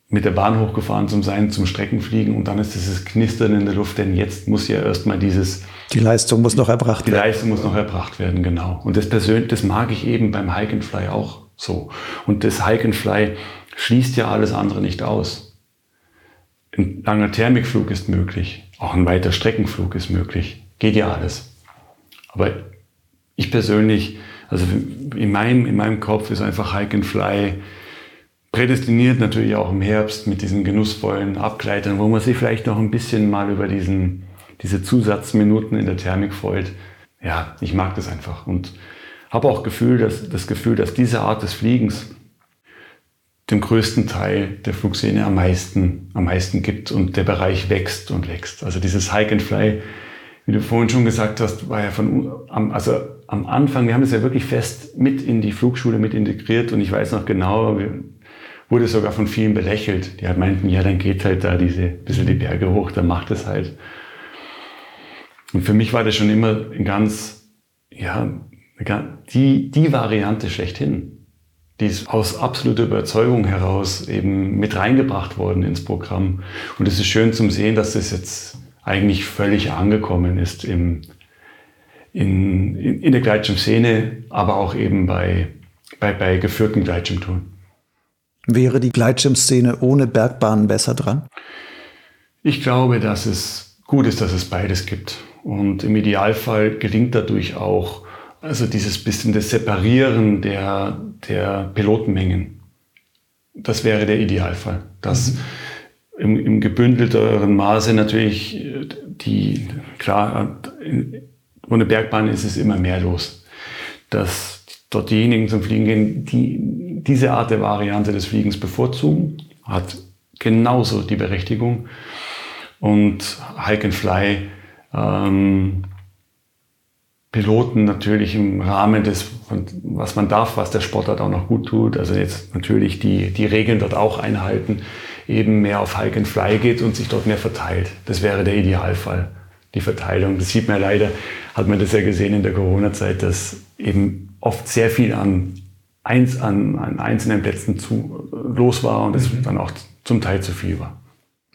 mit der Bahn hochgefahren zu sein, zum Streckenfliegen und dann ist dieses Knistern in der Luft, denn jetzt muss ja erstmal dieses...
Die Leistung muss noch erbracht
werden. Die Leistung muss noch erbracht werden, genau. Und das persönlich, das mag ich eben beim Hike and Fly auch so. Und das Hike and Fly schließt ja alles andere nicht aus. Ein langer Thermikflug ist möglich, auch ein weiter Streckenflug ist möglich. Geht ja alles. Aber ich persönlich, also in meinem, in meinem Kopf ist einfach Hike and Fly prädestiniert natürlich auch im Herbst mit diesen genussvollen Abgleitern, wo man sich vielleicht noch ein bisschen mal über diesen, diese Zusatzminuten in der Thermik freut. Ja, ich mag das einfach und habe auch Gefühl, dass, das Gefühl, dass diese Art des Fliegens dem größten Teil der Flugszene am meisten, am meisten gibt und der Bereich wächst und wächst. Also dieses Hike and Fly wie du vorhin schon gesagt hast, war ja von, also am Anfang, wir haben es ja wirklich fest mit in die Flugschule mit integriert und ich weiß noch genau, wurde sogar von vielen belächelt. Die halt meinten, ja, dann geht halt da diese bisschen die Berge hoch, dann macht es halt. Und für mich war das schon immer ein ganz, ja, die, die Variante schlechthin. Die ist aus absoluter Überzeugung heraus eben mit reingebracht worden ins Programm. Und es ist schön zum sehen, dass das jetzt eigentlich völlig angekommen ist im, in, in, in der Gleitschirmszene, aber auch eben bei, bei, bei geführten Gleitschirmtouren.
Wäre die Gleitschirmszene ohne Bergbahnen besser dran?
Ich glaube, dass es gut ist, dass es beides gibt. Und im Idealfall gelingt dadurch auch also dieses bisschen das Separieren der, der Pilotenmengen. Das wäre der Idealfall. Dass mhm. im, im gebündelteren Maße natürlich die, klar, ohne Bergbahn ist es immer mehr los. Dass dort diejenigen zum Fliegen gehen, die diese Art der Variante des Fliegens bevorzugen, hat genauso die Berechtigung. Und Hike and Fly, ähm, Piloten natürlich im Rahmen des, was man darf, was der Sportart auch noch gut tut, also jetzt natürlich die, die Regeln dort auch einhalten, eben mehr auf Hike and Fly geht und sich dort mehr verteilt. Das wäre der Idealfall, die Verteilung. Das sieht man leider, hat man das ja gesehen in der Corona-Zeit, dass eben oft sehr viel an, eins, an, an einzelnen Plätzen zu, los war und es mhm. dann auch zum Teil zu viel war.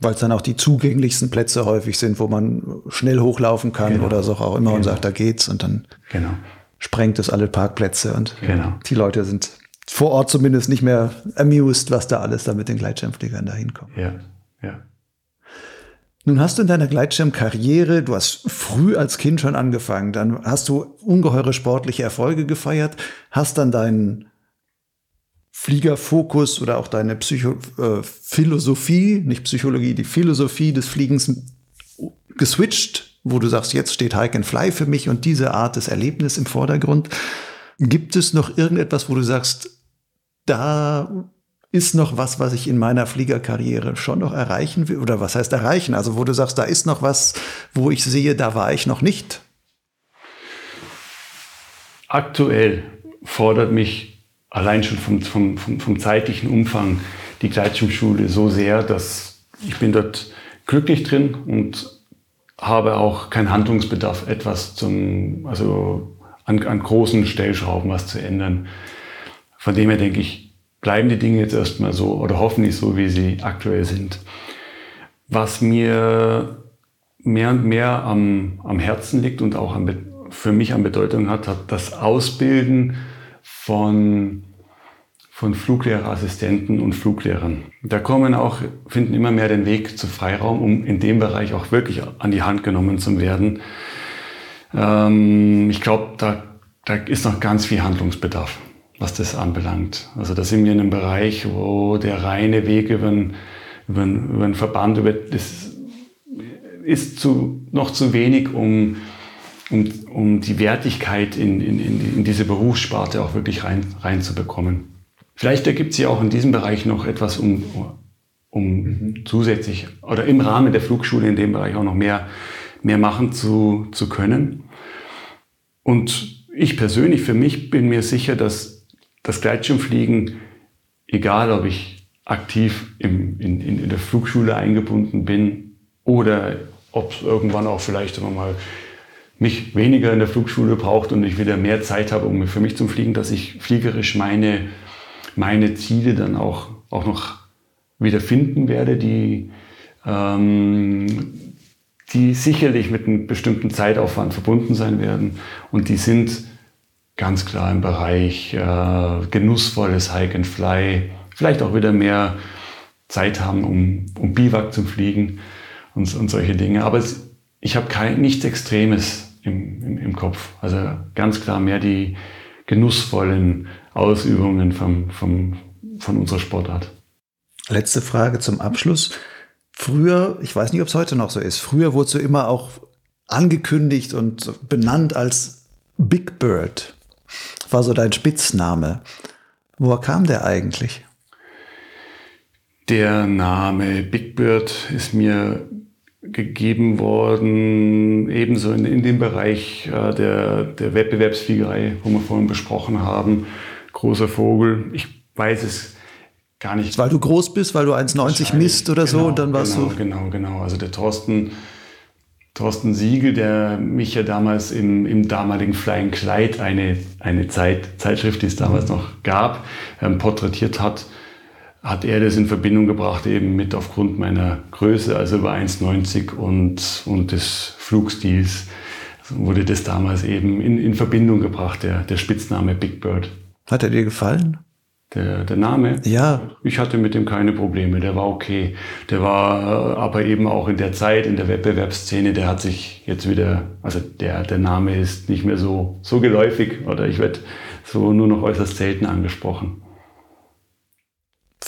Weil es dann auch die zugänglichsten Plätze häufig sind, wo man schnell hochlaufen kann genau. oder so auch immer genau. und sagt, da geht's und dann genau. sprengt es alle Parkplätze und genau. die Leute sind vor Ort zumindest nicht mehr amused, was da alles da mit den Gleitschirmfliegern da hinkommt.
Ja, ja.
Nun hast du in deiner Gleitschirmkarriere, du hast früh als Kind schon angefangen, dann hast du ungeheure sportliche Erfolge gefeiert, hast dann deinen Fliegerfokus oder auch deine Psycho äh, Philosophie, nicht Psychologie, die Philosophie des Fliegens geswitcht, wo du sagst, jetzt steht Hike and Fly für mich und diese Art des Erlebnisses im Vordergrund. Gibt es noch irgendetwas, wo du sagst, da ist noch was, was ich in meiner Fliegerkarriere schon noch erreichen will? Oder was heißt erreichen? Also wo du sagst, da ist noch was, wo ich sehe, da war ich noch nicht.
Aktuell fordert mich allein schon vom, vom, vom, vom zeitlichen Umfang die Gleitschirmschule so sehr, dass ich bin dort glücklich drin und habe auch keinen Handlungsbedarf, etwas zum, also an, an großen Stellschrauben was zu ändern. Von dem her denke ich, bleiben die Dinge jetzt erstmal so oder hoffentlich so, wie sie aktuell sind. Was mir mehr und mehr am, am Herzen liegt und auch am, für mich an Bedeutung hat, hat das Ausbilden von, von Fluglehrerassistenten und Fluglehrern. Da kommen auch, finden immer mehr den Weg zu Freiraum, um in dem Bereich auch wirklich an die Hand genommen zu werden. Ähm, ich glaube, da, da ist noch ganz viel Handlungsbedarf, was das anbelangt. Also da sind wir in einem Bereich, wo der reine Weg über einen, Verband, über das ist zu, noch zu wenig, um um, um die Wertigkeit in, in, in diese Berufssparte auch wirklich rein, reinzubekommen. Vielleicht ergibt sich auch in diesem Bereich noch etwas, um, um mhm. zusätzlich oder im Rahmen der Flugschule in dem Bereich auch noch mehr, mehr machen zu, zu können. Und ich persönlich, für mich bin mir sicher, dass das Gleitschirmfliegen, egal ob ich aktiv im, in, in, in der Flugschule eingebunden bin oder ob es irgendwann auch vielleicht sagen wir mal mich weniger in der Flugschule braucht und ich wieder mehr Zeit habe um für mich zum Fliegen, dass ich fliegerisch meine, meine Ziele dann auch, auch noch wieder finden werde, die, ähm, die sicherlich mit einem bestimmten Zeitaufwand verbunden sein werden. Und die sind ganz klar im Bereich äh, genussvolles Hike and Fly, vielleicht auch wieder mehr Zeit haben, um, um Biwak zu fliegen und, und solche Dinge. Aber es, ich habe nichts Extremes im, im, im Kopf. Also ganz klar mehr die genussvollen Ausübungen vom, vom, von unserer Sportart.
Letzte Frage zum Abschluss. Früher, ich weiß nicht, ob es heute noch so ist, früher wurdest du immer auch angekündigt und benannt als Big Bird. War so dein Spitzname. Woher kam der eigentlich?
Der Name Big Bird ist mir gegeben worden, ebenso in, in dem Bereich äh, der, der Wettbewerbsfliegerei, wo wir vorhin besprochen haben. Großer Vogel. Ich weiß es gar nicht.
Weil du groß bist, weil du 1,90 misst oder so
genau,
und dann warst
genau,
du.
Genau, genau. Also der Thorsten, Thorsten Siegel, der mich ja damals im, im damaligen Flying Kleid, eine, eine Zeit, Zeitschrift, die es damals noch gab, ähm, porträtiert hat, hat er das in Verbindung gebracht, eben mit aufgrund meiner Größe, also über 1,90 und, und des Flugstils, wurde das damals eben in, in Verbindung gebracht, der, der Spitzname Big Bird.
Hat er dir gefallen?
Der, der Name?
Ja.
Ich hatte mit dem keine Probleme, der war okay. Der war aber eben auch in der Zeit, in der Wettbewerbsszene, der hat sich jetzt wieder, also der, der Name ist nicht mehr so, so geläufig oder ich werde so nur noch äußerst selten angesprochen.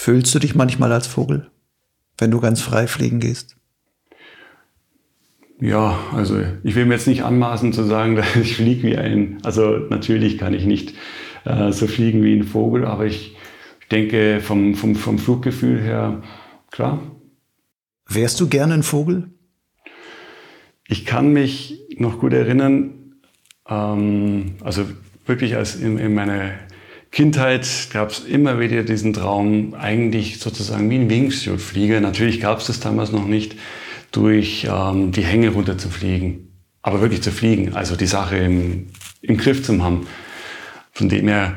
Fühlst du dich manchmal als Vogel, wenn du ganz frei fliegen gehst?
Ja, also ich will mir jetzt nicht anmaßen zu sagen, [LAUGHS] dass ich fliege wie ein, also natürlich kann ich nicht äh, so fliegen wie ein Vogel, aber ich denke vom, vom, vom Fluggefühl her, klar.
Wärst du gerne ein Vogel?
Ich kann mich noch gut erinnern, ähm, also wirklich als in, in meiner Kindheit gab es immer wieder diesen Traum, eigentlich sozusagen wie ein Wingsuit-Flieger. Natürlich gab es das damals noch nicht, durch ähm, die Hänge runter zu fliegen. Aber wirklich zu fliegen, also die Sache im, im Griff zu haben. Von dem her,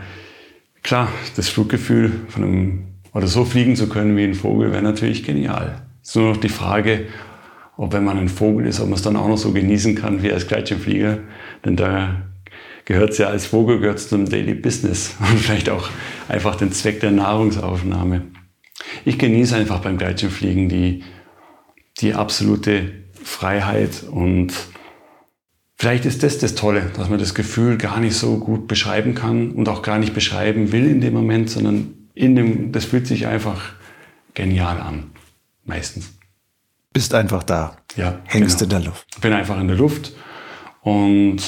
klar, das Fluggefühl von einem, oder so fliegen zu können wie ein Vogel, wäre natürlich genial. Es ist nur noch die Frage, ob wenn man ein Vogel ist, ob man es dann auch noch so genießen kann wie als Gleitschirmflieger. Denn da gehört es ja als Vogel gehört zum Daily Business [LAUGHS] und vielleicht auch einfach den Zweck der Nahrungsaufnahme. Ich genieße einfach beim Gleitschirmfliegen die, die absolute Freiheit und Vielleicht ist das das Tolle, dass man das Gefühl gar nicht so gut beschreiben kann und auch gar nicht beschreiben will in dem Moment, sondern in dem, das fühlt sich einfach genial an. Meistens.
Bist einfach da.
Ja.
Hängst
genau.
in der Luft.
Bin einfach in der Luft und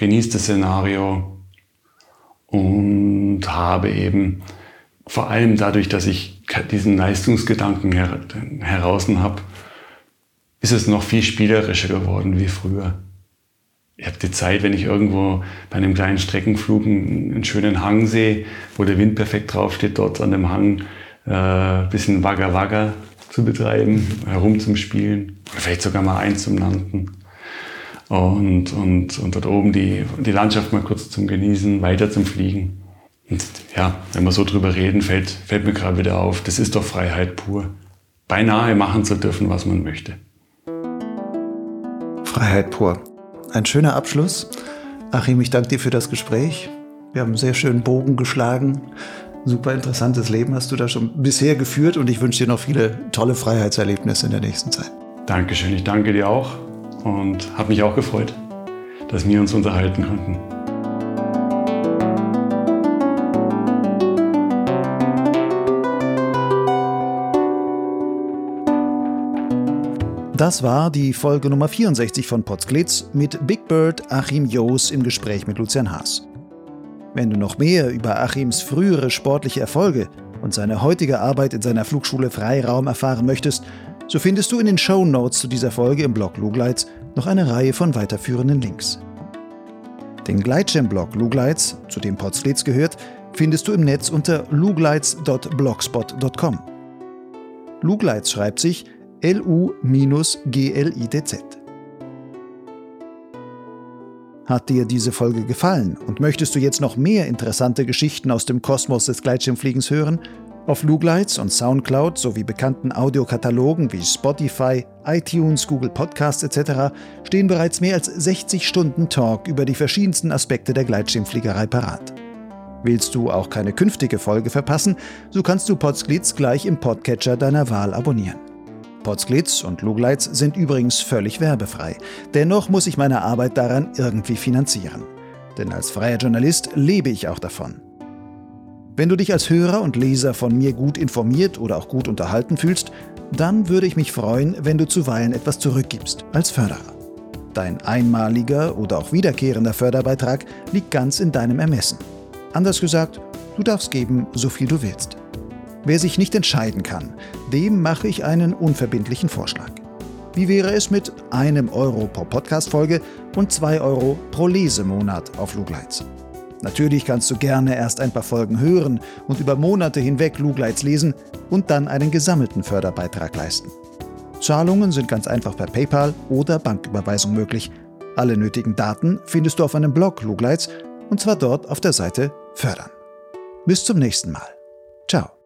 genieße das Szenario und habe eben vor allem dadurch, dass ich diesen Leistungsgedanken her heraus habe, ist es noch viel spielerischer geworden wie früher ich habe die Zeit, wenn ich irgendwo bei einem kleinen Streckenflug einen, schönen Hang sehe, wo der Wind perfekt draufsteht, dort an dem Hang äh, bisschen Wagga Wagga zu betreiben, herum zum Spielen oder vielleicht sogar mal eins zum Landen. Und, und, und dort oben die, die Landschaft mal kurz zum Genießen, weiter zum Fliegen. Und ja, wenn wir so drüber reden, fällt, fällt mir gerade wieder auf, das ist doch Freiheit pur. Beinahe machen zu dürfen, was man möchte.
Freiheit pur. Ein schöner Abschluss. Achim, ich danke dir für das Gespräch. Wir haben einen sehr schönen Bogen geschlagen. Super interessantes Leben hast du da schon bisher geführt und ich wünsche dir noch viele tolle Freiheitserlebnisse in der nächsten Zeit.
Dankeschön, ich danke dir auch und habe mich auch gefreut, dass wir uns unterhalten konnten.
Das war die Folge Nummer 64 von Potsglitz mit Big Bird Achim Joos im Gespräch mit Lucian Haas. Wenn du noch mehr über Achims frühere sportliche Erfolge und seine heutige Arbeit in seiner Flugschule Freiraum erfahren möchtest, so findest du in den Show Notes zu dieser Folge im Blog Lugleitz noch eine Reihe von weiterführenden Links. Den Gleitschirm-Blog Lugleitz, zu dem Potsglitz gehört, findest du im Netz unter lugleitz.blogspot.com. Lugleitz schreibt sich L-U-G-L-I-D-Z. Hat dir diese Folge gefallen und möchtest du jetzt noch mehr interessante Geschichten aus dem Kosmos des Gleitschirmfliegens hören? Auf Lugleitz und Soundcloud sowie bekannten Audiokatalogen wie Spotify, iTunes, Google Podcasts etc. stehen bereits mehr als 60 Stunden Talk über die verschiedensten Aspekte der Gleitschirmfliegerei parat. Willst du auch keine künftige Folge verpassen, so kannst du Podsglitz gleich im Podcatcher deiner Wahl abonnieren. Potsglitz und Lugleitz sind übrigens völlig werbefrei. Dennoch muss ich meine Arbeit daran irgendwie finanzieren. Denn als freier Journalist lebe ich auch davon. Wenn du dich als Hörer und Leser von mir gut informiert oder auch gut unterhalten fühlst, dann würde ich mich freuen, wenn du zuweilen etwas zurückgibst als Förderer. Dein einmaliger oder auch wiederkehrender Förderbeitrag liegt ganz in deinem Ermessen. Anders gesagt, du darfst geben, so viel du willst. Wer sich nicht entscheiden kann, dem mache ich einen unverbindlichen Vorschlag. Wie wäre es mit einem Euro pro Podcast-Folge und zwei Euro pro Lesemonat auf Lugleitz? Natürlich kannst du gerne erst ein paar Folgen hören und über Monate hinweg Lugleits lesen und dann einen gesammelten Förderbeitrag leisten. Zahlungen sind ganz einfach per PayPal oder Banküberweisung möglich. Alle nötigen Daten findest du auf einem Blog Lugleits und zwar dort auf der Seite Fördern. Bis zum nächsten Mal. Ciao.